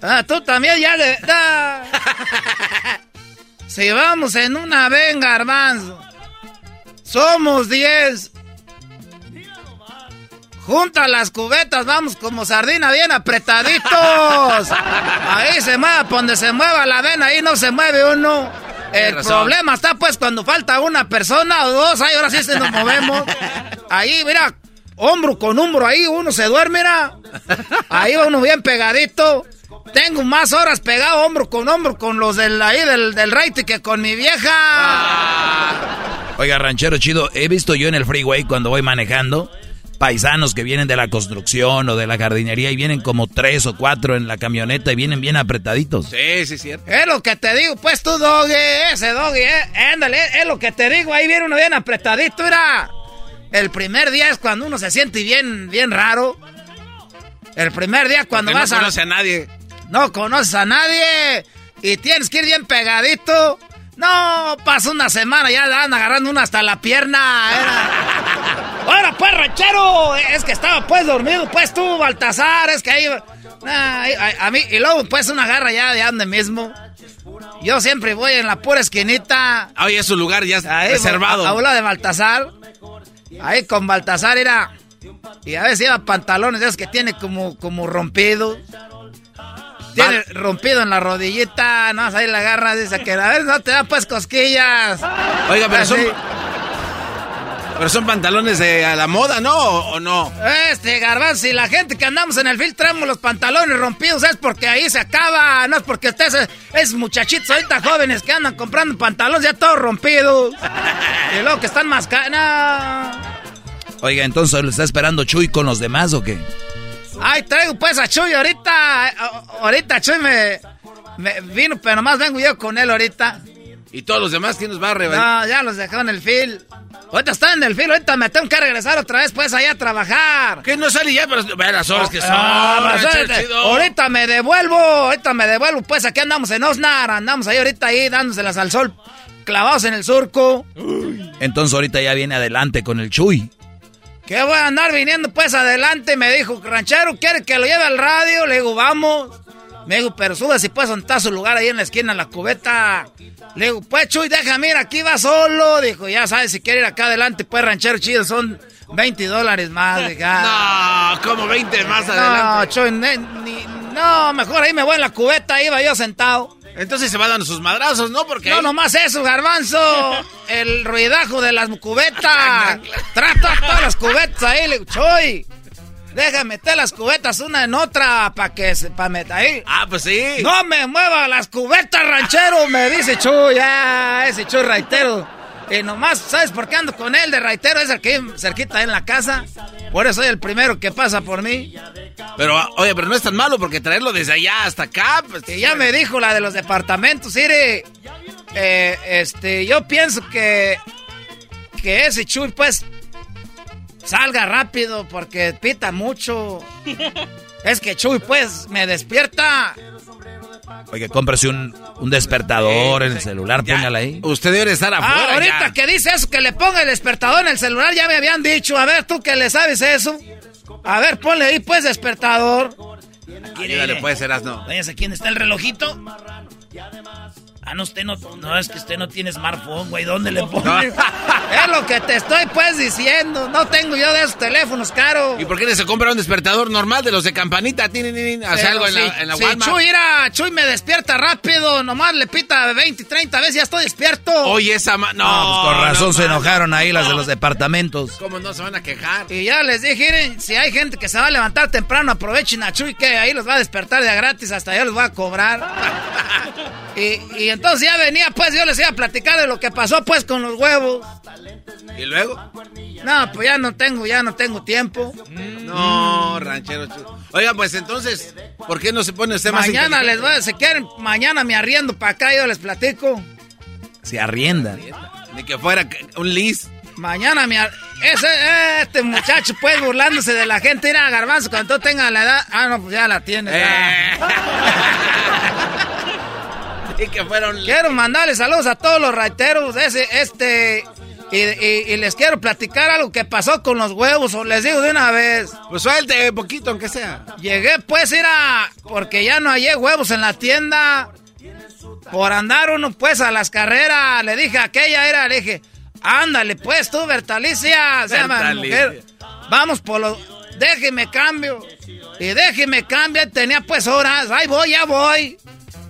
[SPEAKER 3] Ah, tú también ya le... ah. Si vamos en una venga, garbanzo. Somos 10. Junta las cubetas, vamos como sardina bien apretaditos. Ahí se mueva, por donde se mueva la vena, ahí no se mueve uno. El problema está pues cuando falta una persona o dos, ahí ahora sí se nos movemos. Ahí, mira, hombro con hombro, ahí uno se duerme, mira. Ahí va uno bien pegadito. Tengo más horas pegado hombro con hombro con los del ahí del, del raite que con mi vieja.
[SPEAKER 7] Oiga, ranchero chido, he visto yo en el freeway cuando voy manejando paisanos que vienen de la construcción o de la jardinería y vienen como tres o cuatro en la camioneta y vienen bien apretaditos.
[SPEAKER 4] Sí, sí, cierto.
[SPEAKER 3] Es lo que te digo, pues tú, doggy, ese doggy, eh, ándale, es lo que te digo, ahí viene uno bien apretadito, mira. El primer día es cuando uno se siente bien, bien raro. El primer día cuando
[SPEAKER 4] Porque
[SPEAKER 3] vas
[SPEAKER 4] no
[SPEAKER 3] a...
[SPEAKER 4] conoce a nadie.
[SPEAKER 3] No conoces a nadie y tienes que ir bien pegadito. No, pasa una semana, ya dan agarrando una hasta la pierna. Era. Ahora pues, ranchero, es que estaba pues dormido, pues tú, Baltasar, es que ahí... Nah, ahí- ahí- a, mí, y luego pues una garra ya de donde mismo. Yo siempre voy en la pura esquinita.
[SPEAKER 4] Oye, es su lugar ya
[SPEAKER 3] Ahí,
[SPEAKER 4] reservado.
[SPEAKER 3] A, a de Baltasar. Ahí con Baltasar era... Y a veces lleva pantalones de esos que tiene como, como rompido. Tiene rompido en la rodillita, no, ahí la agarra, dice que a ver, no te da pues cosquillas.
[SPEAKER 4] Oiga, pero son,
[SPEAKER 3] Así.
[SPEAKER 4] pero son pantalones de a la moda, ¿no? ¿O, no?
[SPEAKER 3] Este, garbanzo, si la gente que andamos en el film traemos los pantalones rompidos es porque ahí se acaba, no es porque ustedes es, muchachitos ahorita jóvenes que andan comprando pantalones ya todos rompidos. y luego que están más no.
[SPEAKER 7] Oiga, entonces ¿lo está esperando Chuy con los demás o qué?
[SPEAKER 3] Ay, traigo pues a Chuy ahorita. Ahorita Chuy me, me vino, pero nomás vengo yo con él ahorita.
[SPEAKER 4] ¿Y todos los demás quién nos va a rebatir?
[SPEAKER 3] No, ya los dejó en el fil. Ahorita está en el fil, ahorita me tengo que regresar otra vez pues allá a trabajar.
[SPEAKER 4] ¿Qué no sale ya? Pero ve las horas que son.
[SPEAKER 3] Ah, pues,
[SPEAKER 4] ranchero
[SPEAKER 3] ahorita- me devuelvo, ahorita me devuelvo, pues aquí andamos en Osnar, andamos ahí ahorita ahí dándoselas al sol, clavados en el surco.
[SPEAKER 7] Entonces ahorita ya viene adelante con el Chuy.
[SPEAKER 3] Que voy a andar viniendo pues adelante, me dijo, ranchero, ¿quiere que lo lleve al radio? Le digo, vamos. Me dijo, pero sube si puedes, está su lugar ahí en la esquina, en la cubeta. Le digo, pues Chuy, déjame ir, aquí va solo. Dijo, ya sabes, si quiere ir acá adelante, pues ranchero chido, son 20 dólares más.
[SPEAKER 4] No, como 20 más
[SPEAKER 3] No,
[SPEAKER 4] adelante.
[SPEAKER 3] Chuy, ne- ni- no, mejor ahí me voy en la cubeta, iba yo sentado.
[SPEAKER 4] Entonces se va dando sus madrazos, ¿no? Porque
[SPEAKER 3] No,
[SPEAKER 4] ahí-
[SPEAKER 3] nomás eso, garbanzo. El ruidajo de las cubetas. Trata todas las cubetas ahí, le Choy. Deja meter las cubetas una en otra para que se pa meter ahí.
[SPEAKER 4] Ah, pues sí.
[SPEAKER 3] No me mueva las cubetas, ranchero, me dice Chuy. Ya, ese Chuy raitero. Y nomás, ¿sabes por qué ando con él de raitero? Es el que vive cerquita en la casa. Por eso soy el primero que pasa por mí.
[SPEAKER 4] Pero, oye, pero no es tan malo porque traerlo desde allá hasta acá. Pues,
[SPEAKER 3] Y ya me dijo la de los departamentos, mire, eh, este, yo pienso que, que ese Chuy, pues, salga rápido porque pita mucho. Es que Chuy, pues, me despierta.
[SPEAKER 7] Oiga, cómprese un, un despertador en el celular, póngala ahí.
[SPEAKER 4] Usted debe estar afuera
[SPEAKER 3] Ah, ahorita
[SPEAKER 4] ya.
[SPEAKER 3] que dice eso, que le ponga el despertador en el celular, ya me habían dicho. A ver, tú que le sabes eso. A ver, ponle ahí, pues, despertador.
[SPEAKER 4] Ayúdale, puede ser asno.
[SPEAKER 33] Váyase, ¿quién está el relojito? Ah, no, usted no, no, es que usted no tiene smartphone, güey, ¿dónde le pone?
[SPEAKER 3] Es lo que te estoy, pues, diciendo. No tengo yo de esos teléfonos caros.
[SPEAKER 4] ¿Y por qué no se compra un despertador normal de los de campanita? Tin, Hace algo en
[SPEAKER 3] si-
[SPEAKER 4] la, en la
[SPEAKER 3] si
[SPEAKER 4] Walmart.
[SPEAKER 3] Chuy, mira, Chuy me despierta rápido, nomás le pita 20, 30 veces, ya estoy despierto.
[SPEAKER 4] Oye, esa ma... No,
[SPEAKER 7] No, pues con razón
[SPEAKER 4] no,
[SPEAKER 7] se enojaron ahí las de los departamentos.
[SPEAKER 4] ¿Cómo no se van a quejar?
[SPEAKER 3] Y ya les dije, miren, si hay gente que se va a levantar temprano, aprovechen a Chuy, que ahí los va a despertar de gratis, hasta yo les voy a cobrar. y, y entonces ya venía, pues, yo les iba a platicar de lo que pasó, pues, con los huevos.
[SPEAKER 4] ¿Y luego?
[SPEAKER 3] No, pues ya no tengo, ya no tengo tiempo.
[SPEAKER 4] No, ranchero. chido. Oiga, pues entonces, ¿por qué no se pone usted más
[SPEAKER 3] Mañana les voy a, si quieren, mañana me arriendo para acá, yo les platico.
[SPEAKER 7] Se arrienda.
[SPEAKER 4] Ni que fuera un lis.
[SPEAKER 3] Mañana me... ar- Ese, este muchacho, pues, burlándose de la gente, ir a Garbanzo cuando tú tengas la edad. Ah, no, pues ya la tienes. ya.
[SPEAKER 4] Y que.
[SPEAKER 3] Quiero mandarles saludos a todos los raiteros, ese, este... Y, y- y les quiero platicar algo que pasó con los huevos, o les digo de una vez.
[SPEAKER 4] Pues suelte poquito, aunque sea.
[SPEAKER 3] Llegué, pues, era... Porque ya no hallé huevos en la tienda. Por andar uno, pues, a las carreras. Le dije a aquella, era, le dije... Ándale, pues, tú, Bertalicia. Se llama mujer. Vamos por los... Déjeme cambio. Y déjeme cambio. Tenía, pues, horas. Ahí voy, ya voy.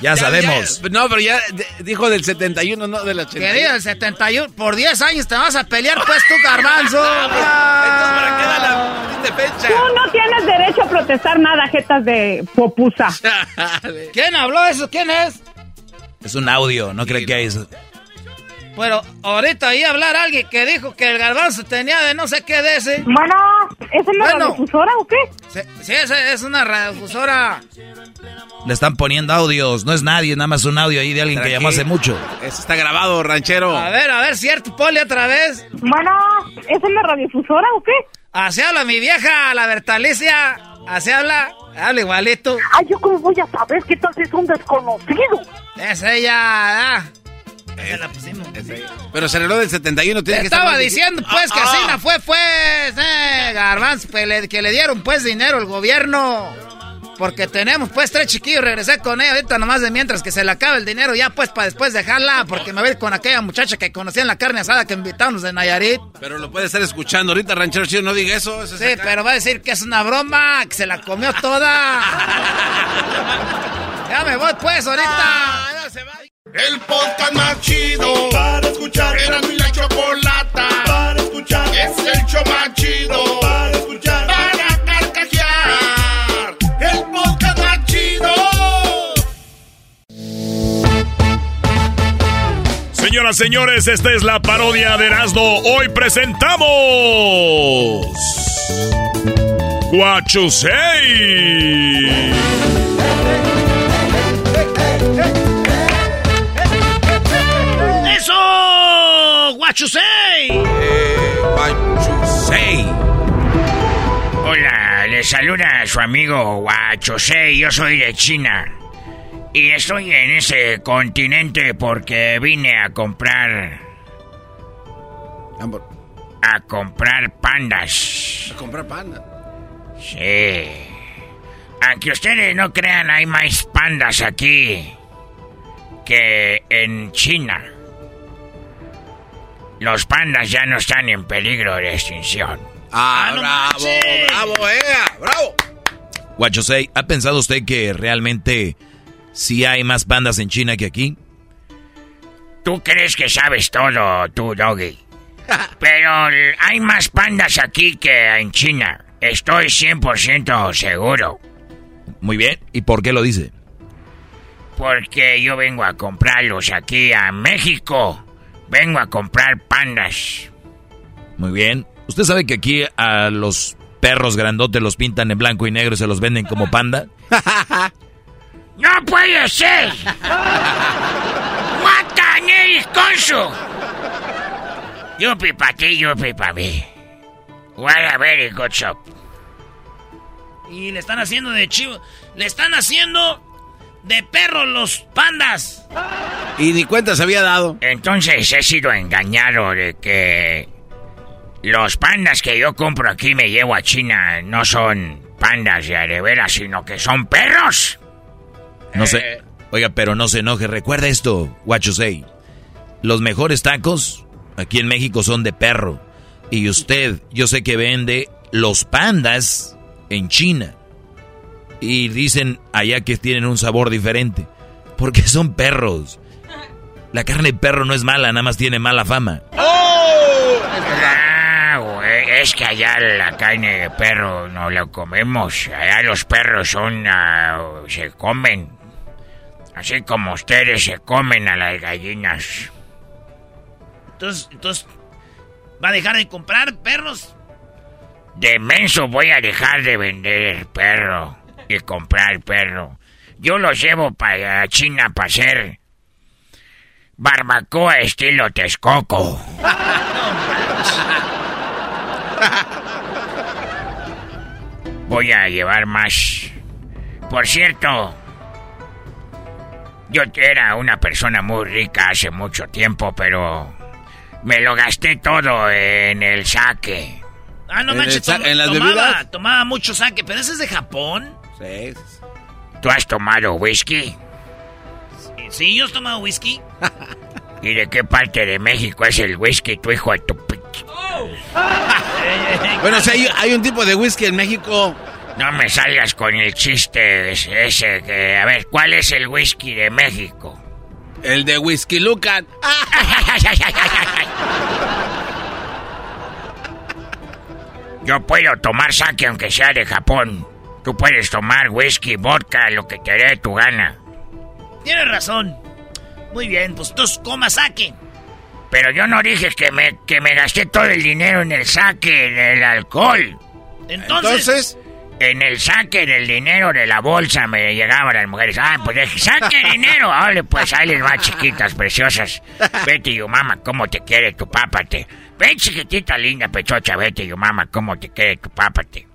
[SPEAKER 7] Ya, sabemos.
[SPEAKER 4] ya, no, pero ya dijo del 71, no del 81.
[SPEAKER 3] Querido, el 71, por 10 años te vas a pelear, pues tú, garbanzo.
[SPEAKER 34] Tú no tienes derecho a protestar nada, jetas de popusa.
[SPEAKER 3] ¿Quién habló eso? ¿Quién es?
[SPEAKER 7] Es un audio, no creo que es.
[SPEAKER 3] Pero ahorita oí hablar a alguien que dijo que el garbanzo tenía de no sé qué de ese.
[SPEAKER 34] Bueno, ¿es una
[SPEAKER 3] Bueno.
[SPEAKER 34] radiodifusora o qué?
[SPEAKER 3] Sí, sí, es, es una radiodifusora.
[SPEAKER 7] Le están poniendo audios, no es nadie, nada más un audio ahí de alguien que llamó hace mucho.
[SPEAKER 4] Eso está grabado, ranchero.
[SPEAKER 3] A ver, a ver, cierto, Poli, otra vez.
[SPEAKER 34] Bueno, ¿es una radiodifusora o qué?
[SPEAKER 3] Así habla mi vieja, la Bertalicia. Así habla, habla igualito.
[SPEAKER 34] Ay, ¿yo cómo voy a saber qué tal si es un desconocido?
[SPEAKER 3] Es ella, ah. Ya la pusimos.
[SPEAKER 4] Pero se arregló del 71, tiene
[SPEAKER 3] Te
[SPEAKER 4] que
[SPEAKER 3] estaba diciendo, pues, que
[SPEAKER 4] Ah,
[SPEAKER 3] así
[SPEAKER 4] ah.
[SPEAKER 3] no fue, pues, eh, garbanzo, pues, le- que le dieron, pues, dinero al gobierno. Porque tenemos, pues, tres chiquillos, regresé con ella ahorita nomás de mientras que se le acaba el dinero ya, pues, para después dejarla, porque me voy a ir con aquella muchacha que conocí en la carne asada que invitamos de Nayarit.
[SPEAKER 4] Pero lo puede estar escuchando ahorita, ranchero chido, no diga eso. eso es
[SPEAKER 3] Sí, pero va a decir que es una broma, que se la comió toda. ya me voy, pues, ahorita.
[SPEAKER 1] El podcast más chido para escuchar. Era mi la chocolata para escuchar. Es el show más chido para escuchar. Para carcajear. El podcast más chido.
[SPEAKER 19] Señoras, señores, esta es la parodia de Erasmo. Hoy presentamos. Guachusei.
[SPEAKER 35] ¡Guachusei!
[SPEAKER 25] Hola, le saluda a su amigo Guachosei, yo soy de China. Y estoy en ese continente porque vine a comprar... A comprar pandas.
[SPEAKER 4] A comprar panda.
[SPEAKER 25] Sí. Aunque ustedes no crean, hay más pandas aquí que en China. Los pandas ya no están en peligro de extinción.
[SPEAKER 4] Ah, bravo, bravo, eh, bravo.
[SPEAKER 7] Guachosei, ¿ha pensado usted que realmente sí hay más pandas en China que aquí?
[SPEAKER 25] Tú crees que sabes todo, tú, Doggy. Pero hay más pandas aquí que en China. Estoy 100% seguro.
[SPEAKER 7] Muy bien, ¿y por qué lo dice?
[SPEAKER 25] Porque yo vengo a comprarlos aquí a México. Vengo a comprar pandas.
[SPEAKER 7] Muy bien. ¿Usted sabe que aquí a los perros grandotes los pintan en blanco y negro y se los venden como panda?
[SPEAKER 25] ¡No puede ser! ¡Matan el conso! Yupi pa' ti, yupi pa' mí. What a very good shop.
[SPEAKER 35] Y le están haciendo de chivo. Le están haciendo de perro los pandas.
[SPEAKER 4] Y ni cuenta se había dado.
[SPEAKER 25] Entonces he sido engañado de que los pandas que yo compro aquí me llevo a China no son pandas de a de veras, sino que son perros.
[SPEAKER 7] No sé. Oiga, pero no se enoje. Recuerda esto, Guachosei. Los mejores tacos aquí en México son de perro. Y usted, yo sé que vende los pandas en China. Y dicen allá que tienen un sabor diferente. Porque son perros. La carne de perro no es mala, nada más tiene mala fama.
[SPEAKER 25] ¡Oh! Ah, güey, es que allá la carne de perro no la comemos. Allá los perros son. ah, se comen. Así como ustedes se comen a las gallinas.
[SPEAKER 3] Entonces, entonces, ¿va a dejar de comprar perros?
[SPEAKER 25] De menso voy a dejar de vender perro y comprar perro. Yo los llevo para China para hacer barbacoa estilo Texcoco. Voy a llevar más. Por cierto, yo era una persona muy rica hace mucho tiempo, pero me lo gasté todo en el saque.
[SPEAKER 3] Ah, no
[SPEAKER 25] ¿En
[SPEAKER 3] manches,
[SPEAKER 25] el
[SPEAKER 3] tom-
[SPEAKER 25] en las
[SPEAKER 3] tomaba,
[SPEAKER 25] bebidas?
[SPEAKER 3] tomaba mucho saque, pero ese es de Japón.
[SPEAKER 4] Sí.
[SPEAKER 25] ¿Tú has tomado whisky?
[SPEAKER 3] Sí, yo he tomado whisky.
[SPEAKER 25] ¿Y de qué parte de México es el whisky, tu hijo de tu... pi-
[SPEAKER 4] Bueno, si hay, hay un tipo de whisky en México.
[SPEAKER 25] No me salgas con el chiste ese, ese que... A ver, ¿cuál es el whisky de México?
[SPEAKER 4] El de Whisky Lucan.
[SPEAKER 25] Yo puedo tomar sake aunque sea de Japón. Tú puedes tomar whisky, vodka, lo que te dé tu gana.
[SPEAKER 3] Tienes razón. Muy bien, pues tú comas saque.
[SPEAKER 25] Pero yo no dije que me, que me gasté todo el dinero en el saque, en el alcohol.
[SPEAKER 3] Entonces-
[SPEAKER 25] En el saque del dinero de la bolsa me llegaban las mujeres. Ah, pues deje, saque dinero. Ole, pues ahí les va, chiquitas, preciosas. Vete, yo mamá, cómo te quiere tu pápate. Ven, chiquitita linda, pechocha, vete, yo mamá, cómo te quiere tu pápate.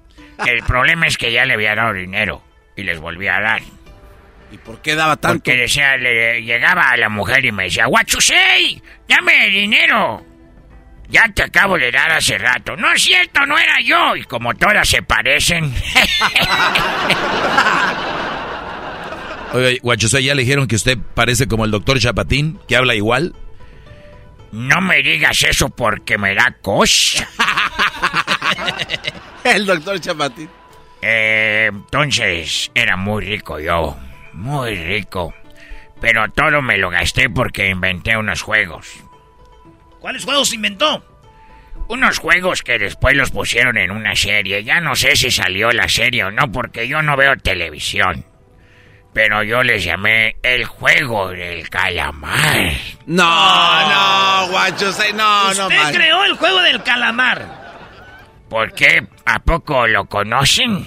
[SPEAKER 25] El problema es que ya le había dado dinero y les volví a dar.
[SPEAKER 4] ¿Y por qué daba tanto?
[SPEAKER 25] Porque decía, le, llegaba a la mujer y me decía, What you say? Dame dinero. Ya te acabo de dar hace rato. No es cierto, no era yo. Y como todas se parecen.
[SPEAKER 7] Oye, Guachosé, ¿ya le dijeron que usted parece como el doctor Chapatín, que habla igual?
[SPEAKER 25] no me digas eso porque me da cosa.
[SPEAKER 4] El doctor Chapatín.
[SPEAKER 25] Eh, entonces, era muy rico yo. Muy rico. Pero todo me lo gasté porque inventé unos juegos.
[SPEAKER 3] ¿Cuáles juegos inventó?
[SPEAKER 25] Unos juegos que después los pusieron en una serie. Ya no sé si salió la serie o no, porque yo no veo televisión. Pero yo les llamé el juego del calamar.
[SPEAKER 4] No, no, Guachosé, no, no,
[SPEAKER 3] Usted
[SPEAKER 4] man.
[SPEAKER 3] creó el juego del calamar.
[SPEAKER 25] ¿Por qué? ¿A poco lo conocen?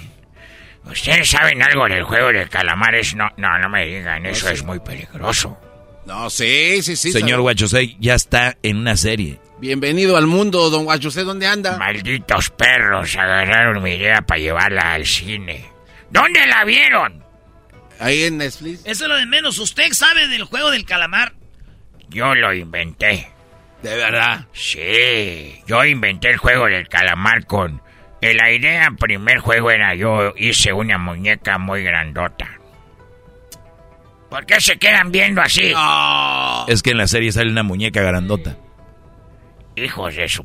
[SPEAKER 25] ¿Ustedes saben algo del juego del calamar? Es no, no, no me digan, eso es muy peligroso.
[SPEAKER 4] No, sí, sí, sí.
[SPEAKER 7] Señor
[SPEAKER 4] sabe.
[SPEAKER 7] Guachosé, ya está en una serie.
[SPEAKER 4] Bienvenido al mundo, don Guachosé, ¿dónde anda?
[SPEAKER 25] Malditos perros agarraron mi idea para llevarla al cine. ¿Dónde la vieron?
[SPEAKER 4] Ahí en Netflix.
[SPEAKER 3] Eso es lo de menos. ¿Usted sabe del juego del calamar?
[SPEAKER 25] Yo lo inventé.
[SPEAKER 4] ¿De verdad?
[SPEAKER 25] Sí, yo inventé el juego del calamar con... En la idea, primer juego era yo hice una muñeca muy grandota. ¿Por qué se quedan viendo así?
[SPEAKER 7] Es que en la serie sale una muñeca grandota.
[SPEAKER 25] Hijos de su...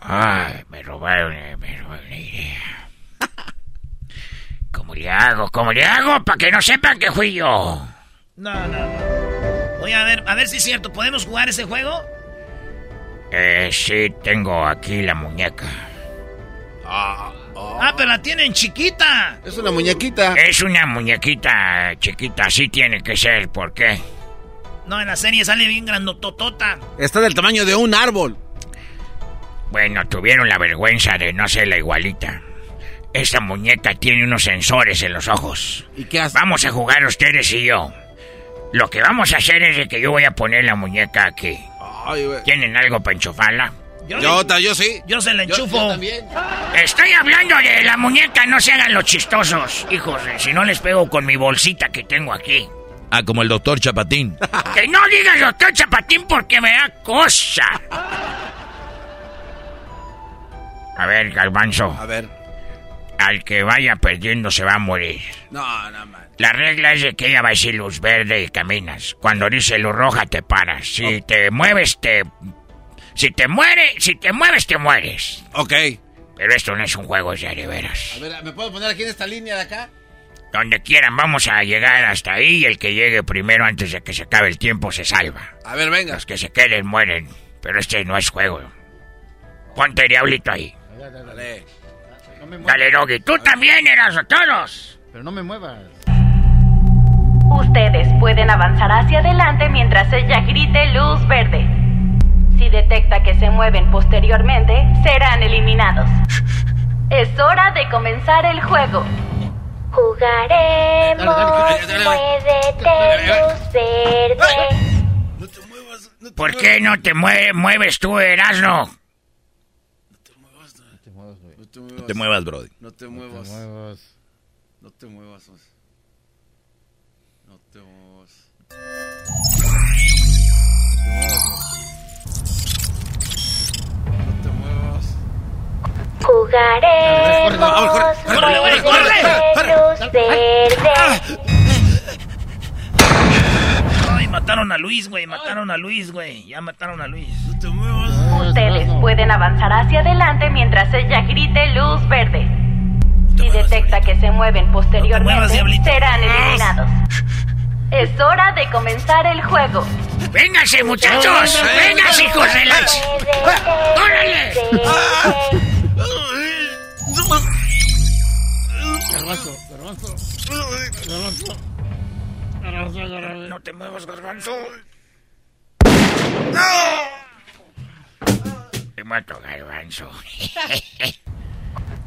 [SPEAKER 25] Ay, me robaron, eh, me robaron la idea. ¿Cómo le hago? ¿Cómo le hago? Para que no sepan que fui yo.
[SPEAKER 3] No, no, no. Oye, a ver, a ver si es cierto. ¿Podemos jugar ese juego?
[SPEAKER 25] Eh, sí, tengo aquí la muñeca.
[SPEAKER 3] Ah, pero la tienen chiquita.
[SPEAKER 4] Es una muñequita.
[SPEAKER 25] Es una muñequita chiquita, así tiene que ser, ¿por qué?
[SPEAKER 3] No, en la serie sale bien grandototota.
[SPEAKER 4] Está del tamaño de un árbol.
[SPEAKER 25] Bueno, tuvieron la vergüenza de no ser la igualita. Esta muñeca tiene unos sensores en los ojos.
[SPEAKER 4] ¿Y qué hace?
[SPEAKER 25] Vamos a jugar ustedes y yo. Lo que vamos a hacer es de que yo voy a poner la muñeca aquí.
[SPEAKER 4] Ay, güey.
[SPEAKER 25] ¿Tienen algo para enchufarla?
[SPEAKER 4] Yo, ta- yo sí.
[SPEAKER 3] Yo se la
[SPEAKER 4] Yo-
[SPEAKER 3] enchufo.
[SPEAKER 4] yo también.
[SPEAKER 25] Estoy hablando de la muñeca, no se hagan los chistosos. Hijos, si no les pego con mi bolsita que tengo aquí.
[SPEAKER 7] Ah, como el doctor Chapatín.
[SPEAKER 25] Que no digas doctor Chapatín porque me da cosa. A ver, Galvanzo.
[SPEAKER 4] A ver.
[SPEAKER 25] Al que vaya perdiendo se va a morir.
[SPEAKER 4] No, no, man.
[SPEAKER 25] La regla es de que ella va a decir luz verde y caminas. Cuando dice luz roja te paras. Si te mueves te... Si te muere, si te mueves te mueres.
[SPEAKER 4] Ok.
[SPEAKER 25] Pero esto no es un juego, ya de veras.
[SPEAKER 4] A ver, ¿me puedo poner aquí en esta línea de acá?
[SPEAKER 25] Donde quieran, vamos a llegar hasta ahí y el que llegue primero antes de que se acabe el tiempo se salva.
[SPEAKER 4] A ver, venga.
[SPEAKER 25] Los que se queden mueren. Pero este no es juego. Ponte diablito ahí.
[SPEAKER 4] Dale.
[SPEAKER 25] Dale, Doggy. Tú también eras a todos.
[SPEAKER 8] Pero no me muevas.
[SPEAKER 36] Ustedes pueden avanzar hacia adelante mientras ella grite luz verde. Si detecta que se mueven posteriormente, serán eliminados. Es hora de comenzar el juego. Jugaremos. Muévete, luz verde.
[SPEAKER 25] ¿Por qué no te mue- mueves tú, Erasno?
[SPEAKER 7] No te muevas, Brody.
[SPEAKER 4] No te muevas. No te muevas. No te muevas. No te muevas.
[SPEAKER 36] Jugaremos. Muévete, luz verde.
[SPEAKER 3] Ay, mataron a Luis, güey. Mataron a Luis, güey. Ya mataron a Luis.
[SPEAKER 36] Ustedes pueden avanzar hacia adelante mientras ella grite luz verde. Si detecta que se mueven posteriormente, serán eliminados. Es hora de comenzar el juego.
[SPEAKER 25] ¡Véngase, muchachos! ¡Véngase, hijos de la... ¡Órale!
[SPEAKER 8] Garbanzo, garbanzo. Garbanzo. Garbanzo, garbanzo.
[SPEAKER 25] No te muevas, garbanzo. Te mato, garbanzo.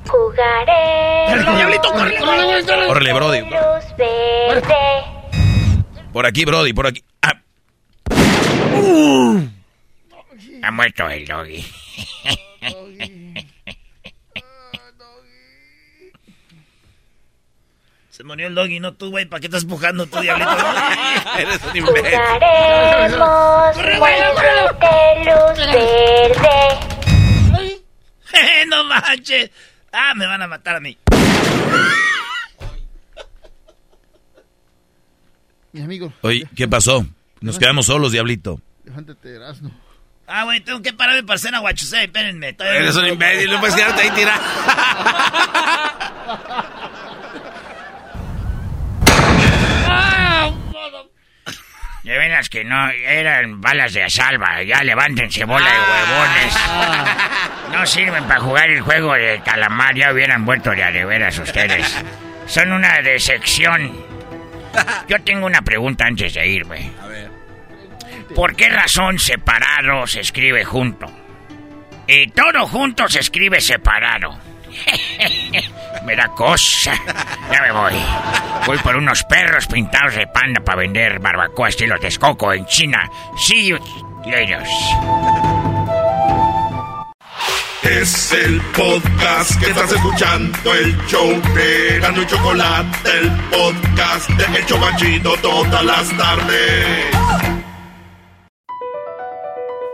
[SPEAKER 36] Jugaremos.
[SPEAKER 25] Diablito, corre, corre, corre.
[SPEAKER 7] Órale, Brody.
[SPEAKER 36] Luz verde.
[SPEAKER 7] Por aquí, Brody, por aquí. Ah,
[SPEAKER 25] Ha muerto el doggy.
[SPEAKER 3] Se murió el doggy, no tú, güey. ¿Para qué estás empujando tú, diablito?
[SPEAKER 4] Eres un
[SPEAKER 36] Jugaremos. Muévete, luz verde.
[SPEAKER 3] no manches. Ah, me van a matar a mí.
[SPEAKER 8] Mis amigos.
[SPEAKER 7] Oye, ¿qué pasó? Nos quedamos solos, diablito.
[SPEAKER 8] Levántate, Erasmo.
[SPEAKER 3] Ah, güey, tengo que pararme para hacer aguachusé. Espérenme.
[SPEAKER 4] Eres un imbécil, no puedes quedarte ahí tirado.
[SPEAKER 25] De veras que no, eran balas de salva. Ya levántense, bola de huevones. No sirven para jugar el juego de calamar. Ya hubieran vuelto de a de veras ustedes. Son una decepción. Yo tengo una pregunta antes de irme.
[SPEAKER 4] A ver.
[SPEAKER 25] ¿Por qué razón separado se escribe junto? Y todo junto se escribe separado. me da cosa. Ya me voy. Voy por unos perros pintados de panda para vender barbacoa estilo Texcoco en China. See you.
[SPEAKER 1] Es el podcast que estás escuchando, el show de Gano y Chocolate, el podcast de El Chobachito todas las tardes.